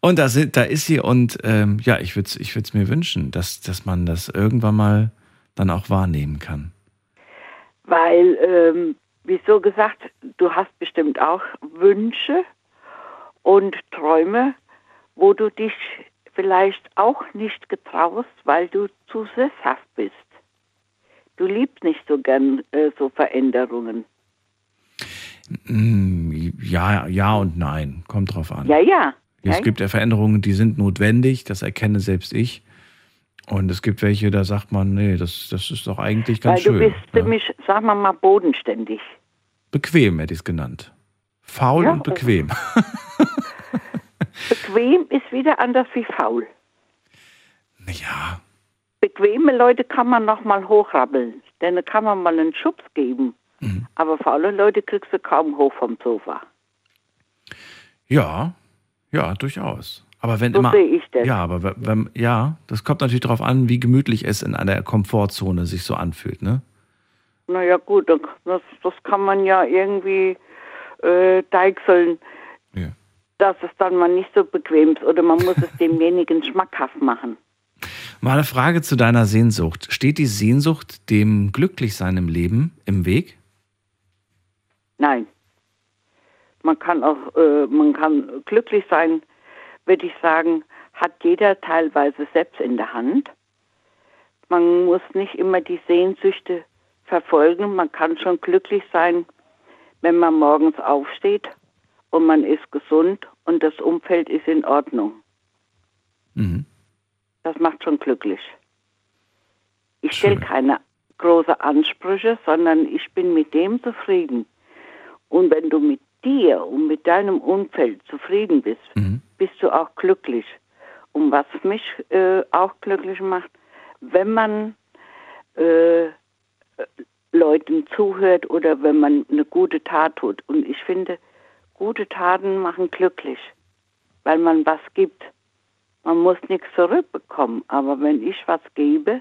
Und da, sind, da ist sie und ähm, ja, ich würde es ich würd's mir wünschen, dass, dass man das irgendwann mal dann auch wahrnehmen kann. Weil, ähm, wie so gesagt, du hast bestimmt auch Wünsche und Träume, wo du dich vielleicht auch nicht getraust, weil du zu sesshaft bist. Du liebst nicht so gern äh, so Veränderungen. Mm, Ja, ja und nein. Kommt drauf an. Ja, ja. Es ja, gibt ja Veränderungen, die sind notwendig, das erkenne selbst ich. Und es gibt welche, da sagt man, nee, das, das ist doch eigentlich Weil ganz du schön. bist ja. ziemlich, sagen wir mal, bodenständig. Bequem hätte ich es genannt. Faul Ja, und bequem. [LAUGHS] Bequem ist wieder anders wie faul. Ja. Bequeme Leute kann man noch mal hochrabbeln, denn da kann man mal einen Schubs geben. Mhm. Aber faule Leute kriegst du kaum hoch vom Sofa. Ja, ja, durchaus. Aber wenn So immer. sehe ich das. Ja, aber wenn- ja, das kommt natürlich darauf an, wie gemütlich es in einer Komfortzone sich so anfühlt, ne? Naja gut, das, das kann man ja irgendwie äh, deichseln, Ja. dass es dann mal nicht so bequem ist oder man muss es [LAUGHS] demjenigen schmackhaft machen. Mal eine Frage zu deiner Sehnsucht. Steht die Sehnsucht dem Glücklichsein im Leben im Weg? Nein. Man kann auch, äh, man kann glücklich sein, würde ich sagen, hat jeder teilweise selbst in der Hand. Man muss nicht immer die Sehnsüchte verfolgen. Man kann schon glücklich sein, wenn man morgens aufsteht und man ist gesund und das Umfeld ist in Ordnung. Mhm. Das macht schon glücklich. Ich stelle keine große Ansprüche, sondern ich bin mit dem zufrieden. Und wenn du mit dir und mit deinem Umfeld zufrieden bist, bist du auch glücklich. Und was mich äh, auch glücklich macht, wenn man äh, Leuten zuhört oder wenn man eine gute Tat tut. Und ich finde, gute Taten machen glücklich, weil man was gibt. Man muss nichts zurückbekommen, aber wenn ich was gebe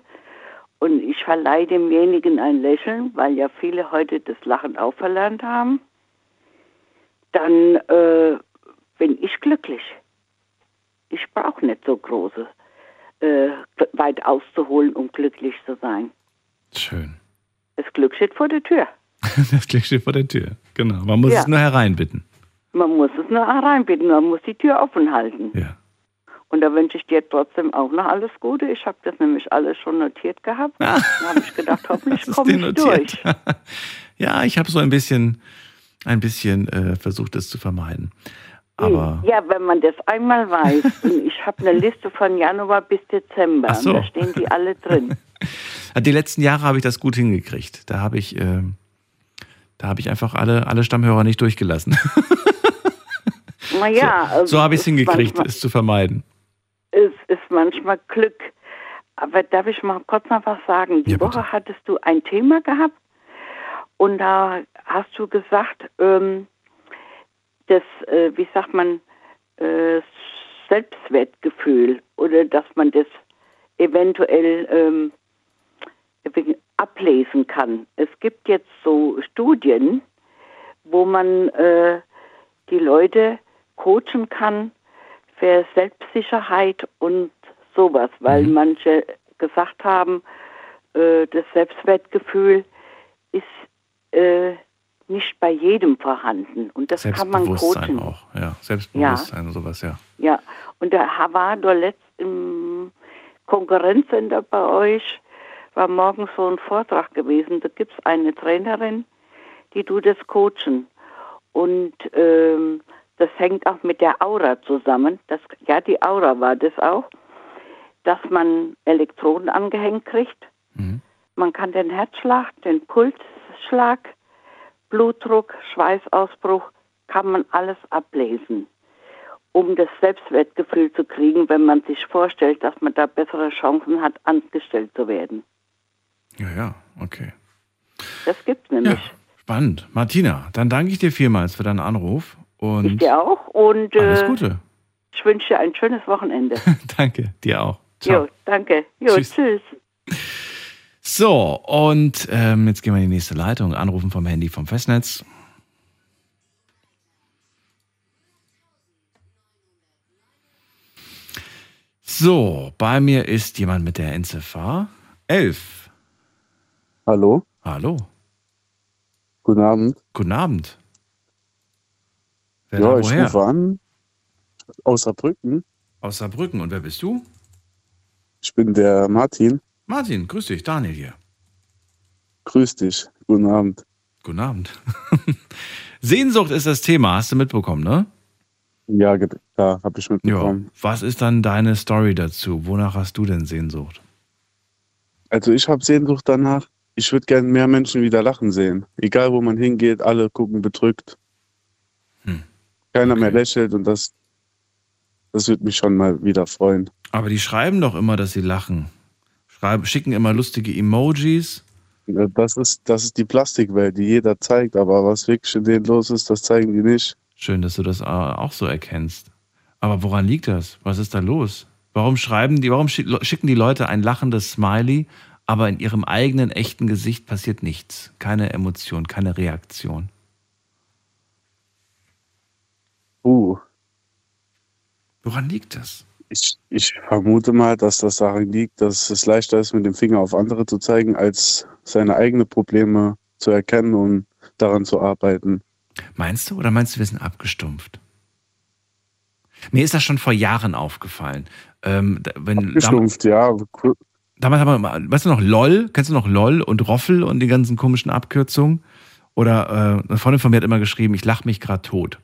und ich verleihe demjenigen ein Lächeln, weil ja viele heute das Lachen auch verlernt haben, dann äh, bin ich glücklich. Ich brauche nicht so große, äh, weit auszuholen, um glücklich zu sein. Schön. Das Glück steht vor der Tür. [LAUGHS] Das Glück steht vor der Tür. Genau. Man muss Ja. es nur hereinbitten. Man muss es nur hereinbitten, man muss die Tür offen halten. Ja. Und da wünsche ich dir trotzdem auch noch alles Gute. Ich habe das nämlich alles schon notiert gehabt. Da habe ich gedacht, [LAUGHS] hoffentlich komme ich durch. [LAUGHS] ja, ich habe so ein bisschen, ein bisschen äh, versucht, das zu vermeiden. Aber Ja, wenn man das einmal weiß. [LAUGHS] ich habe eine Liste von Januar bis Dezember. So. Da stehen die alle drin. [LAUGHS] die letzten Jahre habe ich das gut hingekriegt. Da habe ich, ähm, da habe ich einfach alle, alle Stammhörer nicht durchgelassen. [LAUGHS] Naja, so so habe ich es hingekriegt, manchmal- es zu vermeiden. Es ist manchmal Glück. Aber darf ich mal kurz noch was sagen? Die Woche hattest du ein Thema gehabt und da hast du gesagt, ähm, das, äh, wie sagt man, äh, Selbstwertgefühl oder dass man das eventuell ähm, ablesen kann. Es gibt jetzt so Studien, wo man äh, die Leute coachen kann für Selbstsicherheit und sowas, weil manche gesagt haben, äh, das Selbstwertgefühl ist äh, nicht bei jedem vorhanden. Und das kann man Selbstbewusstsein coachen. auch, ja. Selbstbewusstsein und sowas, ja. Ja, und da war doch letzt im Konkurrenzcenter bei euch, war morgens so ein Vortrag gewesen. Da gibt es eine Trainerin, die tut das coachen. Und ähm, das hängt auch mit der Aura zusammen. Das, ja, die Aura war das auch, dass man Elektroden angehängt kriegt. Man kann den Herzschlag, den Pulsschlag, Blutdruck, Schweißausbruch, kann man alles ablesen, um das Selbstwertgefühl zu kriegen, wenn man sich vorstellt, dass man da bessere Chancen hat, angestellt zu werden. Ja, ja, okay. Das gibt's nämlich. Spannend. Martina, dann danke ich dir vielmals für deinen Anruf und Ich dir auch und alles äh, Gute. ich wünsche dir ein schönes Wochenende. [LAUGHS] Danke, dir auch. Ciao. Jo, danke. Jo, Tschüss. tschüss. So, und ähm, jetzt gehen wir in die nächste Leitung. Anrufen vom Handy vom Festnetz. So, bei mir ist jemand mit der Endziffer 11. Hallo? Hallo. Guten Abend. Guten Abend. Wer ja, da ich rufe an. Aus Saarbrücken. Aus Saarbrücken. Und wer bist du? Ich bin der Martin. Martin, grüß dich. Daniel hier. Grüß dich. Guten Abend. Guten Abend. [LAUGHS] Sehnsucht ist das Thema, hast du mitbekommen, ne? Ja, klar, habe ich Ja. mitbekommen. Was ist dann deine Story dazu? Wonach hast du denn Sehnsucht? Also ich habe Sehnsucht danach. Ich würde gerne mehr Menschen wieder lachen sehen. Egal wo man hingeht, alle gucken bedrückt. Hm. Keiner mehr lächelt und das, das würde mich schon mal wieder freuen. Aber die schreiben doch immer, dass sie lachen. Schicken immer lustige Emojis. Das ist, das ist die Plastikwelt, die jeder zeigt, aber was wirklich in denen los ist, das zeigen die nicht. Schön, dass du das äh, auch so erkennst. Aber woran liegt das? Was ist da los? Warum schreiben die, warum schick- schicken die Leute ein lachendes Smiley, aber in ihrem eigenen echten Gesicht passiert nichts? Keine Emotion, keine Reaktion. Uh, Woran liegt das? Ich, ich vermute mal, dass das daran liegt, dass es leichter ist, mit dem Finger auf andere zu zeigen, als seine eigenen Probleme zu erkennen und daran zu arbeiten. Meinst du oder meinst du, wir sind abgestumpft? Mir ist das schon vor Jahren aufgefallen. Ähm, wenn, Abgestumpft, ja. Damals haben wir, weißt du noch, LOL? Kennst du noch LOL und Roffel und die ganzen komischen Abkürzungen? Oder äh, eine Freundin von mir hat immer geschrieben, ich lache mich gerade tot.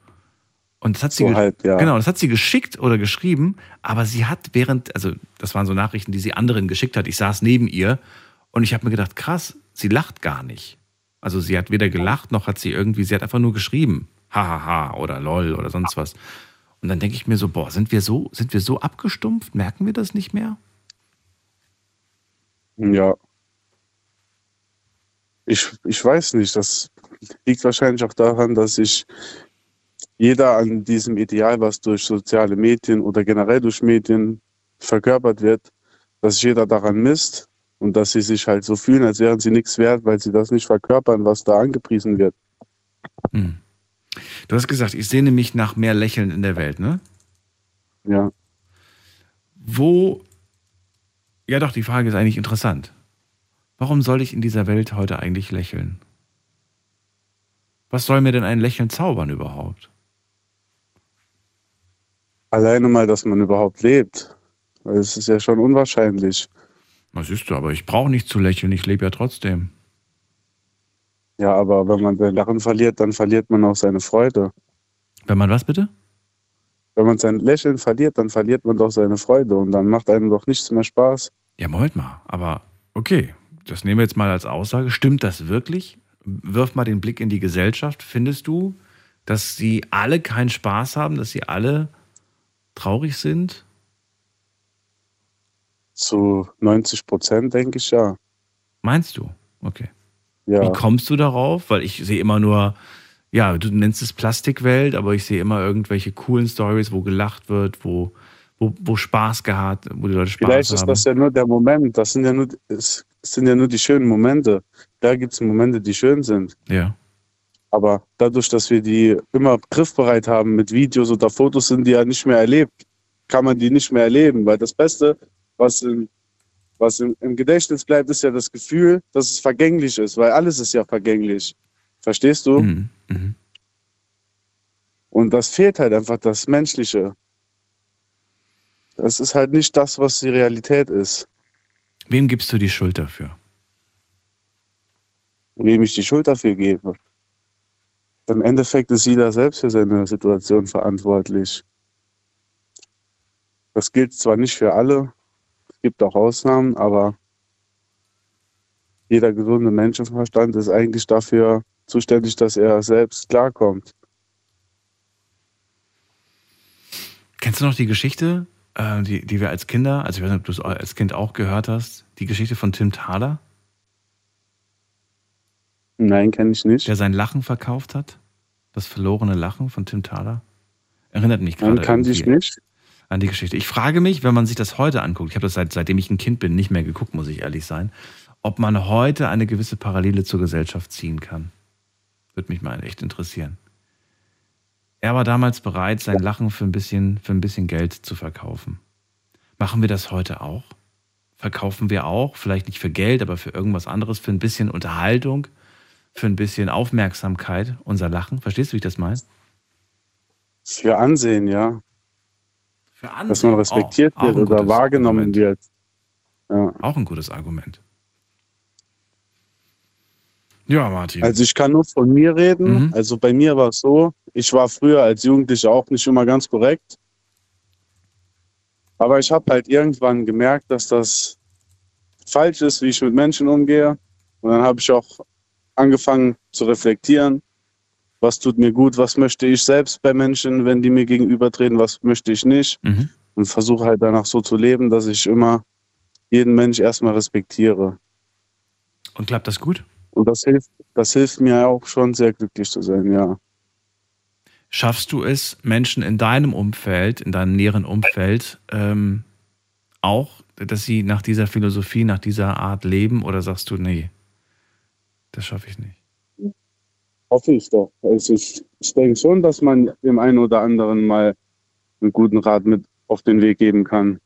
Und das hat sie So halt, ja. genau, das hat sie geschickt oder geschrieben, aber sie hat während, also das waren so Nachrichten, die sie anderen geschickt hat. Ich saß neben ihr und ich habe mir gedacht, krass, sie lacht gar nicht. Also sie hat weder gelacht noch hat sie irgendwie, sie hat einfach nur geschrieben, hahaha oder lol oder sonst was. Und dann denke ich mir so, boah, sind wir so, sind wir so abgestumpft? Merken wir das nicht mehr? Ja. Ich, ich weiß nicht, das liegt wahrscheinlich auch daran, dass sich jeder an diesem Ideal, was durch soziale Medien oder generell durch Medien verkörpert wird, dass sich jeder daran misst und dass sie sich halt so fühlen, als wären sie nichts wert, weil sie das nicht verkörpern, was da angepriesen wird. Hm. Du hast gesagt, ich sehne mich nach mehr Lächeln in der Welt, ne? Ja. Wo, ja doch, die Frage ist eigentlich interessant. Warum soll ich in dieser Welt heute eigentlich lächeln? Was soll mir denn ein Lächeln zaubern überhaupt? Alleine mal, dass man überhaupt lebt. Weil es ist ja schon unwahrscheinlich. Was ist du, aber ich brauche nicht zu lächeln, ich lebe ja trotzdem. Ja, aber wenn man sein Lachen verliert, dann verliert man auch seine Freude. Wenn man was bitte? Wenn man sein Lächeln verliert, dann verliert man doch seine Freude und dann macht einem doch nichts mehr Spaß. Ja, Moment mal, aber okay, das nehmen wir jetzt mal als Aussage. Stimmt das wirklich? Wirf mal den Blick in die Gesellschaft. Findest du, dass sie alle keinen Spaß haben, dass sie alle traurig sind? Zu 90 Prozent denke ich ja. Meinst du? Okay. Ja. Wie kommst du darauf? Weil ich sehe immer nur, ja, du nennst es Plastikwelt, aber ich sehe immer irgendwelche coolen Stories, wo gelacht wird, wo, wo, wo Spaß gehabt, wo die Leute Spaß Vielleicht haben. ist das ja nur der Moment. Das sind ja nur, es sind ja nur die schönen Momente. Da gibt es Momente, die schön sind. ja. Aber dadurch, dass wir die immer griffbereit haben mit Videos oder Fotos, sind die ja nicht mehr erlebt. Kann man die nicht mehr erleben. Weil das Beste, was, im, was im, im Gedächtnis bleibt, ist ja das Gefühl, dass es vergänglich ist. Weil alles ist ja vergänglich. Verstehst du? Mhm. Mhm. Und das fehlt halt einfach, das Menschliche. Das ist halt nicht das, was die Realität ist. Wem gibst du die Schuld dafür? Wem ich die Schuld dafür gebe. Im Endeffekt ist jeder selbst für seine Situation verantwortlich. Das gilt zwar nicht für alle, es gibt auch Ausnahmen, aber jeder gesunde Menschenverstand ist eigentlich dafür zuständig, dass er selbst klarkommt. Kennst du noch die Geschichte, äh, die, die wir als Kinder, also ich weiß nicht, ob du es als Kind auch gehört hast, die Geschichte von Tim Thaler? Nein, kenne ich nicht. Der sein Lachen verkauft hat? Das verlorene Lachen von Tim Thaler? Erinnert mich gerade. Kann ich nicht. An die Geschichte. Ich frage mich, wenn man sich das heute anguckt, ich habe das seit, seitdem ich ein Kind bin nicht mehr geguckt, muss ich ehrlich sein, ob man heute eine gewisse Parallele zur Gesellschaft ziehen kann. Würde mich mal echt interessieren. Er war damals bereit, sein Lachen für ein bisschen, für ein bisschen Geld zu verkaufen. Machen wir das heute auch? Verkaufen wir auch, vielleicht nicht für Geld, aber für irgendwas anderes, für ein bisschen Unterhaltung, für ein bisschen Aufmerksamkeit, unser Lachen? Verstehst du, wie ich das meine? Für Ansehen, ja. Für Ansehen. Dass man respektiert auch, auch wird oder wahrgenommen Argument. wird. Ja. Auch ein gutes Argument. Ja, Martin. Also ich kann nur von mir reden. Mhm. Also bei mir war es so, ich war früher als Jugendlicher auch nicht immer ganz korrekt. Aber ich habe halt irgendwann gemerkt, dass das falsch ist, wie ich mit Menschen umgehe. Und dann habe ich auch angefangen zu reflektieren, was tut mir gut, was möchte ich selbst bei Menschen, wenn die mir gegenübertreten, was möchte ich nicht. Mhm. Und versuche halt danach so zu leben, dass ich immer jeden Mensch erstmal respektiere. Und klappt das gut? Und das hilft, das hilft mir auch schon sehr glücklich zu sein, ja. Schaffst du es, Menschen in deinem Umfeld, in deinem näheren Umfeld, ähm, auch, dass sie nach dieser Philosophie, nach dieser Art leben? Oder sagst du, nee, das schaffe ich nicht? Hoffe ich doch. Also ich, ich denke schon, dass man dem einen oder anderen mal einen guten Rat mit auf den Weg geben kann.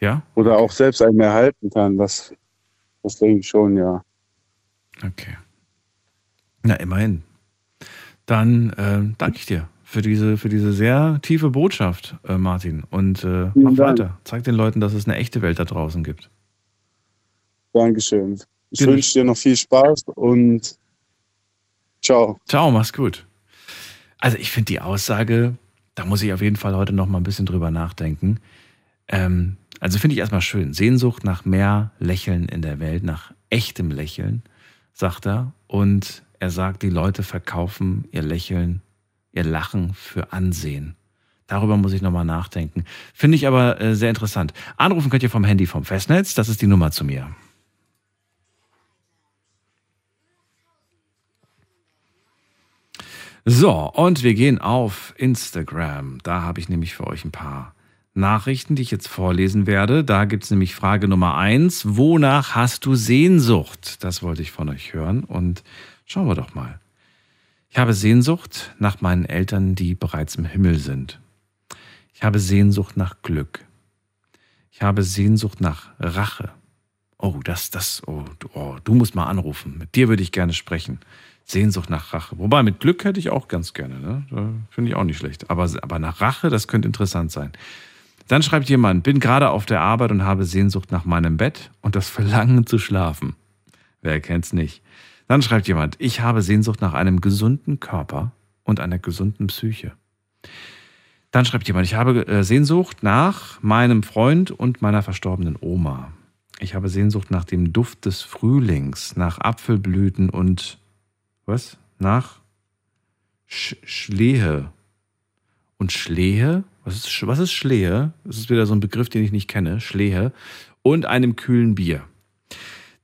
Ja? Oder auch selbst einen erhalten kann. Das, das denke ich schon, ja. Okay. Na, immerhin. Dann äh, danke ich dir für diese, für diese sehr tiefe Botschaft, äh, Martin. Und äh, mach Dank. weiter. Zeig den Leuten, dass es eine echte Welt da draußen gibt. Dankeschön. Ich Genau. wünsche dir noch viel Spaß und ciao. Ciao, mach's gut. Also ich finde die Aussage, da muss ich auf jeden Fall heute noch mal ein bisschen drüber nachdenken. Ähm, also finde ich erstmal schön. Sehnsucht nach mehr Lächeln in der Welt, nach echtem Lächeln, sagt er. Und er sagt, die Leute verkaufen ihr Lächeln, ihr Lachen für Ansehen. Darüber muss ich nochmal nachdenken. Finde ich aber äh, sehr interessant. Anrufen könnt ihr vom Handy vom Festnetz. Das ist die Nummer zu mir. So, und wir gehen auf Instagram. Da habe ich nämlich für euch ein paar Nachrichten, die ich jetzt vorlesen werde. Da gibt es nämlich Frage Nummer eins. Wonach hast du Sehnsucht? Das wollte ich von euch hören. Und schauen wir doch mal. Ich habe Sehnsucht nach meinen Eltern, die bereits im Himmel sind. Ich habe Sehnsucht nach Glück. Ich habe Sehnsucht nach Rache. Oh, das, das, oh, oh, du musst mal anrufen. Mit dir würde ich gerne sprechen. Sehnsucht nach Rache. Wobei, mit Glück hätte ich auch ganz gerne. Ne? Finde ich auch nicht schlecht. Aber, aber nach Rache, das könnte interessant sein. Dann schreibt jemand, bin gerade auf der Arbeit und habe Sehnsucht nach meinem Bett und das Verlangen zu schlafen. Wer kennt's nicht? Dann schreibt jemand, ich habe Sehnsucht nach einem gesunden Körper und einer gesunden Psyche. Dann schreibt jemand, ich habe äh, Sehnsucht nach meinem Freund und meiner verstorbenen Oma. Ich habe Sehnsucht nach dem Duft des Frühlings, nach Apfelblüten und was? Nach Sch Schlehe. Und Schlehe? Was ist, was ist Schlehe? Das ist wieder so ein Begriff, den ich nicht kenne. Schlehe. Und einem kühlen Bier.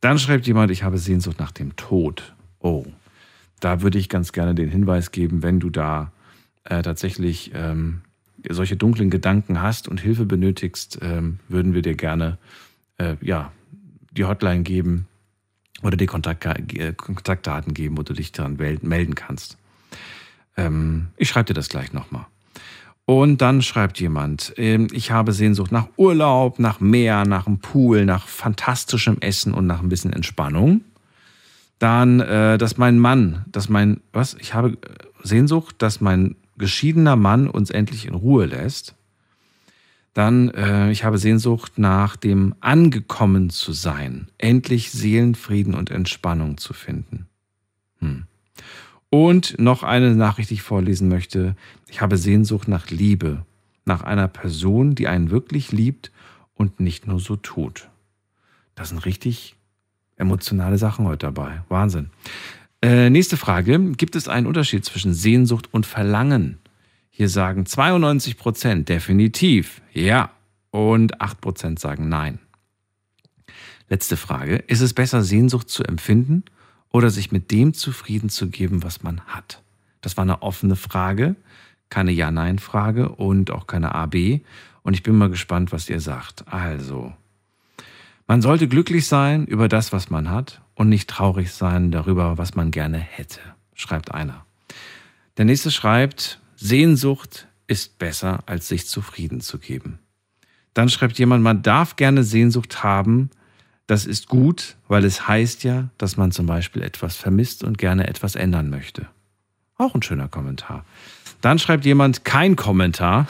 Dann schreibt jemand, ich habe Sehnsucht nach dem Tod. Oh, da würde ich ganz gerne den Hinweis geben, wenn du da äh, tatsächlich ähm, solche dunklen Gedanken hast und Hilfe benötigst, ähm, würden wir dir gerne äh, ja, die Hotline geben oder die Kontakt, äh, Kontaktdaten geben, wo du dich daran melden kannst. Ähm, ich schreibe dir das gleich nochmal. Und dann schreibt jemand, ähm, ich habe Sehnsucht nach Urlaub, nach Meer, nach einem Pool, nach fantastischem Essen und nach ein bisschen Entspannung. Dann, äh, dass mein Mann, dass mein, was? Ich habe Sehnsucht, dass mein geschiedener Mann uns endlich in Ruhe lässt. Dann, äh, ich habe Sehnsucht nach dem angekommen zu sein, endlich Seelenfrieden und Entspannung zu finden. Hm. Und noch eine Nachricht, die ich vorlesen möchte. Ich habe Sehnsucht nach Liebe, nach einer Person, die einen wirklich liebt und nicht nur so tut. Das sind richtig emotionale Sachen heute dabei. Wahnsinn. Äh, nächste Frage. Gibt es einen Unterschied zwischen Sehnsucht und Verlangen? Hier sagen 92 Prozent definitiv ja und 8 Prozent sagen nein. Letzte Frage. Ist es besser, Sehnsucht zu empfinden oder sich mit dem zufrieden zu geben, was man hat? Das war eine offene Frage, keine Ja-Nein-Frage und auch keine A-B. Und ich bin mal gespannt, was ihr sagt. Also, man sollte glücklich sein über das, was man hat und nicht traurig sein darüber, was man gerne hätte, schreibt einer. Der nächste schreibt, Sehnsucht ist besser, als sich zufrieden zu geben. Dann schreibt jemand, man darf gerne Sehnsucht haben, das ist gut, weil es heißt ja, dass man zum Beispiel etwas vermisst und gerne etwas ändern möchte. Auch ein schöner Kommentar. Dann schreibt jemand kein Kommentar.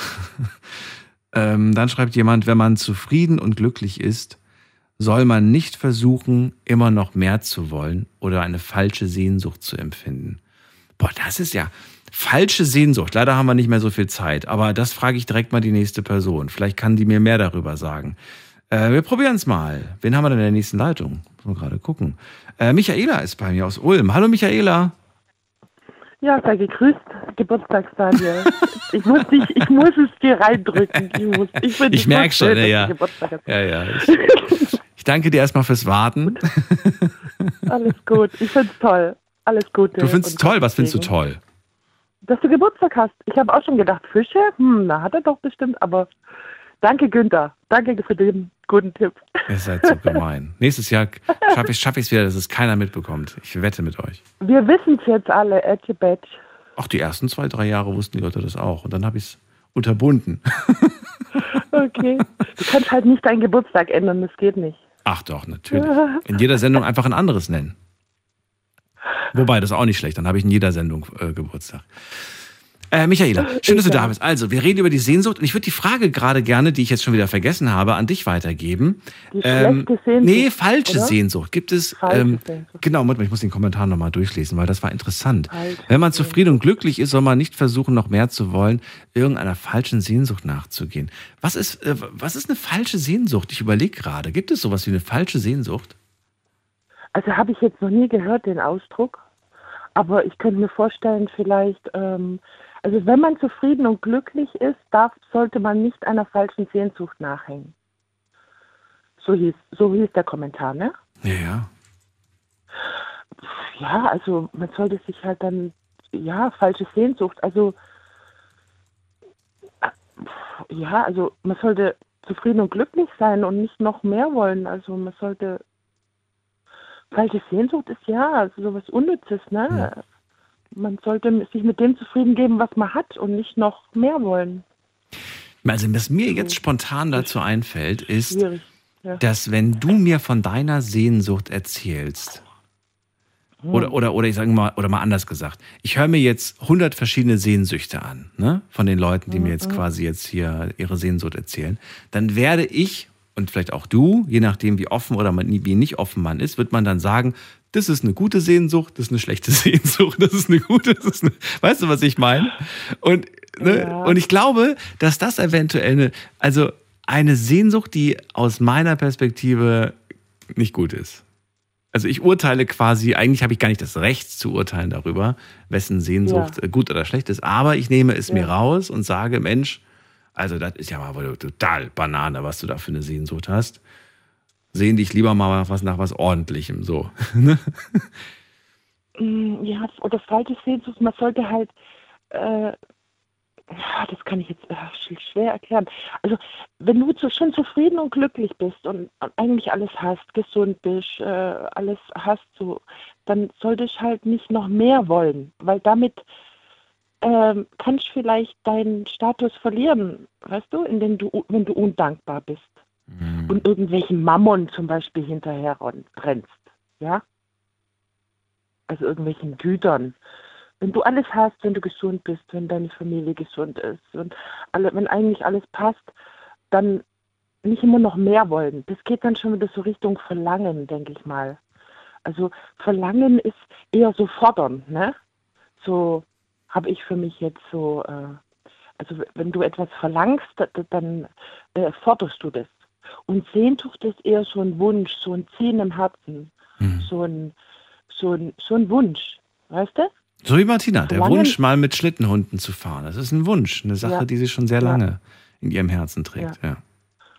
[LAUGHS] ähm, dann schreibt jemand, wenn man zufrieden und glücklich ist, soll man nicht versuchen, immer noch mehr zu wollen oder eine falsche Sehnsucht zu empfinden. Boah, das ist ja falsche Sehnsucht. Leider haben wir nicht mehr so viel Zeit, aber das frage ich direkt mal die nächste Person. Vielleicht kann die mir mehr darüber sagen. Äh, wir probieren es mal. Wen haben wir denn in der nächsten Leitung? Muss wir gerade gucken. Äh, Michaela ist bei mir aus Ulm. Hallo Michaela. Ja, sei gegrüßt, Geburtstagsdaniel. [LAUGHS] ich, muss dich, ich muss es dir reindrücken. Ich, muss, ich, ich merke schon, schön, ja. Ja, ja. Ich, [LAUGHS] ich danke dir erstmal fürs Warten. Alles gut. Ich finde es toll. Alles Gute. Du findest es toll? Was findest du toll? Dass du Geburtstag hast. Ich habe auch schon gedacht, Fische? Hm, da hat er doch bestimmt, aber danke, Günther. Danke für den guten Tipp. Ihr seid so gemein. [LAUGHS] Nächstes Jahr schaffe ich es schaff wieder, dass es keiner mitbekommt. Ich wette mit euch. Wir wissen es jetzt alle, Edge Badge. Ach, die ersten zwei, drei Jahre wussten die Leute das auch. Und dann habe ich es unterbunden. [LAUGHS] okay. Du kannst halt nicht deinen Geburtstag ändern, das geht nicht. Ach doch, natürlich. In jeder Sendung einfach ein anderes nennen. Wobei, das ist auch nicht schlecht. Dann habe ich in jeder Sendung äh, Geburtstag. Äh, Michaela, schön, dass du da bist. Also, wir reden über die Sehnsucht und ich würde die Frage gerade gerne, die ich jetzt schon wieder vergessen habe, an dich weitergeben. Die ähm, Sehnsucht. Nee, falsche oder? Sehnsucht. Gibt es. Ähm, genau, Moment, ich muss den Kommentar nochmal durchlesen, weil das war interessant. Falsche Wenn man zufrieden und glücklich ist, soll man nicht versuchen, noch mehr zu wollen, irgendeiner falschen Sehnsucht nachzugehen. Was ist, äh, was ist eine falsche Sehnsucht? Ich überlege gerade. Gibt es sowas wie eine falsche Sehnsucht? Also habe ich jetzt noch nie gehört, den Ausdruck. Aber ich könnte mir vorstellen, vielleicht, ähm, also wenn man zufrieden und glücklich ist, darf, sollte man nicht einer falschen Sehnsucht nachhängen. So hieß, so hieß der Kommentar, ne? Ja, ja. Ja, also man sollte sich halt dann, ja, falsche Sehnsucht, also ja, also man sollte zufrieden und glücklich sein und nicht noch mehr wollen. Also man sollte falsche Sehnsucht ist ja also sowas Unnützes, ne? Ja. Man sollte sich mit dem zufrieden geben, was man hat und nicht noch mehr wollen. Also, was mir jetzt spontan dazu einfällt, ist, ja. dass wenn du mir von deiner Sehnsucht erzählst, hm. oder, oder, oder ich sage mal, oder mal anders gesagt, ich höre mir jetzt 100 verschiedene Sehnsüchte an, ne? von den Leuten, die mir jetzt hm. quasi jetzt hier ihre Sehnsucht erzählen, dann werde ich und vielleicht auch du, je nachdem wie offen oder wie nicht offen man ist, wird man dann sagen, das ist eine gute Sehnsucht, das ist eine schlechte [LAUGHS] Sehnsucht, das ist eine gute, das ist eine, weißt du, was ich meine? Und, ne, ja. und ich glaube, dass das eventuell eine, also eine Sehnsucht, die aus meiner Perspektive nicht gut ist. Also ich urteile quasi, eigentlich habe ich gar nicht das Recht zu urteilen darüber, wessen Sehnsucht ja. gut oder schlecht ist, aber ich nehme es ja. mir raus und sage, Mensch, also das ist ja mal total Banane, was du da für eine Sehnsucht hast sehen dich lieber mal was nach was Ordentlichem, so. [LAUGHS] Ne? Mm, ja, oder falsche Sehnsucht, man sollte halt, äh, das kann ich jetzt äh, schwer erklären. Also, wenn du zu, schon zufrieden und glücklich bist und, eigentlich alles hast, gesund bist, äh, alles hast, so, dann solltest halt nicht noch mehr wollen, weil damit ähm, kannst du vielleicht deinen Status verlieren, weißt du, in dem du, wenn du undankbar bist mhm. und irgendwelchen Mammon zum Beispiel hinterher rennst. Ja? also irgendwelchen Gütern. Wenn du alles hast, wenn du gesund bist, wenn deine Familie gesund ist und alle, wenn eigentlich alles passt, dann nicht immer noch mehr wollen. Das geht dann schon wieder so Richtung Verlangen, denke ich mal. Also Verlangen ist eher so fordern, ne? So habe ich für mich jetzt so, äh, also wenn du etwas verlangst, da- da- dann äh, forderst du das. Und Sehnsucht ist eher so ein Wunsch, so ein Ziehen im Herzen, so ein, so ein, so ein Wunsch, weißt du? So wie Martina, der Wunsch, mal mit Schlittenhunden zu fahren. Das ist ein Wunsch, eine Sache, Ja. die sie schon sehr Ja. lange in ihrem Herzen trägt. Ja.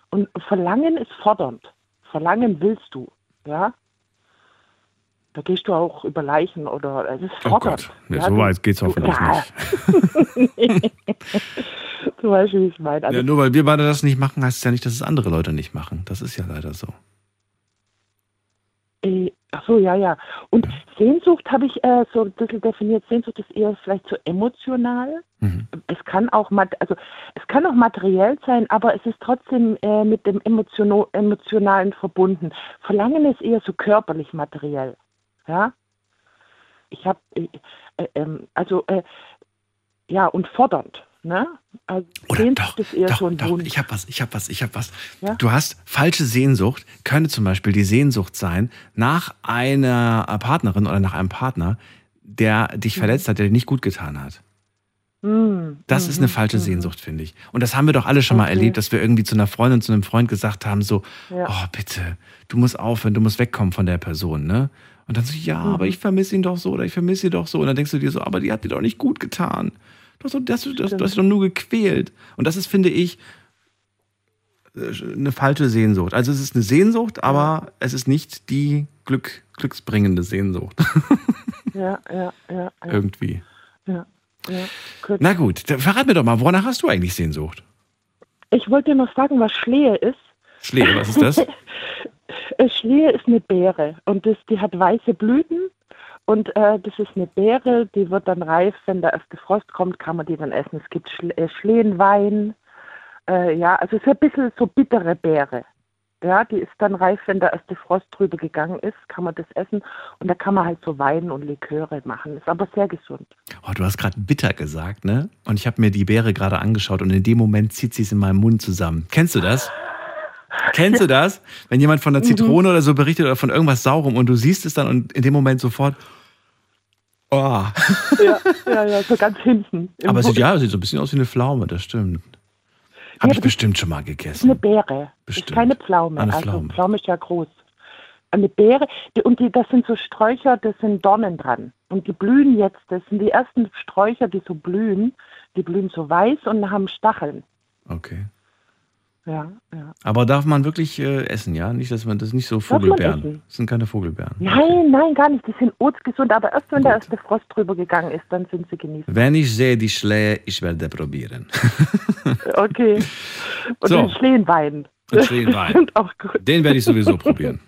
Und Verlangen ist fordernd. Verlangen willst du, ja? Da gehst du auch über Leichen oder es ist Oh. Gott, ja, ja, so weit geht's du- hoffentlich ja. nicht. [LAUGHS] Zum Beispiel, wie ich meine. Also, Ja, nur weil wir beide das nicht machen, heißt es ja nicht, dass es andere Leute nicht machen. Das ist ja leider so. Äh, ach so, ja, ja. Und Sehnsucht habe ich äh, so ein bisschen definiert. Sehnsucht ist eher vielleicht so emotional. Es kann auch also es kann auch materiell sein, aber es ist trotzdem äh, mit dem Emotiono emotionalen verbunden. Verlangen ist eher so körperlich materiell. Ja. Ich habe äh, äh, ähm, also äh, ja und fordernd. Ne? Also Sehnsucht ist eher so ein Doch, Wunsch. ich habe was, ich habe was, ich habe was. Ja? Du hast falsche Sehnsucht, könnte zum Beispiel die Sehnsucht sein nach einer Partnerin oder nach einem Partner, der dich Mhm. verletzt hat, der dir nicht gut getan hat. Mm, Das ist eine falsche Sehnsucht, finde ich. Und das haben wir doch alle schon mal Okay. erlebt, dass wir irgendwie zu einer Freundin, zu einem Freund gesagt haben, so, Ja. oh bitte, du musst aufhören, du musst wegkommen von der Person, ne? Und dann so, ja, Mhm. aber ich vermisse ihn doch so oder ich vermisse sie doch so. Und dann denkst du dir so, aber die hat dir doch nicht gut getan. Du hast, doch- das, das, du hast doch nur gequält. Und das ist, finde ich, äh, eine falsche Sehnsucht. Also es ist eine Sehnsucht, aber es ist nicht die Glück, glücksbringende Sehnsucht. [LAUGHS] Ja, ja, ja. ja. Irgendwie. Ja, ja. Gut. Na gut, dann verrat mir doch mal, wonach hast du eigentlich Sehnsucht? Ich wollte noch sagen, was Schlehe ist. Schlehe, was ist das? [LAUGHS] Äh, Schlehe ist eine Beere und das, die hat weiße Blüten und äh, das ist eine Beere, die wird dann reif, wenn der erste Frost kommt, kann man die dann essen. Es gibt Schle äh, Schlehenwein, äh, ja, also es ist ein bisschen so bittere Beere. Ja, die ist dann reif, wenn der erste Frost drüber gegangen ist, kann man das essen und da kann man halt so Wein und Liköre machen. Ist aber sehr gesund. Oh, du hast gerade bitter gesagt, ne? Und ich habe mir die Beere gerade angeschaut und in dem Moment zieht sie es in meinem Mund zusammen. Kennst du das? Kennst du das? Wenn jemand von der Zitrone oder so berichtet oder von irgendwas Saurem und du siehst es dann und in dem Moment sofort. Oh. Ja, ja, ja, so ganz hinten. Aber es sieht, ja, sieht so ein bisschen aus wie eine Pflaume, das stimmt. Habe ich bestimmt schon mal gegessen. eine Beere. Ist keine Pflaume. Eine also Pflaume. Pflaume ist ja groß. Eine Beere. Und die, das sind so Sträucher, das sind Dornen dran. Und die blühen jetzt. Das sind die ersten Sträucher, die so blühen. Die blühen so weiß und haben Stacheln. Okay. Ja, ja. Aber darf man wirklich äh, essen, ja? Nicht, dass man das nicht so Vogelbeeren. Das sind keine Vogelbeeren. Nein, nein, gar nicht. Die sind ortsgesund. Aber erst wenn der erste Frost drüber gegangen ist, dann sind sie genießen. Wenn ich sehe die Schlehe, ich werde probieren. Okay. [LAUGHS] Und So. den Schlehenwein. Und Schlehenwein. [LAUGHS] gut. Den werde ich sowieso probieren.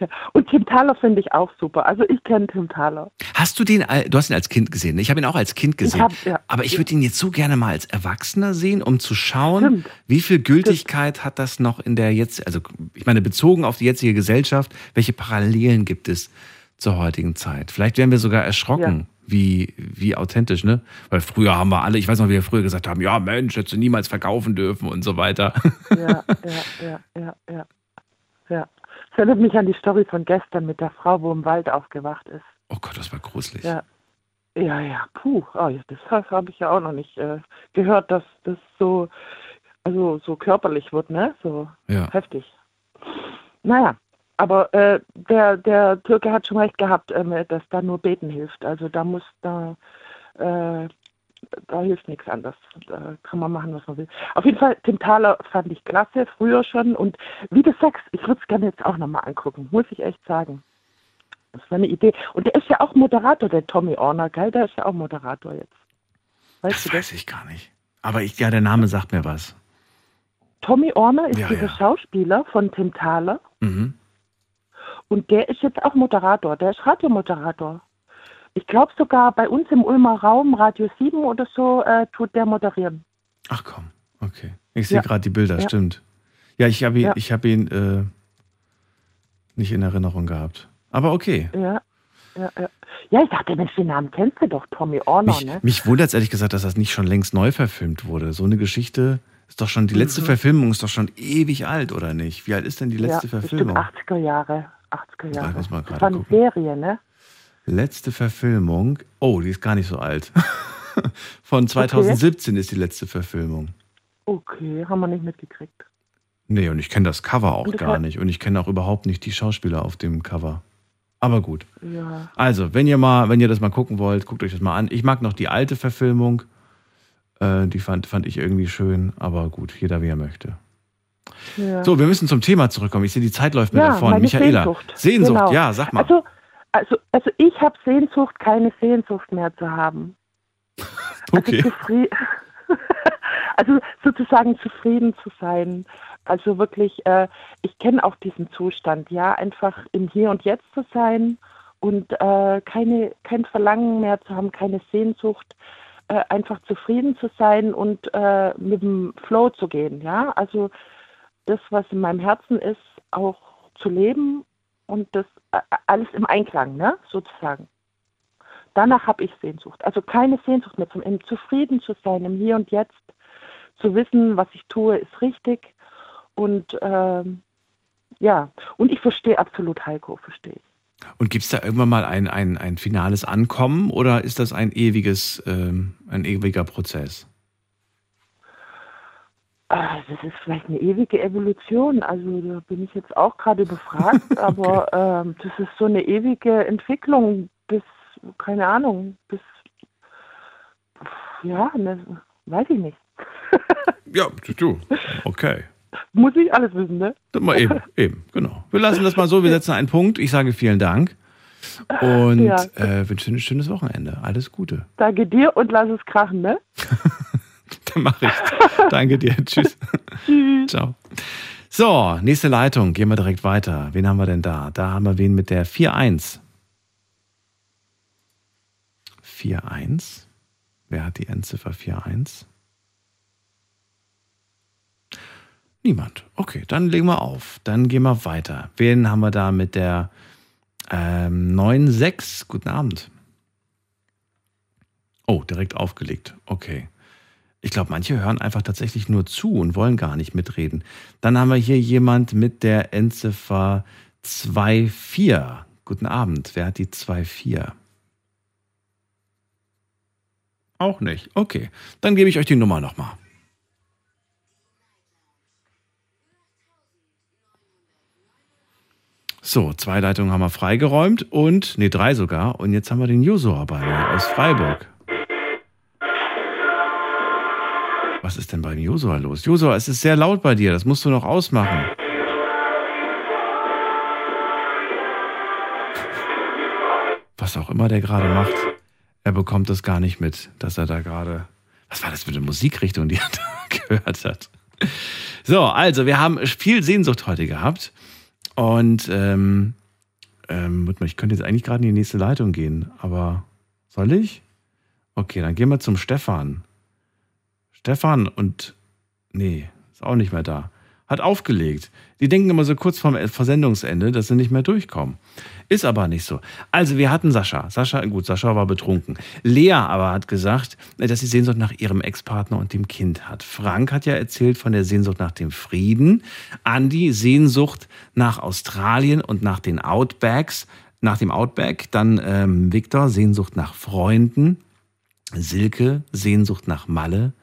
Ja. Und Tim Thaler finde ich auch super. Also ich kenne Tim Thaler. Hast du den, du hast ihn als Kind gesehen, ne? ich habe ihn auch als Kind gesehen, hab- ja. aber ich würde ihn jetzt so gerne mal als Erwachsener sehen, um zu schauen, Stimmt. wie viel Gültigkeit hat das noch in der jetzt, also ich meine bezogen auf die jetzige Gesellschaft, welche Parallelen gibt es zur heutigen Zeit? Vielleicht wären wir sogar erschrocken, wie, wie authentisch, ne? Weil früher haben wir alle, ich weiß noch, wie wir früher gesagt haben, ja Mensch, hättest du niemals verkaufen dürfen und so weiter. Ja, [LAUGHS] ja, ja, ja, ja. Ja. Das erinnert mich an die Story von gestern mit der Frau, wo im Wald aufgewacht ist. Oh Gott, das war gruselig. Ja. Ja, ja, puh, oh, das habe ich ja auch noch nicht äh, gehört, dass das so, also so körperlich wird, ne? So Ja. heftig. Naja, aber äh, der, der Türke hat schon recht gehabt, ähm, dass da nur beten hilft. Also da muss da, äh, da hilft nichts anderes. Da kann man machen, was man will. Auf jeden Fall, Tim Thaler fand ich klasse, früher schon. Und wie du sagst, ich würde es gerne jetzt auch nochmal angucken, muss ich echt sagen. Das war eine Idee. Und der ist ja auch Moderator, der Tommy Orner, gell? Der ist ja auch Moderator jetzt. Weißt das weiß ich gar nicht. Aber ich, ja, der Name sagt mir was. Tommy Orner ist Ja, dieser ja. Schauspieler von Tim Thaler. Mhm. Und der ist jetzt auch Moderator, der ist Radiomoderator. Ich glaube sogar bei uns im Ulmer Raum, Radio 7 oder so, äh, tut der moderieren. Ach komm, okay. Ich sehe Ja. gerade die Bilder, Ja. stimmt. Ja, ich habe ihn, Ja. ich hab ihn äh, nicht in Erinnerung gehabt. Aber okay. Ja. ja, ja. ja, ich dachte, Mensch, den Namen kennst du doch, Tommy Orner, Mich, ne? mich wundert es ehrlich gesagt, dass das nicht schon längst neu verfilmt wurde. So eine Geschichte ist doch schon, die letzte Mhm. Verfilmung ist doch schon ewig alt, oder nicht? Wie alt ist denn die letzte ja, Verfilmung? Bestimmt 80er Jahre. 80er Jahre. das war eine gucken. Serie, ne? Letzte Verfilmung. Oh, die ist gar nicht so alt. [LAUGHS] Von 2017 ist die letzte Verfilmung. Okay, haben wir nicht mitgekriegt. Nee, und ich kenne das Cover auch das gar nicht. Und ich kenne auch überhaupt nicht die Schauspieler auf dem Cover. Aber gut. Ja. Also, wenn ihr mal, wenn ihr das mal gucken wollt, guckt euch das mal an. Ich mag noch die alte Verfilmung. Äh, die fand, fand ich irgendwie schön, aber gut, jeder wie er möchte. ja. So, wir müssen zum Thema zurückkommen. Ich sehe, die Zeit läuft mir ja, davon. Michaela. Sehnsucht. Sehnsucht, Genau. ja, sag mal. Also, also, also ich habe Sehnsucht, keine Sehnsucht mehr zu haben. okay. Also, [LAUGHS] also sozusagen zufrieden zu sein. Also wirklich, äh, ich kenne auch diesen Zustand, ja, einfach im Hier und Jetzt zu sein und äh, keine, kein Verlangen mehr zu haben, keine Sehnsucht, äh, einfach zufrieden zu sein und äh, mit dem Flow zu gehen, ja. Also das, was in meinem Herzen ist, auch zu leben und das alles im Einklang, ne, sozusagen. Danach habe ich Sehnsucht. Also keine Sehnsucht mehr, zum im zufrieden zu sein, im Hier und Jetzt, zu wissen, was ich tue, ist richtig. Und ähm, ja, und ich verstehe absolut Heiko, verstehe ich. Und gibt es da irgendwann mal ein, ein, ein finales Ankommen oder ist das ein ewiges, ähm, ein ewiger Prozess? Ah, Das ist vielleicht eine ewige Evolution. Also da bin ich jetzt auch gerade befragt, [LAUGHS] aber ähm, das ist so eine ewige Entwicklung bis, keine Ahnung, bis, ja, ne, weiß ich nicht. [LAUGHS] Ja, du. Okay. Muss ich alles wissen, ne? Mal eben, [LAUGHS] eben, genau. Wir lassen das mal so, wir setzen einen Punkt. Ich sage vielen Dank und Ja. äh, wünsche ein schönes Wochenende. Alles Gute. Danke dir und lass es krachen, ne? [LAUGHS] Dann mache ich. Danke dir. [LAUGHS] Tschüss. Tschüss. Ciao. So, nächste Leitung. Gehen wir direkt weiter. Wen haben wir denn da? Da haben wir wen mit der 4-1. 4-1. Wer hat die Endziffer 4-1? Niemand. Okay, dann legen wir auf. Dann gehen wir weiter. Wen haben wir da mit der ähm, 9-6? Guten Abend. Oh, direkt aufgelegt. Okay. Ich glaube, manche hören einfach tatsächlich nur zu und wollen gar nicht mitreden. Dann haben wir hier jemand mit der Endziffer 2-4. Guten Abend. Wer hat die 2-4? Auch nicht. Okay. Dann gebe ich euch die Nummer nochmal. So, zwei Leitungen haben wir freigeräumt und, nee, drei sogar. Und jetzt haben wir den Josua bei mir aus Freiburg. Was ist denn bei Josua los? Josua, es ist sehr laut bei dir. Das musst du noch ausmachen. Was auch immer der gerade macht, er bekommt das gar nicht mit, dass er da gerade. Was war das für eine Musikrichtung, die er [LAUGHS] da gehört hat? So, also, wir haben viel Sehnsucht heute gehabt. Und ähm, ähm, ich könnte jetzt eigentlich gerade in die nächste Leitung gehen, aber soll ich? Okay, dann gehen wir zum Stefan. Stefan und nee, ist auch nicht mehr da. Hat aufgelegt. Die denken immer so kurz vorm Versendungsende, dass sie nicht mehr durchkommen. Ist aber nicht so. Also wir hatten Sascha. Sascha, gut, Sascha war betrunken. Lea aber hat gesagt, dass sie Sehnsucht nach ihrem Ex-Partner und dem Kind hat. Frank hat ja erzählt von der Sehnsucht nach dem Frieden. Andi Sehnsucht nach Australien und nach den Outbacks. Nach dem Outback. Dann ähm, Viktor Sehnsucht nach Freunden. Silke Sehnsucht nach Malle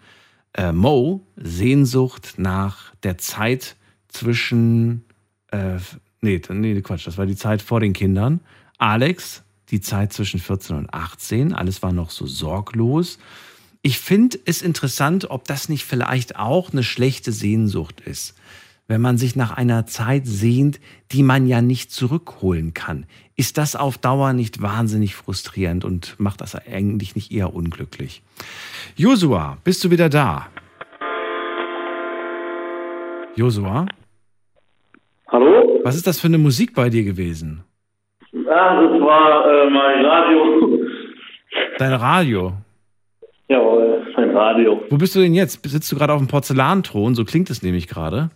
äh, Mo Sehnsucht nach der Zeit zwischen, äh, nee, nee, Quatsch, das war die Zeit vor den Kindern. Alex, die Zeit zwischen 14 und 18, alles war noch so sorglos. Ich finde es interessant, ob das nicht vielleicht auch eine schlechte Sehnsucht ist. Wenn man sich nach einer Zeit sehnt, die man ja nicht zurückholen kann. Ist das auf Dauer nicht wahnsinnig frustrierend und macht das eigentlich nicht eher unglücklich? Josua, bist du wieder da? Josua? Hallo? Was ist das für eine Musik bei dir gewesen? Ah, das war äh, mein Radio. Dein Radio. Jawohl, mein Radio. Wo bist du denn jetzt? Sitzt du gerade auf dem Porzellanthron? So klingt es nämlich gerade.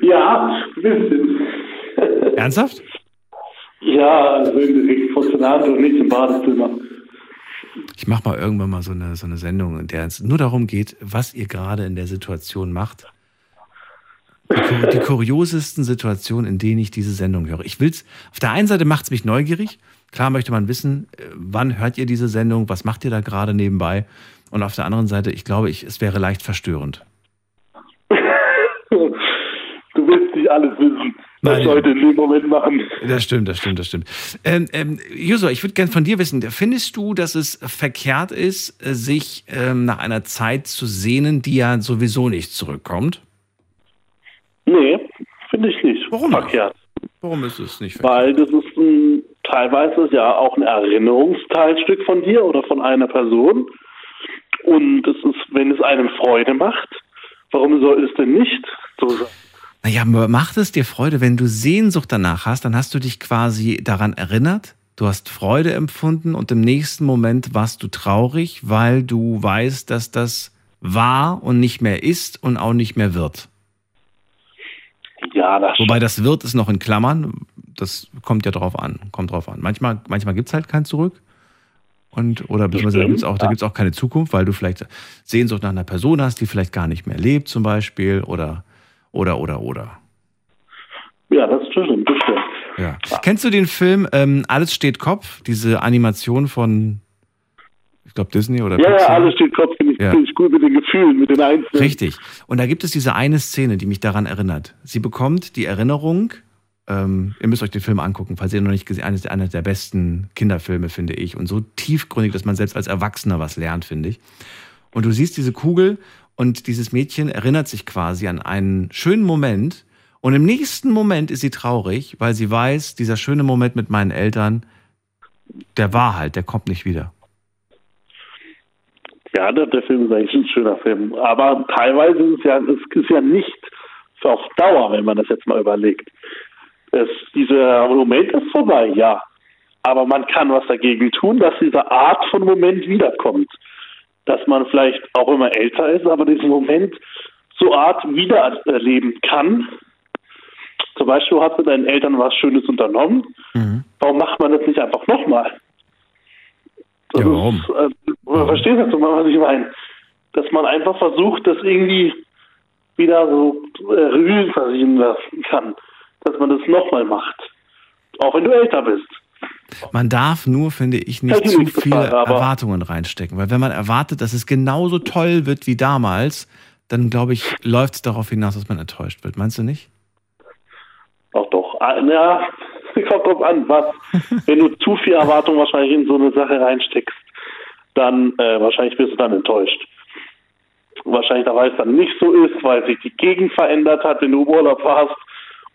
Ja, ein bisschen. Ernsthaft? Ja, also der Hand und nicht im Badezimmer. Ich mache mal irgendwann mal so eine, so eine Sendung, in der es nur darum geht, was ihr gerade in der Situation macht. Die, die kuriosesten Situationen, in denen ich diese Sendung höre. Ich will's, auf der einen Seite macht es mich neugierig. Klar möchte man wissen, äh, wann hört ihr diese Sendung, was macht ihr da gerade nebenbei? Und auf der anderen Seite, ich glaube, ich, es wäre leicht verstörend. [LAUGHS] Du willst nicht alles wissen, Nein. Leute in dem Moment machen. Das stimmt, das stimmt, das stimmt. Ähm, ähm, Joshua, ich würde gerne von dir wissen, findest du, dass es verkehrt ist, äh, sich ähm, nach einer Zeit zu sehnen, die ja sowieso nicht zurückkommt? Nee, finde ich nicht. Warum verkehrt? Warum ist es nicht Weil das ist ein, teilweise ja auch ein Erinnerungsteilstück von dir oder von einer Person. Und es ist, wenn es einem Freude macht, warum soll es denn nicht so sein? Naja, aber macht es dir Freude, wenn du Sehnsucht danach hast, dann hast du dich quasi daran erinnert, du hast Freude empfunden und im nächsten Moment warst du traurig, weil du weißt, dass das war und nicht mehr ist und auch nicht mehr wird. Ja, das Wobei das wird ist noch in Klammern, das kommt ja drauf an, kommt drauf an. Manchmal, manchmal gibt es halt kein Zurück. Und, oder beziehungsweise da stimmt, gibt es auch, da gibt's auch keine Zukunft, weil du vielleicht Sehnsucht nach einer Person hast, die vielleicht gar nicht mehr lebt, zum Beispiel, oder, oder, oder, oder. Ja, das stimmt, das stimmt. Ja. Kennst du den Film ähm, Alles steht Kopf, diese Animation von, ich glaube, Disney oder Ja, ja, Pixar? alles steht Kopf, finde ich, Ja. ich gut mit den Gefühlen, mit den Einzelnen. Richtig. Und da gibt es diese eine Szene, die mich daran erinnert. Sie bekommt die Erinnerung, ähm, ihr müsst euch den Film angucken, falls ihr ihn noch nicht gesehen habt, einer der besten Kinderfilme, finde ich. Und so tiefgründig, dass man selbst als Erwachsener was lernt, finde ich. Und du siehst diese Kugel und dieses Mädchen erinnert sich quasi an einen schönen Moment. Und im nächsten Moment ist sie traurig, weil sie weiß, dieser schöne Moment mit meinen Eltern, der war halt, der kommt nicht wieder. Ja, der, Film ist eigentlich ein schöner Film. Aber teilweise ist es ja, es ist ja nicht auf Dauer, wenn man das jetzt mal überlegt. Es, dieser Moment ist vorbei, ja. Aber man kann was dagegen tun, dass diese Art von Moment wiederkommt. Dass man vielleicht auch immer älter ist, aber diesen Moment so Art wiedererleben kann. Zum Beispiel hast du deinen Eltern was Schönes unternommen. Warum macht man das nicht einfach nochmal? Ja, warum? Äh, verstehst du, was ich meine? Dass man einfach versucht, das irgendwie wieder so äh, Revue passieren lassen kann. Dass man das nochmal macht. Auch wenn du älter bist. Man darf nur, finde ich, nicht ich zu viele bezahlen, aber- Erwartungen reinstecken. Weil wenn man erwartet, dass es genauso toll wird wie damals, dann glaube ich, läuft es darauf hinaus, dass man enttäuscht wird. Meinst du nicht? Auch doch. Ah, Ja, [LAUGHS] kommt drauf an, was. wenn du zu viel Erwartung wahrscheinlich in so eine Sache reinsteckst, dann äh, wahrscheinlich wirst du dann enttäuscht. Wahrscheinlich, da weil es dann nicht so ist, weil sich die Gegend verändert hat, wenn du Urlaub warst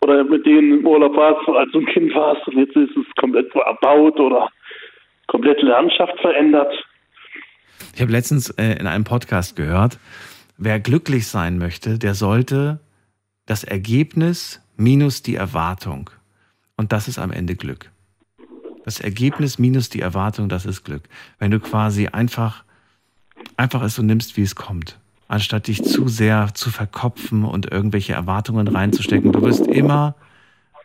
oder mit denen im Urlaub warst, als du ein Kind warst und jetzt ist es komplett erbaut oder komplette Landschaft verändert. Ich habe letztens äh, in einem Podcast gehört, wer glücklich sein möchte, der sollte das Ergebnis minus die Erwartung. Und das ist am Ende Glück. Das Ergebnis minus die Erwartung, das ist Glück. Wenn du quasi einfach, einfach es so nimmst, wie es kommt. Anstatt dich zu sehr zu verkopfen und irgendwelche Erwartungen reinzustecken. Du wirst immer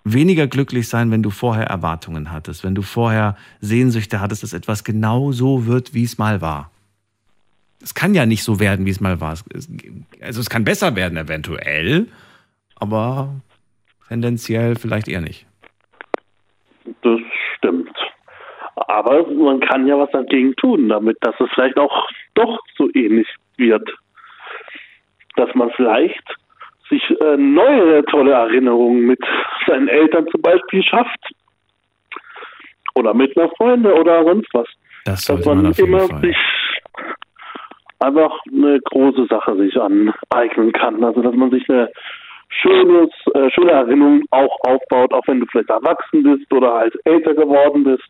weniger glücklich sein, wenn du vorher Erwartungen hattest, wenn du vorher Sehnsüchte hattest, dass etwas genau so wird, wie es mal war. Es kann ja nicht so werden, wie es mal war. Also es kann besser werden eventuell, aber tendenziell vielleicht eher nicht. Das stimmt. Aber man kann ja was dagegen tun, damit dass es vielleicht auch doch so ähnlich wird. Dass man vielleicht sich äh, neue tolle Erinnerungen mit [LAUGHS] seinen Eltern zum Beispiel schafft. Oder mit einer Freundin oder sonst was. Das dass man man immer Fall. sich einfach eine große Sache sich aneignen kann. Also dass man sich eine schönes, äh, schöne Erinnerung auch aufbaut, auch wenn du vielleicht erwachsen bist oder halt älter geworden bist,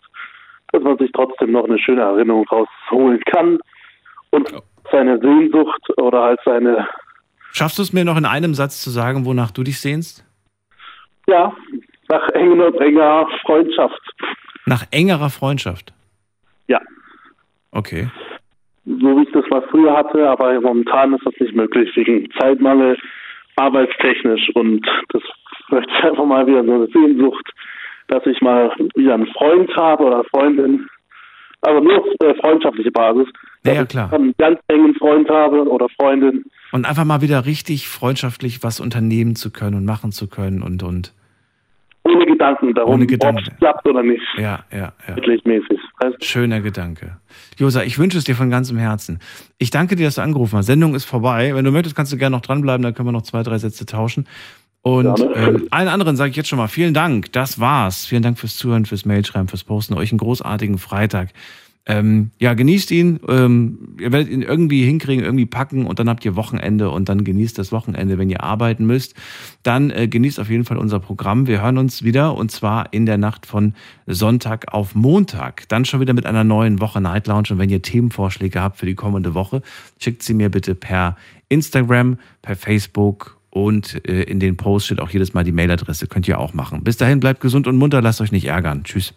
dass man sich trotzdem noch eine schöne Erinnerung rausholen kann und seine Sehnsucht oder halt seine, Schaffst du es mir noch in einem Satz zu sagen, wonach du dich sehnst? ja, nach enger enger Freundschaft. Nach engerer Freundschaft. Ja. Okay. so wie ich das mal früher hatte, aber momentan ist das nicht möglich wegen Zeitmangel, arbeitstechnisch und das möchte ich einfach mal wieder so eine Sehnsucht dass ich mal wieder einen Freund habe oder Freundin, aber nur auf äh, freundschaftliche Basis. Ja, ja, klar. Einen ganz engen Freund habe oder Freundin. Und einfach mal wieder richtig freundschaftlich was unternehmen zu können und machen zu können und, und. Ohne Gedanken darum, Ohne ob Gedanken. es klappt oder nicht. Ja, ja, ja. Wirklich mäßig. Schöner Gedanke. Josa, ich wünsche es dir von ganzem Herzen. Ich danke dir, dass du angerufen hast. Sendung ist vorbei. Wenn du möchtest, kannst du gerne noch dranbleiben, dann können wir noch zwei, drei Sätze tauschen. Und ähm, allen anderen sage ich jetzt schon mal vielen Dank. Das war's. Vielen Dank fürs Zuhören, fürs Mailschreiben, fürs Posten. Euch einen großartigen Freitag. Ähm, ja, genießt ihn. Ähm, ihr werdet ihn irgendwie hinkriegen, irgendwie packen und dann habt ihr Wochenende und dann genießt das Wochenende, wenn ihr arbeiten müsst. Dann äh, genießt auf jeden Fall unser Programm. Wir hören uns wieder und zwar in der Nacht von Sonntag auf Montag. Dann schon wieder mit einer neuen Woche Night Lounge. Und wenn ihr Themenvorschläge habt für die kommende Woche, schickt sie mir bitte per Instagram, per Facebook und äh, in den Posts steht auch jedes Mal die Mailadresse. Könnt ihr auch machen. Bis dahin bleibt gesund und munter, lasst euch nicht ärgern. Tschüss.